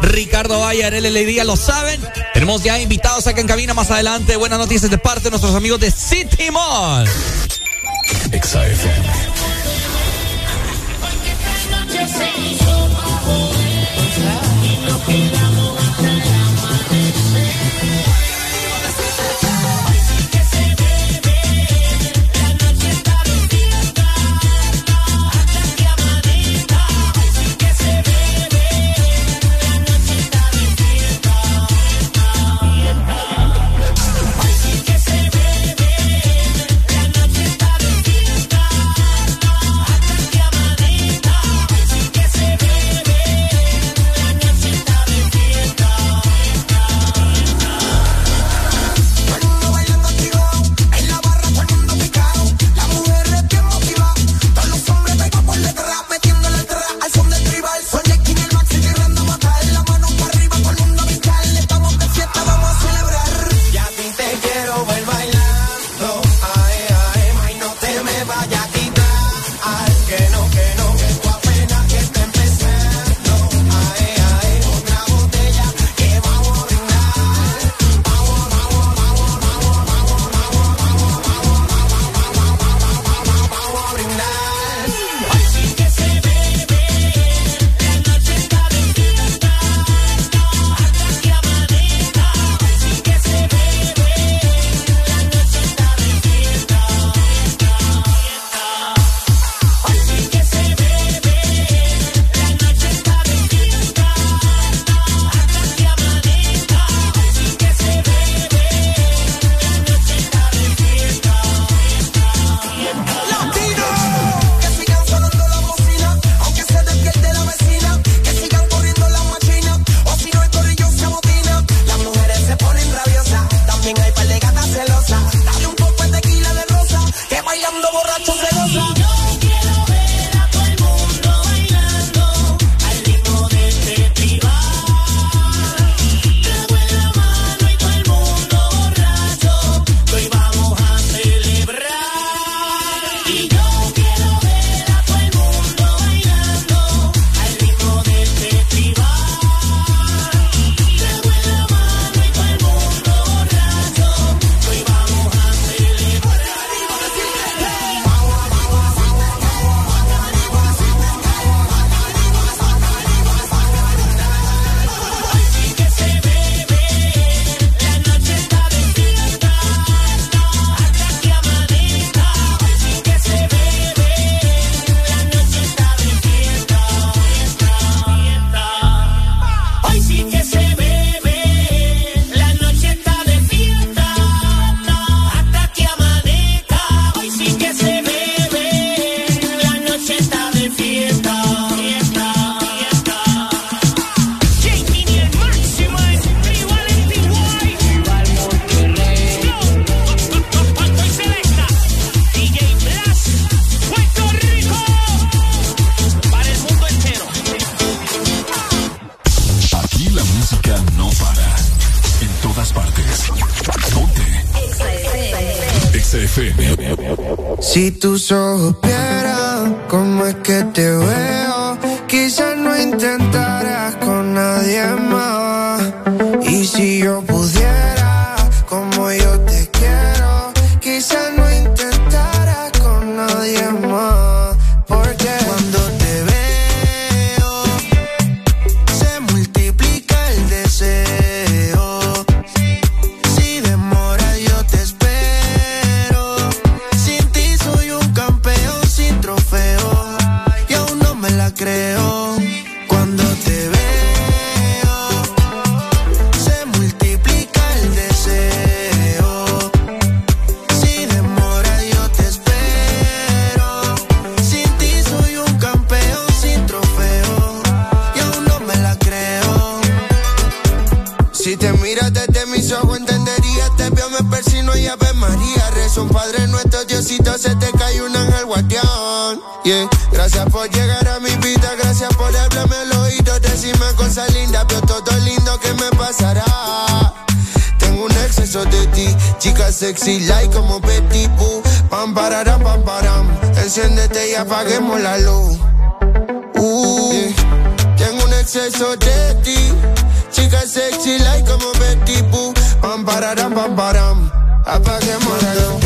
Ricardo Bayer, LL Día, lo saben. Tenemos ya invitados acá en cabina más adelante. Buenas noticias de parte de nuestros amigos de City Mall. Gracias por llegar a mi vida, gracias por hablarme al oído, decirme cosas lindas, pero todo lindo que me pasará. Tengo un exceso de ti, chica sexy, like como Betty Boo. Pam, pararam, pam, param, enciéndete y apaguemos la luz. Uh. Tengo un exceso de ti, chica sexy, like como Betty Boo. Pam, pararam, pam, param, apaguemos la luz.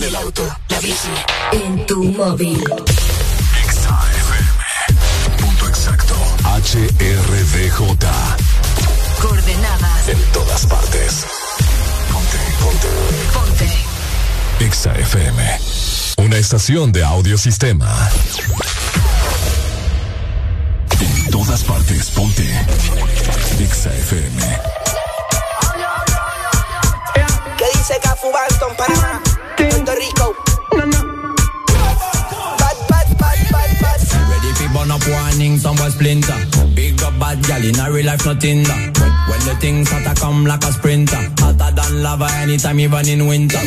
en el auto, la bici, en tu móvil. XAFM. Punto exacto. HRDJ. Coordenadas. En todas partes. Ponte, ponte. Ponte. XAFM. Una estación de audiosistema. En todas partes, ponte. XAFM. ¿Qué dice Gafu Barton, Panamá? Puerto Rico. No, no. Bad, bad, bad, bad, bad. Ready for burn up warning, somewhere splinter. Big up bad gal in a real life, no Tinder. When, when the things hotter come like a sprinter. Hotter than lava anytime, even in winter.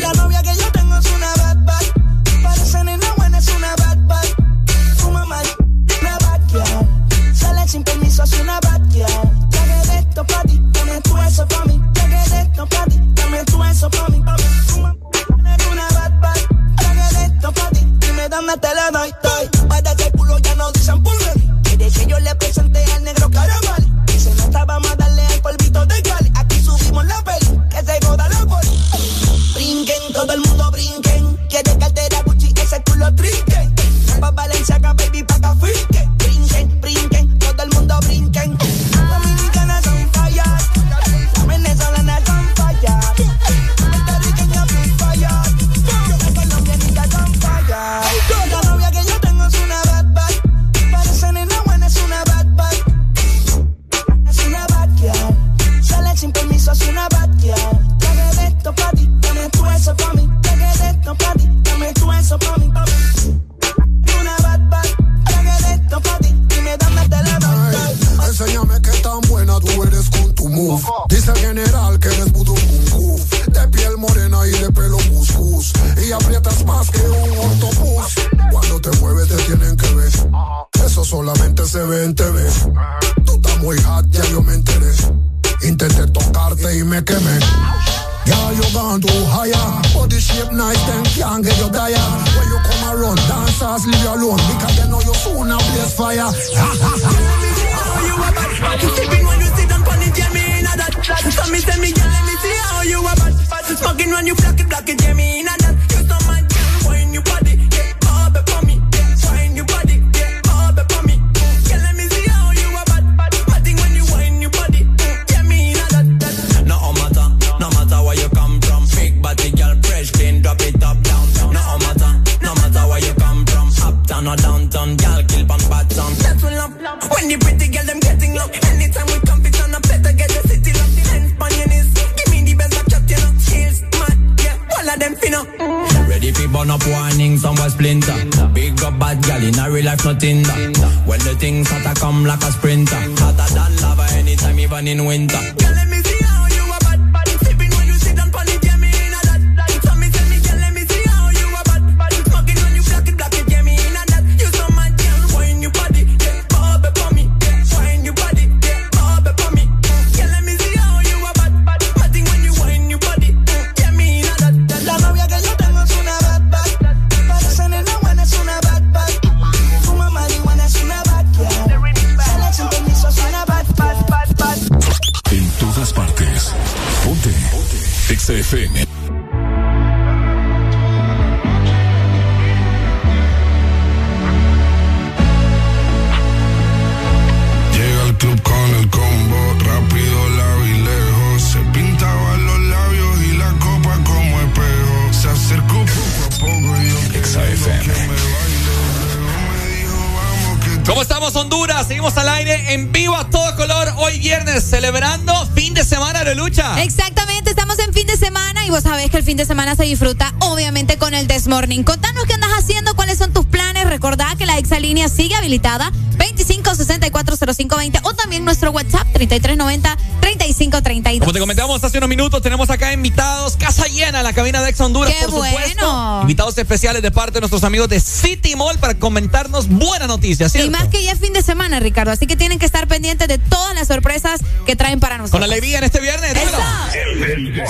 Morning. Contanos qué andas haciendo, cuáles son tus planes. Recordá que la exalínea sigue habilitada 25640520 o también nuestro WhatsApp 3390-3532. Como te comentábamos hace unos minutos, tenemos acá invitados, casa llena, la cabina de Ex Honduras, qué por bueno. supuesto. Invitados especiales de parte de nuestros amigos de City Mall para comentarnos buenas noticias. Y más que ya es fin de semana, Ricardo, así que tienen que estar pendientes de todas las sorpresas que traen para nosotros. Con alegría en este viernes. El, el, el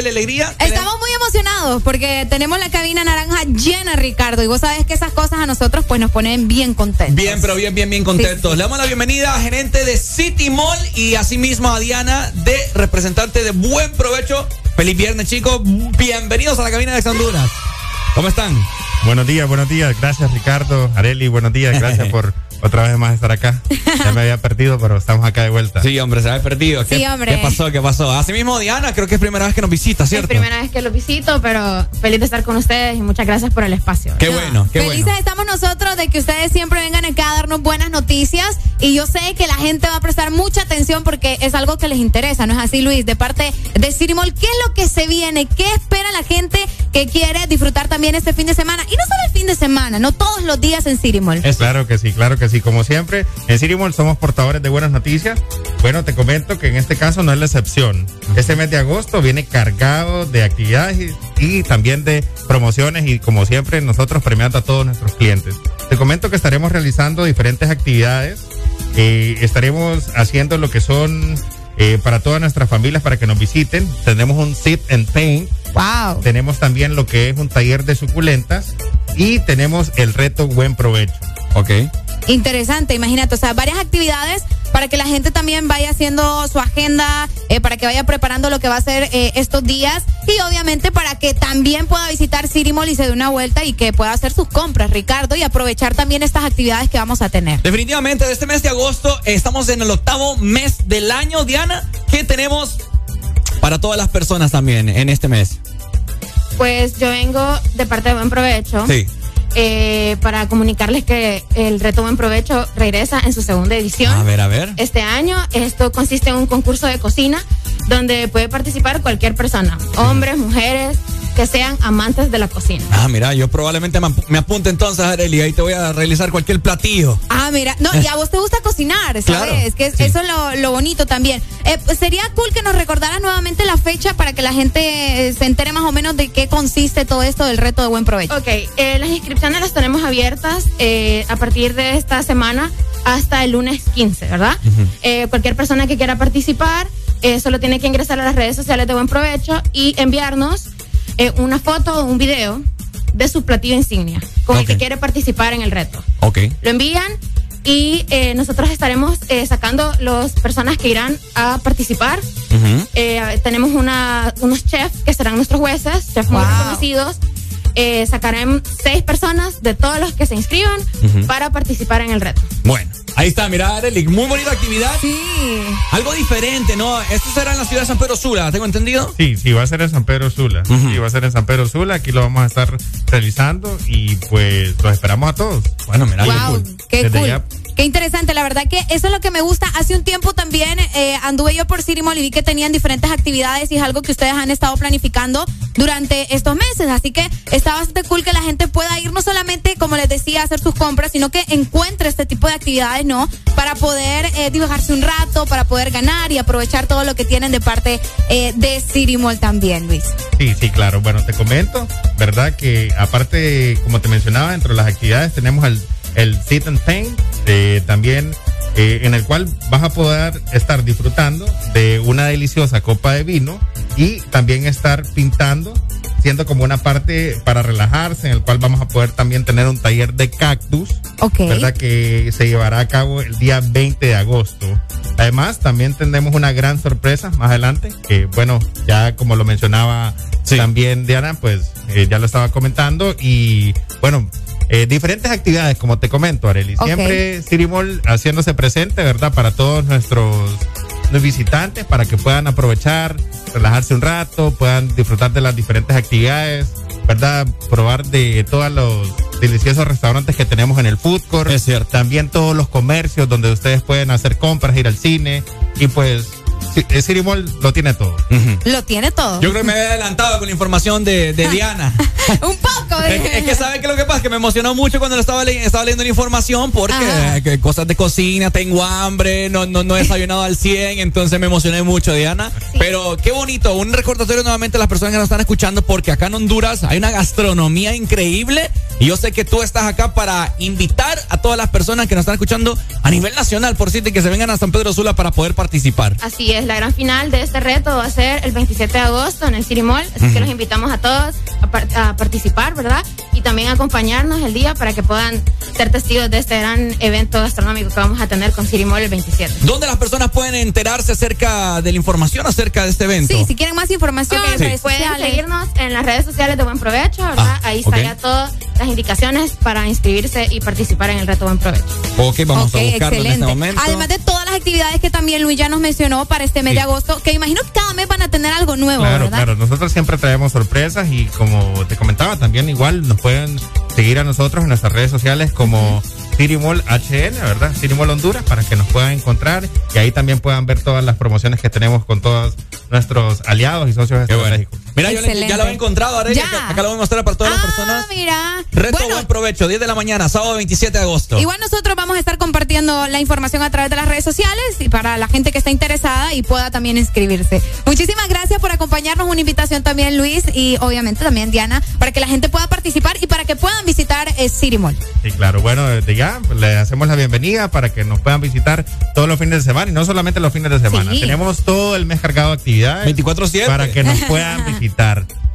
la alegría. Estamos muy emocionados porque tenemos la cabina naranja llena, Ricardo. Y vos sabés que esas cosas a nosotros pues nos ponen bien contentos. Bien, pero bien, bien, bien contentos. Le damos la bienvenida a gerente de City Mall y asimismo a Diana, de representante de Buen Provecho. Feliz viernes, chicos. Bienvenidos a la cabina de Honduras. ¿Cómo están? Buenos días, buenos días. Gracias, Ricardo. Areli, buenos días. Gracias por otra vez más estar acá. Ya me había perdido, pero estamos acá de vuelta. Sí, hombre, se había perdido. ¿Qué, Sí, hombre. ¿Qué pasó? ¿Qué pasó? Asimismo, Diana, creo que es primera vez que nos visita, Es ¿cierto? primera vez que los visito, pero feliz de estar con ustedes y muchas gracias por el espacio. Qué bueno, qué Felices bueno. estamos nosotros de que ustedes siempre vengan acá a darnos buenas noticias y yo sé que la gente va a prestar mucha atención porque es algo que les interesa, ¿no es así, Luis? De parte de Cirimol, ¿qué es lo que se viene? ¿Qué espera la gente que quiere disfrutar también este fin de semana? Y no solo el fin de semana, no todos los días en Cirimol. Es claro que sí, claro que sí. Como siempre, en Cirimol somos portadores de buenas noticias. Bueno, te comento que en este caso no es la excepción. Este mes de agosto viene cargado de actividades y, y también de promociones y como siempre nosotros premiando a todos nuestros clientes. Te comento que estaremos realizando diferentes actividades. Eh, estaremos haciendo lo que son eh, para todas nuestras familias para que nos visiten. Tenemos un sit and paint. Wow. Tenemos también lo que es un taller de suculentas y tenemos el reto buen provecho. Ok. Interesante, imagínate, o sea, varias actividades para que la gente también vaya haciendo su agenda, eh, para que vaya preparando lo que va a hacer eh, estos días y obviamente para que también pueda visitar City Mall y se dé una vuelta y que pueda hacer sus compras, Ricardo, y aprovechar también estas actividades que vamos a tener. Definitivamente, de este mes de agosto eh, estamos en el octavo mes del año, Diana. ¿Qué tenemos para todas las personas también en este mes? Pues yo vengo de parte de Buen Provecho. Sí. Eh, para comunicarles que el reto Buen Provecho regresa en su segunda edición. A ver, a ver. Este año esto consiste en un concurso de cocina donde puede participar cualquier persona, hombres, mujeres, que sean amantes de la cocina. Ah, mira, yo probablemente me ap- me apunte entonces, Areli, ahí te voy a realizar cualquier platillo. Ah, mira, no, y a vos te gusta cocinar, ¿sabes? Claro, que es- eso es lo, lo bonito también. Eh, pues sería cool que nos recordaras nuevamente la fecha para que la gente eh, se entere más o menos de qué consiste todo esto del reto de buen provecho. Ok, eh, las inscripciones las tenemos abiertas eh, a partir de esta semana hasta el lunes 15, ¿verdad? Eh, cualquier persona que quiera participar eh, solo tiene que ingresar a las redes sociales de Buen Provecho y enviarnos eh, una foto o un video de su platillo insignia con el que quiere participar en el reto. Ok. Lo envían y eh, nosotros estaremos eh, sacando las personas que irán a participar. Eh, tenemos una, unos chefs que serán nuestros jueces, chefs muy reconocidos. Eh, sacarán seis personas de todos los que se inscriban para participar en el reto. Bueno, ahí está, mira, Areli, muy bonita actividad. Sí. Algo diferente, ¿no? Esto será en la ciudad de San Pedro Sula, ¿tengo entendido? Sí, sí, va a ser en San Pedro Sula. Sí, va a ser en San Pedro Sula. Aquí lo vamos a estar realizando y pues los esperamos a todos. Bueno, mira, Wow, qué Desde cool. ya- Qué interesante, la verdad que eso es lo que me gusta. Hace un tiempo también eh, anduve yo por Mall y vi que tenían diferentes actividades y es algo que ustedes han estado planificando durante estos meses. Así que está bastante cool que la gente pueda ir no solamente, como les decía, a hacer sus compras, sino que encuentre este tipo de actividades, ¿no? Para poder eh, dibujarse un rato, para poder ganar y aprovechar todo lo que tienen de parte eh, de Mall también, Luis. Sí, sí, claro. Bueno, te comento, ¿verdad? Que aparte, como te mencionaba, dentro de las actividades tenemos el, el Sit and Paint, eh, también eh, en el cual vas a poder estar disfrutando de una deliciosa copa de vino y también estar pintando, siendo como una parte para relajarse, en el cual vamos a poder también tener un taller de cactus, Ok. ¿verdad? Que se llevará a cabo el día 20 de agosto. Además, también tendremos una gran sorpresa más adelante, que bueno, ya como lo mencionaba también Diana, pues eh, ya lo estaba comentando y bueno, eh, diferentes actividades, como te comento, Areli. Siempre Cirimol haciéndose presente, ¿verdad? Para todos nuestros visitantes, para que puedan aprovechar, relajarse un rato, puedan disfrutar de las diferentes actividades, ¿verdad? Probar de todos los deliciosos restaurantes que tenemos en el food court. Es cierto. También todos los comercios donde ustedes pueden hacer compras, ir al cine y pues Eh, Cirimol lo tiene todo. Lo tiene todo. Yo creo que me había adelantado con la información de, de Diana. Un poco. Es que, es que sabe que lo que pasa es que me emocionó mucho cuando lo estaba, le- estaba leyendo la información porque eh, que cosas de cocina, tengo hambre, no, no, no he desayunado al 100, entonces me emocioné mucho, Diana. Pero qué bonito, un recordatorio nuevamente a las personas que nos están escuchando porque acá en Honduras hay una gastronomía increíble y yo sé que tú estás acá para invitar a todas las personas que nos están escuchando a nivel nacional, por cierto, y que se vengan a San Pedro Sula para poder participar. Así es, la gran final de este reto va a ser el 27 de agosto en el City Mall, así que los invitamos a todos a, par- a participar, ¿verdad? Y también a acompañarnos el día para que puedan ser testigos de este gran evento gastronómico que vamos a tener con City Mall el 27. ¿Dónde las personas pueden enterarse acerca de la información acerca de este evento? Sí, si quieren más información, redes pueden sociales. seguirnos en las redes sociales de Buen Provecho, ¿verdad? Ah, Ahí está ok. ya todas las indicaciones para inscribirse y participar en el reto Buen Provecho. Ok, vamos a buscarlo en este momento. Además de todas las actividades que también Luis ya nos mencionó para este mes de agosto, que imagino que cada mes van a tener algo nuevo, Claro, ¿verdad? claro. Nosotros siempre traemos sorpresas y como te comentaba, también igual nos pueden seguir a nosotros en nuestras redes sociales como City Mall HN, ¿verdad? City Mall Honduras para que nos puedan encontrar y ahí también puedan ver todas las promociones que tenemos con todos nuestros aliados y socios estratégicos. Mira, yo le- Excelente. ya lo he encontrado, Arely, Ya. Acá, acá lo voy a mostrar para todas las personas. Ah, mira. Reto Bueno, buen provecho, 10 de la mañana, sábado 27 de agosto. Igual nosotros vamos a estar compartiendo la información a través de las redes sociales y para la gente que está interesada y pueda también inscribirse. Muchísimas gracias por acompañarnos. Una invitación también, Luis, y obviamente también Diana, para que la gente pueda participar y para que puedan visitar eh, City Mall. Sí, claro. Bueno, desde ya le hacemos la bienvenida para que nos puedan visitar todos los fines de semana y no solamente los fines de semana. Sí. Tenemos todo el mes cargado de actividades. 24/7. Para que nos puedan visitar.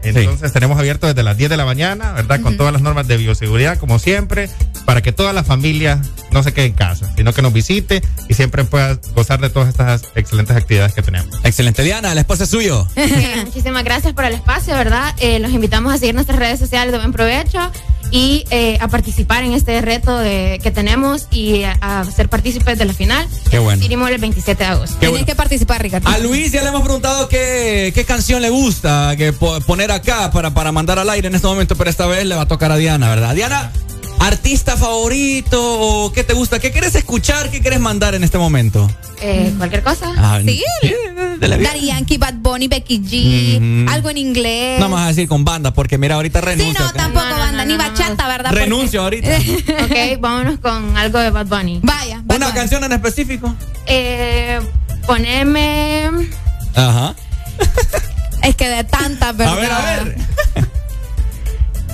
Entonces tenemos abierto desde las 10 de la mañana, ¿verdad? Con todas las normas de bioseguridad, como siempre, para que toda la familia no se quede en casa, sino que nos visite y siempre pueda gozar de todas estas excelentes actividades que tenemos. Excelente, Diana, el espacio es suyo. Muchísimas gracias por el espacio, ¿verdad? Eh, los invitamos a seguir nuestras redes sociales de Buen Provecho y eh, a participar en este reto de- que tenemos y a, a ser partícipes de la final. Qué bueno. Mall el 27 de agosto. Bueno. que participar, Ricardo. A Luis ya le hemos preguntado qué, qué canción le gusta que po- poner acá para, para mandar al aire en este momento, pero esta vez le va a tocar a Diana, ¿verdad? Diana, ¿artista favorito o qué te gusta? ¿Qué quieres escuchar? ¿Qué quieres mandar en este momento? Eh, ¿Cualquier cosa? Ah, Sí. de la vida. Daddy Yankee, Bad Bunny, Becky G, algo en inglés. No vas a decir con banda, porque mira, ahorita Sí, renuncio. no, acá. tampoco banda, ni bachata, ¿verdad? Porque- Renuncio ahorita. ok, vámonos con algo de Bad Bunny. Vaya. ¿Una canción en específico? Eh, poneme. Ajá. Es que de tantas, ¿verdad? A ver, a ver.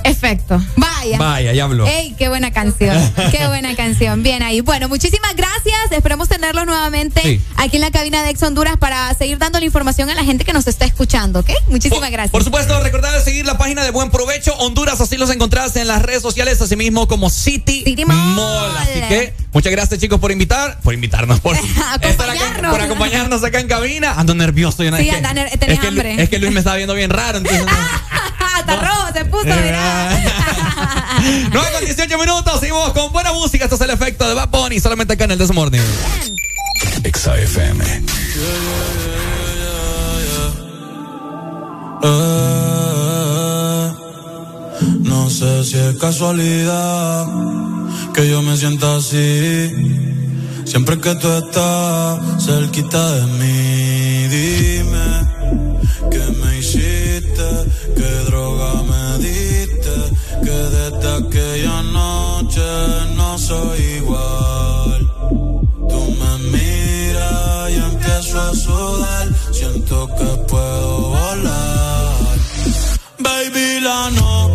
Efecto. Vaya. Vaya, ya habló. Ey, qué buena canción. qué buena canción. Bien ahí. Bueno, muchísimas gracias. Esperemos tenerlos nuevamente Sí. aquí en la cabina de Ex Honduras para seguir dando la información a la gente que nos está escuchando, ¿ok? Muchísimas gracias. Por supuesto, recordad seguir la página de Buen Provecho Honduras, así los encontrás en las redes sociales, así mismo como City, Mall. Así que muchas gracias chicos por invitar, por invitarnos, por, estar acá- por acompañarnos acá en cabina. Ando nervioso. Yo Sí, es, que, anda tenés es que es que Luis me estaba viendo bien raro. Entonces, Hasta rojo se puso, mira. 9 con 18 minutos, seguimos con buena música. Esto es el efecto de Bad Bunny, solamente acá en el Desmorning. XAFM. Eh, no sé si es casualidad que yo me sienta así. Siempre que tú estás cerquita de mí, dime qué me hiciste, qué droga me diste, que desde aquella noche no soy igual. Tú me miras y empiezo a sudar, siento que puedo volar. Baby, la nota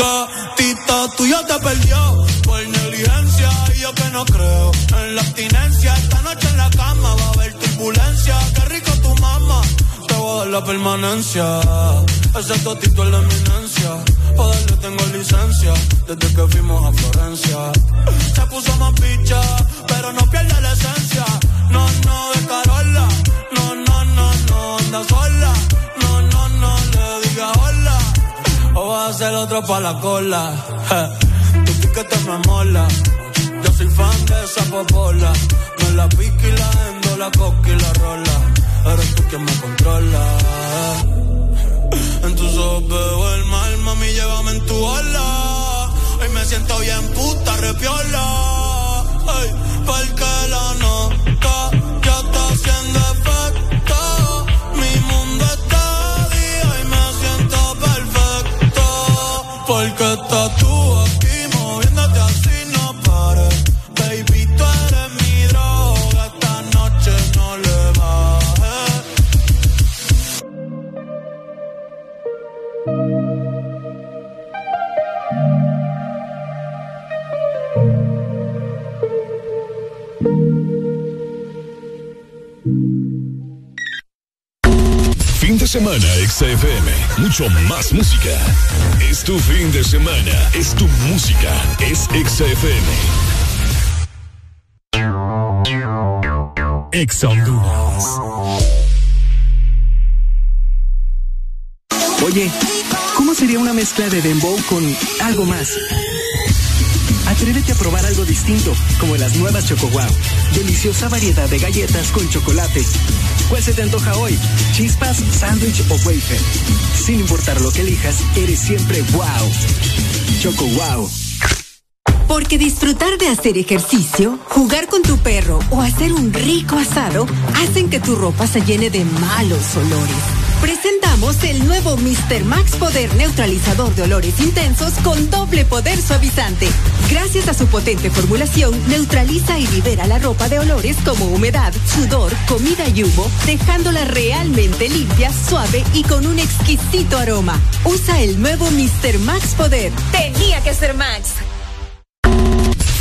Gatita tuya te perdió por negligencia y yo que no creo en la abstinencia. Esta noche en la cama va a haber turbulencia. Qué rico tu mamá, te voy a dar la permanencia. Ese totito es la eminencia. Joder, tengo licencia desde que fuimos a Florencia. Se puso más picha, pero no pierde la esencia. No, no, de Carola. No, no, no, no, anda sola O va a ser otro pa' la cola. Tu piquete me mola. Yo soy fan de esa popola. Me la pique y la endo, la coca y la rola. Eres tú quien me controla. En tus ojos veo el mal, mami, llévame en tu ola. Hoy me siento bien puta, repiola. Ay, porque la nota Porque estás tú Fin de semana, XFM. Mucho más música. Es tu fin de semana. Es tu música. Es XFM. Ex. Oye, ¿cómo sería una mezcla de dembow con algo más? Atrévete a probar algo distinto, como las nuevas Choco. Deliciosa variedad de galletas con chocolate. ¿Cuál se te antoja hoy? ¿Chispas, sándwich o wafer? Sin importar lo que elijas, eres siempre wow. Choco Wow. Porque disfrutar de hacer ejercicio, jugar con tu perro o hacer un rico asado hacen que tu ropa se llene de malos olores. Presentamos el nuevo Mr. Max Poder Neutralizador de Olores Intensos con doble poder suavizante. Gracias a su potente formulación, neutraliza y libera la ropa de olores como humedad, sudor, comida y humo, dejándola realmente limpia, suave y con un exquisito aroma. Usa el nuevo Mr. Max Poder. Tenía que ser Max.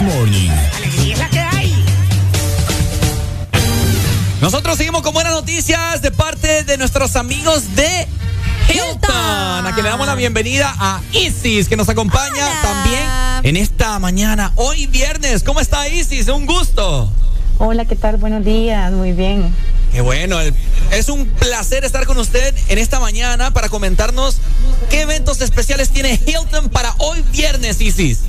This Morning. Alegría es la que hay. Nosotros seguimos con buenas noticias de parte de nuestros amigos de Hilton. A quien le damos la bienvenida a Isis, que nos acompaña también en esta mañana, hoy viernes. ¿Cómo está Isis? Un gusto. Hola, ¿qué tal? Buenos días, muy bien. Qué bueno, el- es un placer estar con usted en esta mañana para comentarnos qué eventos especiales tiene Hilton para hoy viernes, Isis.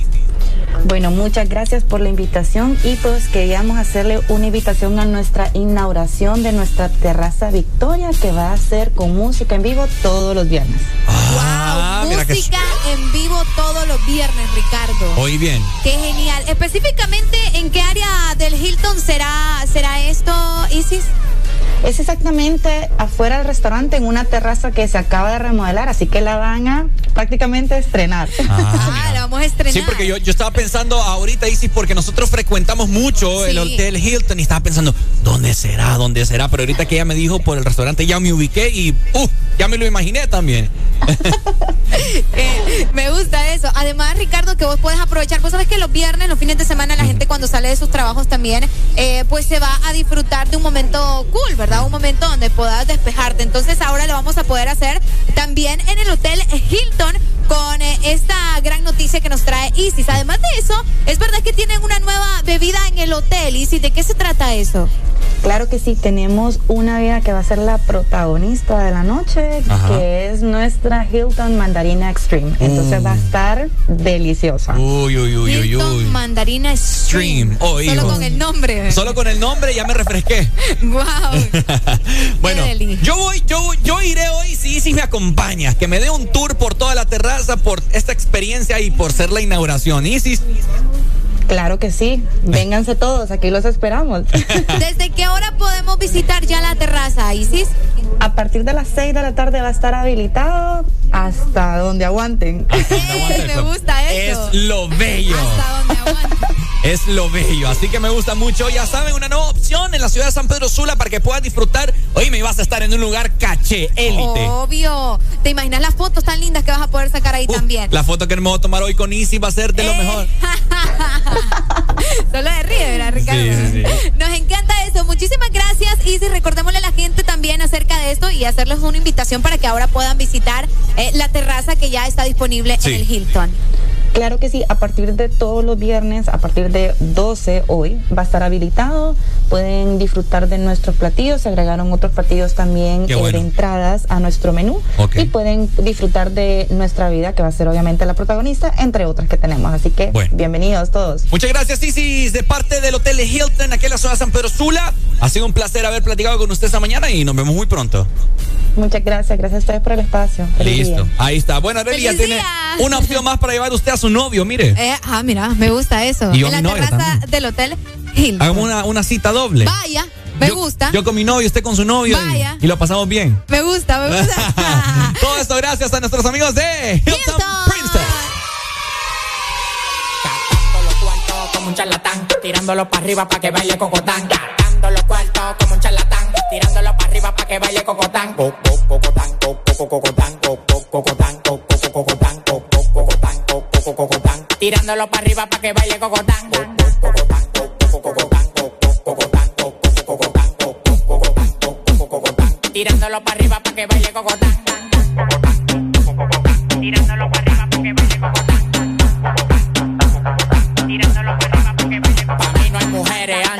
Bueno, muchas gracias por la invitación y pues queríamos hacerle una invitación a nuestra inauguración de nuestra terraza Victoria que va a ser con música en vivo todos los viernes. Ah, que Música en vivo todos los viernes, Ricardo. Hoy bien. Qué genial. Específicamente, ¿en qué área del Hilton será, será esto, Isis? Es exactamente afuera del restaurante en una terraza que se acaba de remodelar, así que la van a prácticamente estrenar. Ah, la vamos a estrenar. Sí, porque yo, yo estaba pensando ahorita, Isis, porque nosotros frecuentamos mucho el. Hotel Hilton y estaba pensando, ¿dónde será? ¿Dónde será? Pero ahorita que ella me dijo por el restaurante, ya me ubiqué y uh, ya me lo imaginé también. Eh, me gusta eso. Además, Ricardo, que vos puedes aprovechar. Vos sabes que los viernes, los fines de semana, la gente cuando sale de sus trabajos también, eh, pues se va a disfrutar de un momento cool, ¿verdad? Un momento donde puedas despejarte. Entonces, ahora lo vamos a poder hacer también en el Hotel Hilton con eh, esta gran noticia que nos trae Isis. Además de eso, es verdad que tienen una nueva bebida en el hotel. Isis, ¿de qué se trata eso? Claro que sí, tenemos una bebida que va a ser la protagonista de la noche, Ajá. que es nuestra Hilton Mandarina Extreme. Entonces va a estar deliciosa. Uy, uy, uy, uy, Hilton uy. Mandarina Stream. Stream. Oh, Solo con el nombre. Solo con el nombre ya me refresqué. Wow. bueno, yo voy, yo, yo iré hoy si Isis me acompaña, que me dé un tour por toda la terraza por esta experiencia y por ser la inauguración. Isis. Claro que sí. Vénganse todos, aquí los esperamos. ¿Desde qué hora podemos visitar ya la terraza, Isis? A partir de las 6 de la tarde va a estar habilitado hasta donde aguanten. me gusta eso. Es lo bello. Hasta donde aguanten. Es lo bello, así que me gusta mucho. Ya saben, una nueva opción en la ciudad de San Pedro Sula para que puedas disfrutar. Oye, me vas a estar en un lugar caché, élite. Obvio. ¿Te imaginas las fotos tan lindas que vas a poder sacar ahí también? La foto que me voy a tomar hoy con Isis va a ser de lo Eh. mejor. Solo de ríe, ¿verdad, Ricardo? Sí, sí, sí. Nos encanta eso. Muchísimas gracias, Isis. Recordémosle a la gente también acerca de esto y hacerles una invitación para que ahora puedan visitar eh, la terraza que ya está disponible Sí. en el Hilton. Claro que sí, a partir de todos los viernes, a partir de 12 hoy, va a estar habilitado. Pueden disfrutar de nuestros platillos. Se agregaron otros platillos también eh, bueno. de entradas a nuestro menú. Y pueden disfrutar de nuestra vida, que va a ser obviamente la protagonista, entre otras que tenemos. Así que Bueno. bienvenidos todos. Muchas gracias, Isis, de parte del Hotel Hilton, aquí en la zona de San Pedro Sula. Ha sido un placer haber platicado con usted esta mañana y nos vemos muy pronto. Muchas gracias, gracias a ustedes por el espacio. Feliz Listo. día. Ahí está. Bueno, Arely ya ¡Feliz tiene una opción más para llevar usted a su novio, mire. Eh, ah, mira, me gusta eso. Y en mi la novia terraza también. del Hotel Hilton. Hagamos una, una cita doble. Vaya, me gusta. Yo con mi novio, usted con su novio. y- Vaya. Y, lo pasamos bien. Me gusta, me gusta. Todo esto gracias a nuestros amigos de Hilton Princess. Como un charlatán, tirándolo para arriba para que baile cocotán, gastando los cuartos como un charlatán, tirándolo para arriba para que baile cocotán, Co- co- cocotán, co- co- cocotán, co- co- cocotán, co- co- cocotán, co- co- cocotán, co- co- cocotán, tirándolo para arriba para que baile cocotán, Co- co- cocotán, co- co- cocotán, co- co- cocotán, co- co- cocotán, co- co- cocotán, co- co- cocotán, tirándolo para arriba para que baile cocotán, tirándolo para arriba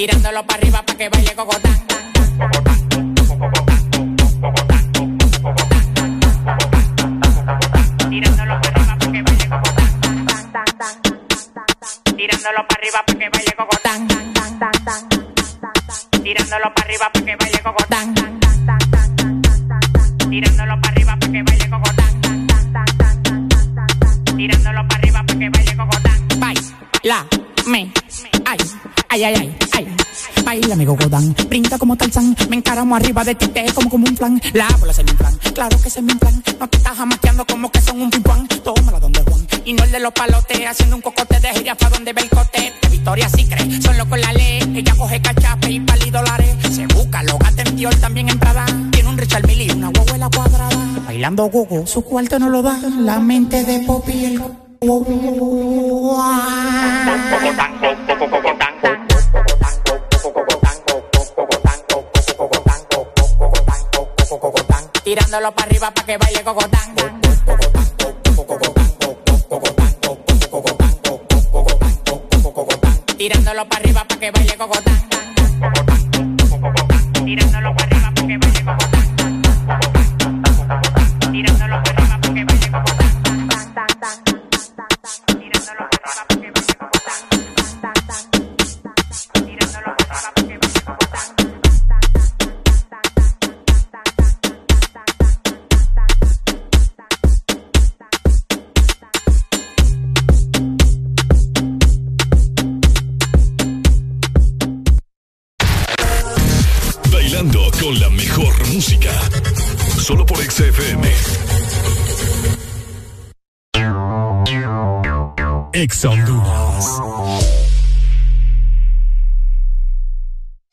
Tirándolo para arriba para que baile cocotán. Tirándolo para arriba para que baile cocotán. Tirándolo para arriba para que baile cocotán. Tirándolo para arriba para que baile cocotán. Tirándolo para arriba para que baile cocotán. Tirándolo para ay, ay, ay, ay, ay. Mi gogodán, brinda como Tarzán, me encaramo arriba de ti, te como como un plan. La bola se me inflan, claro que se me inflan. No te estás jamaqueando como que son un pimpán. Tómala donde Juan, y no el de los palotes, haciendo un cocote de jirafa donde ve el cote. De Victoria sí cree, solo con la ley. Ella coge cachape y pali dólares. Se busca, lo gata Dior, también en Prada. Tiene un Richard Mille y una huevuela cuadrada. Bailando gogo, su cuarto no lo da. La mente de el Tirándolo para arriba para que baile cocotán. Tirándolo para arriba para que baile cocotán. Tirándolo para arriba para que baile cocotán. Tirándolo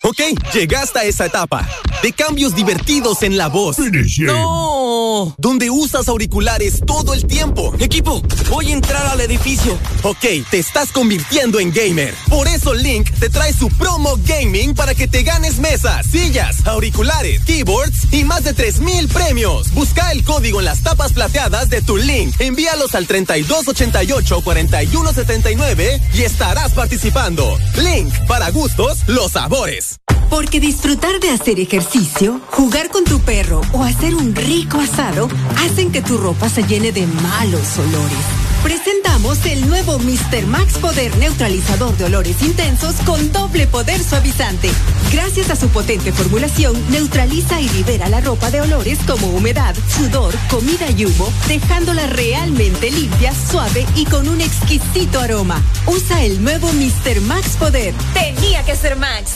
Ok, llegaste a esa etapa de cambios divertidos en la voz. ¡No! donde usas auriculares todo el tiempo. Equipo, voy a entrar al edificio. Ok, te estás convirtiendo en gamer. Por eso Link te trae su promo gaming para que te ganes mesas, sillas, auriculares, keyboards y más de 3000 premios. Busca el código en las tapas plateadas de tu Link. Envíalos al 3288 4179 y estarás participando. Link para gustos, los sabores. Porque disfrutar de hacer ejercicio, jugar con tu perro o hacer un rico asado hacen que tu ropa se llene de malos olores. Presentamos el nuevo Mr. Max Poder Neutralizador de Olores Intensos con doble poder suavizante. Gracias a su potente formulación, neutraliza y libera la ropa de olores como humedad, sudor, comida y humo, dejándola realmente limpia, suave y con un exquisito aroma. Usa el nuevo Mr. Max Poder. Tenía que ser Max.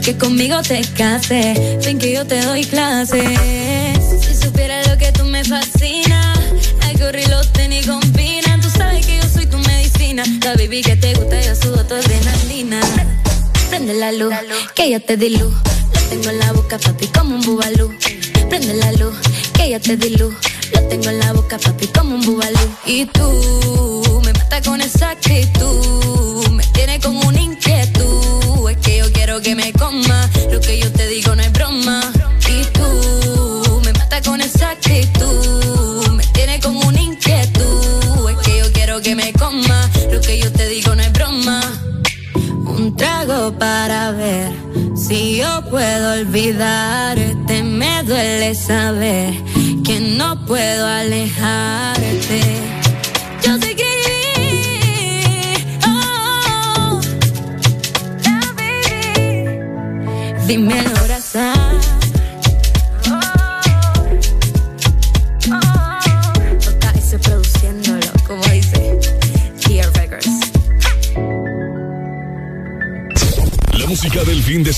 que conmigo te cases, sin que yo te doy clases. Si supieras lo que tú me fascinas, hay que los tenis combinan. Tú sabes que yo soy tu medicina, la baby que te gusta, yo sudo tu adrenalina. Prende la luz, la luz. que ya te di luz. Lo tengo en la boca, papi,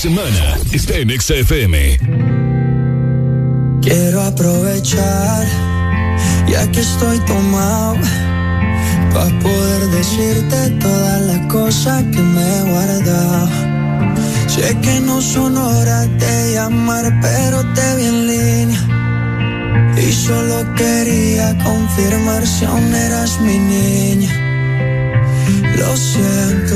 semana está en XFM. Quiero aprovechar, ya que estoy tomado, para poder decirte toda la cosa que me he guardado. Sé que no son horas de llamar, pero te vi en línea. Y solo quería confirmar si aún eras mi niña. Lo siento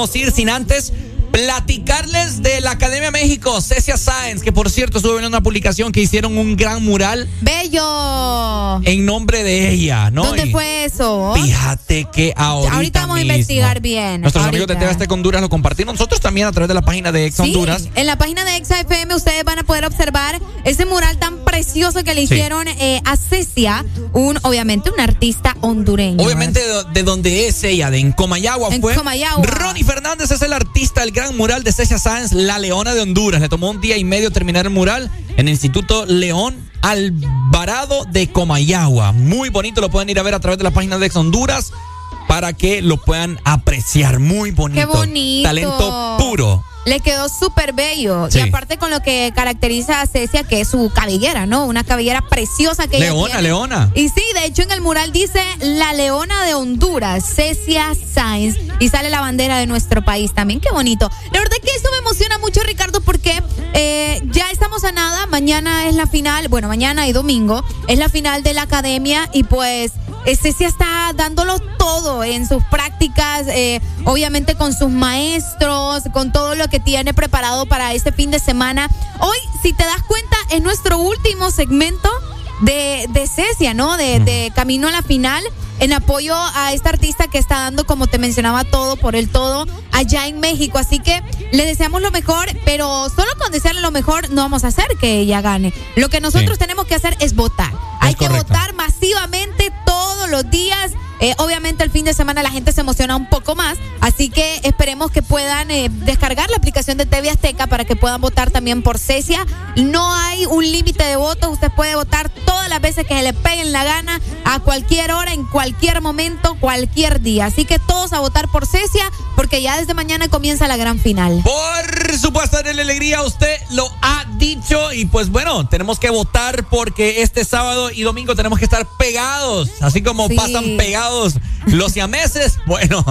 Podemos ir sin antes platicarles de la Academia México, Cecia Sáenz, que por cierto estuve viendo una publicación que hicieron un gran mural. Bello. En nombre de ella, ¿no? ¿Dónde Y fue eso? Fíjate que ahorita. Ahorita vamos mismo, a investigar bien. Nuestros ahorita. amigos de TV Azteca Honduras lo compartieron. Nosotros también a través de la página de Ex Sí, Honduras. en la página de Exa FM ustedes van a poder observar ese mural que le Sí. hicieron eh, a Cecia, un obviamente un artista hondureño. Obviamente de, de donde es ella, de en Comayagua En fue. Comayagua. Ronnie Fernández es el artista del gran mural de Cecia Sáenz, la Leona de Honduras. Le tomó un día y medio terminar el mural en el Instituto León Alvarado de Comayagua. Muy bonito, lo pueden ir a ver a través de la página de Ex Honduras para que lo puedan apreciar. Muy bonito. Qué bonito. Talento puro. Le quedó súper bello. Sí. Y aparte con lo que caracteriza a Cecia, que es su cabellera, ¿no? Una cabellera preciosa que ella Leona, tiene. Leona. Y sí, de hecho en el mural dice la leona de Honduras, Cecia Sáenz, y sale la bandera de nuestro país también. Qué bonito. La verdad que eso me emociona mucho, Ricardo, porque eh, ya estamos a nada. Mañana es la final, bueno, mañana y domingo es la final de la academia y pues eh, Cecia está dándolo todo en sus prácticas, eh, obviamente con sus maestros, con todo lo que tiene preparado para este fin de semana. Hoy, si te das cuenta, es nuestro último segmento de, de Cecia, ¿no? De, de Camino a la Final, en apoyo a esta artista que está dando, como te mencionaba, todo por el todo allá en México. Así que le deseamos lo mejor, pero solo con desearle lo mejor no vamos a hacer que ella gane. Lo que nosotros Sí. tenemos que hacer es votar. Hay que votar masivamente todos los días. Eh, obviamente el fin de semana la gente se emociona un poco más, así que esperemos que puedan eh, descargar la aplicación de TV Azteca para que puedan votar también por Cecia. No hay un límite de votos, usted puede votar todas las veces que se le peguen la gana, a cualquier hora, en cualquier momento, cualquier día. Así que todos a votar por Cecia, porque ya desde mañana comienza la gran final. Por supuesto, de la alegría, usted lo ha dicho. Y pues bueno, tenemos que votar porque este sábado y domingo tenemos que estar pegados. Así como Sí. pasan pegados los siameses. Bueno,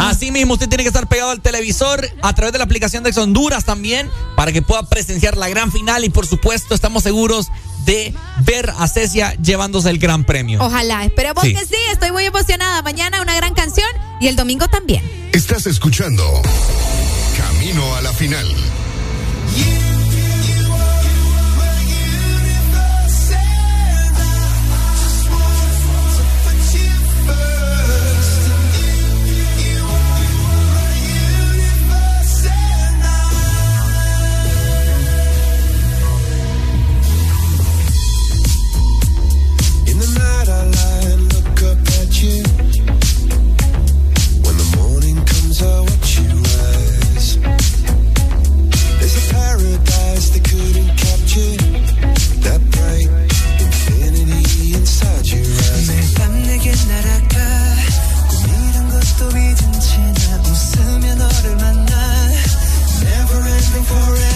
así mismo usted tiene que estar pegado al televisor a través de la aplicación de Honduras también para que pueda presenciar la gran final. Y por supuesto, estamos seguros de ver a Cecia llevándose el gran premio. Ojalá, esperemos Sí. que sí, estoy muy emocionada. Mañana una gran canción y el domingo también. Estás escuchando Camino a la final. 혹시나 웃으면 너를 만나 Never ending forever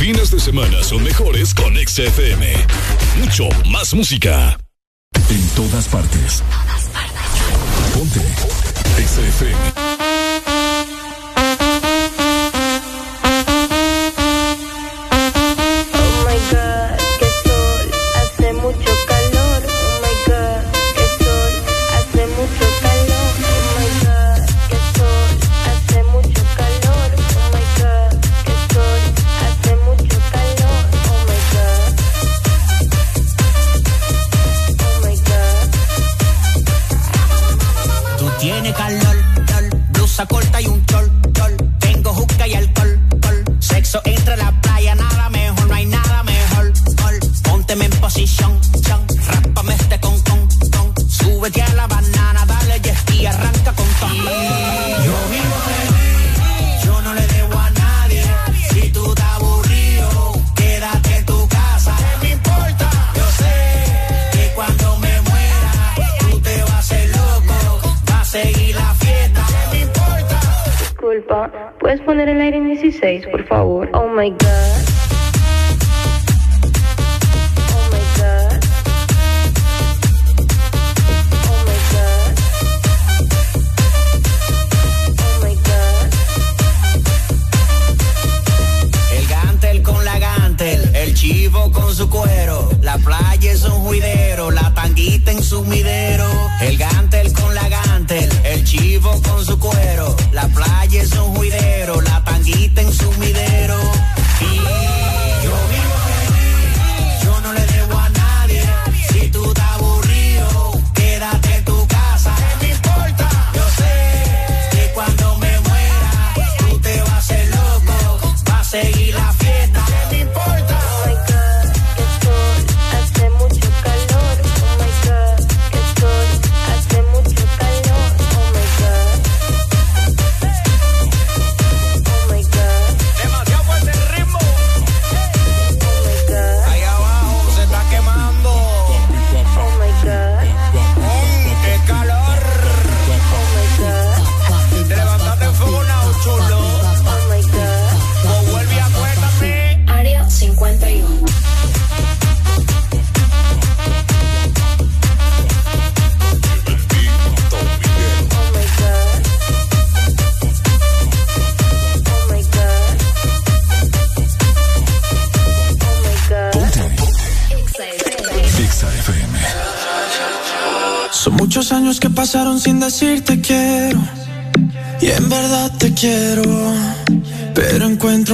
fines de semana son mejores con XFM. Mucho más música. En todas partes. Todas partes. Ponte. XFM. my god.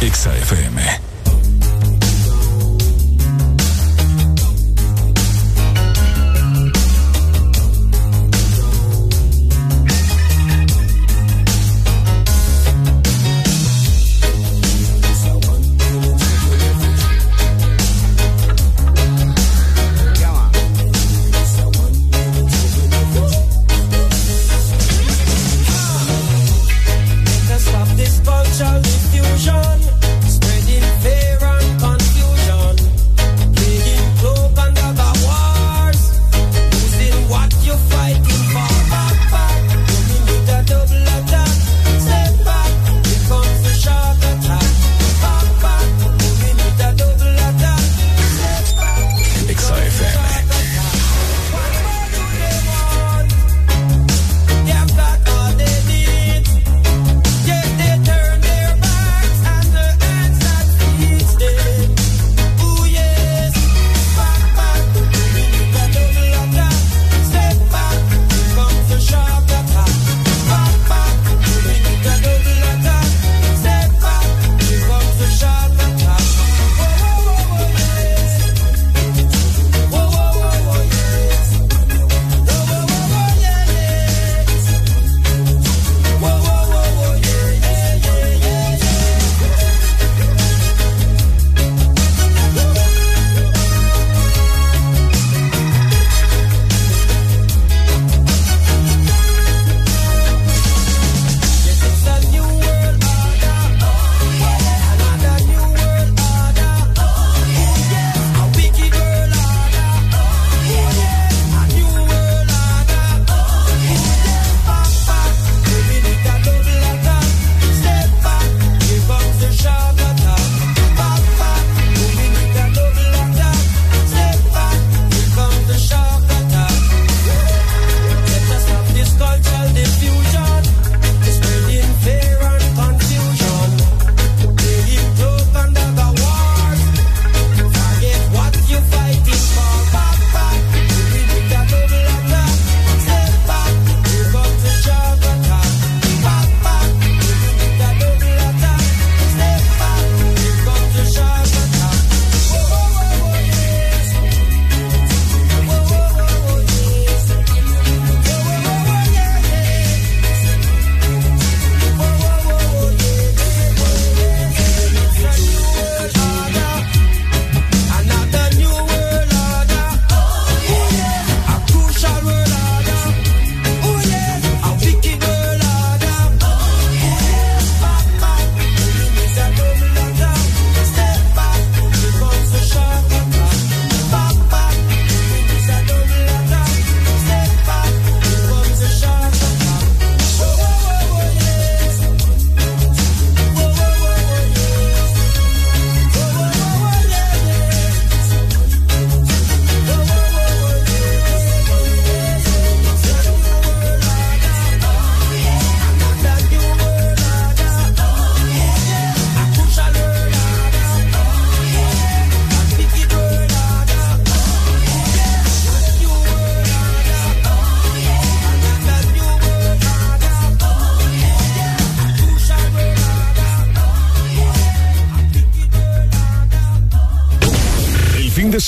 Exa FM.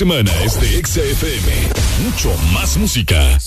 semana es de XFM. Mucho más música.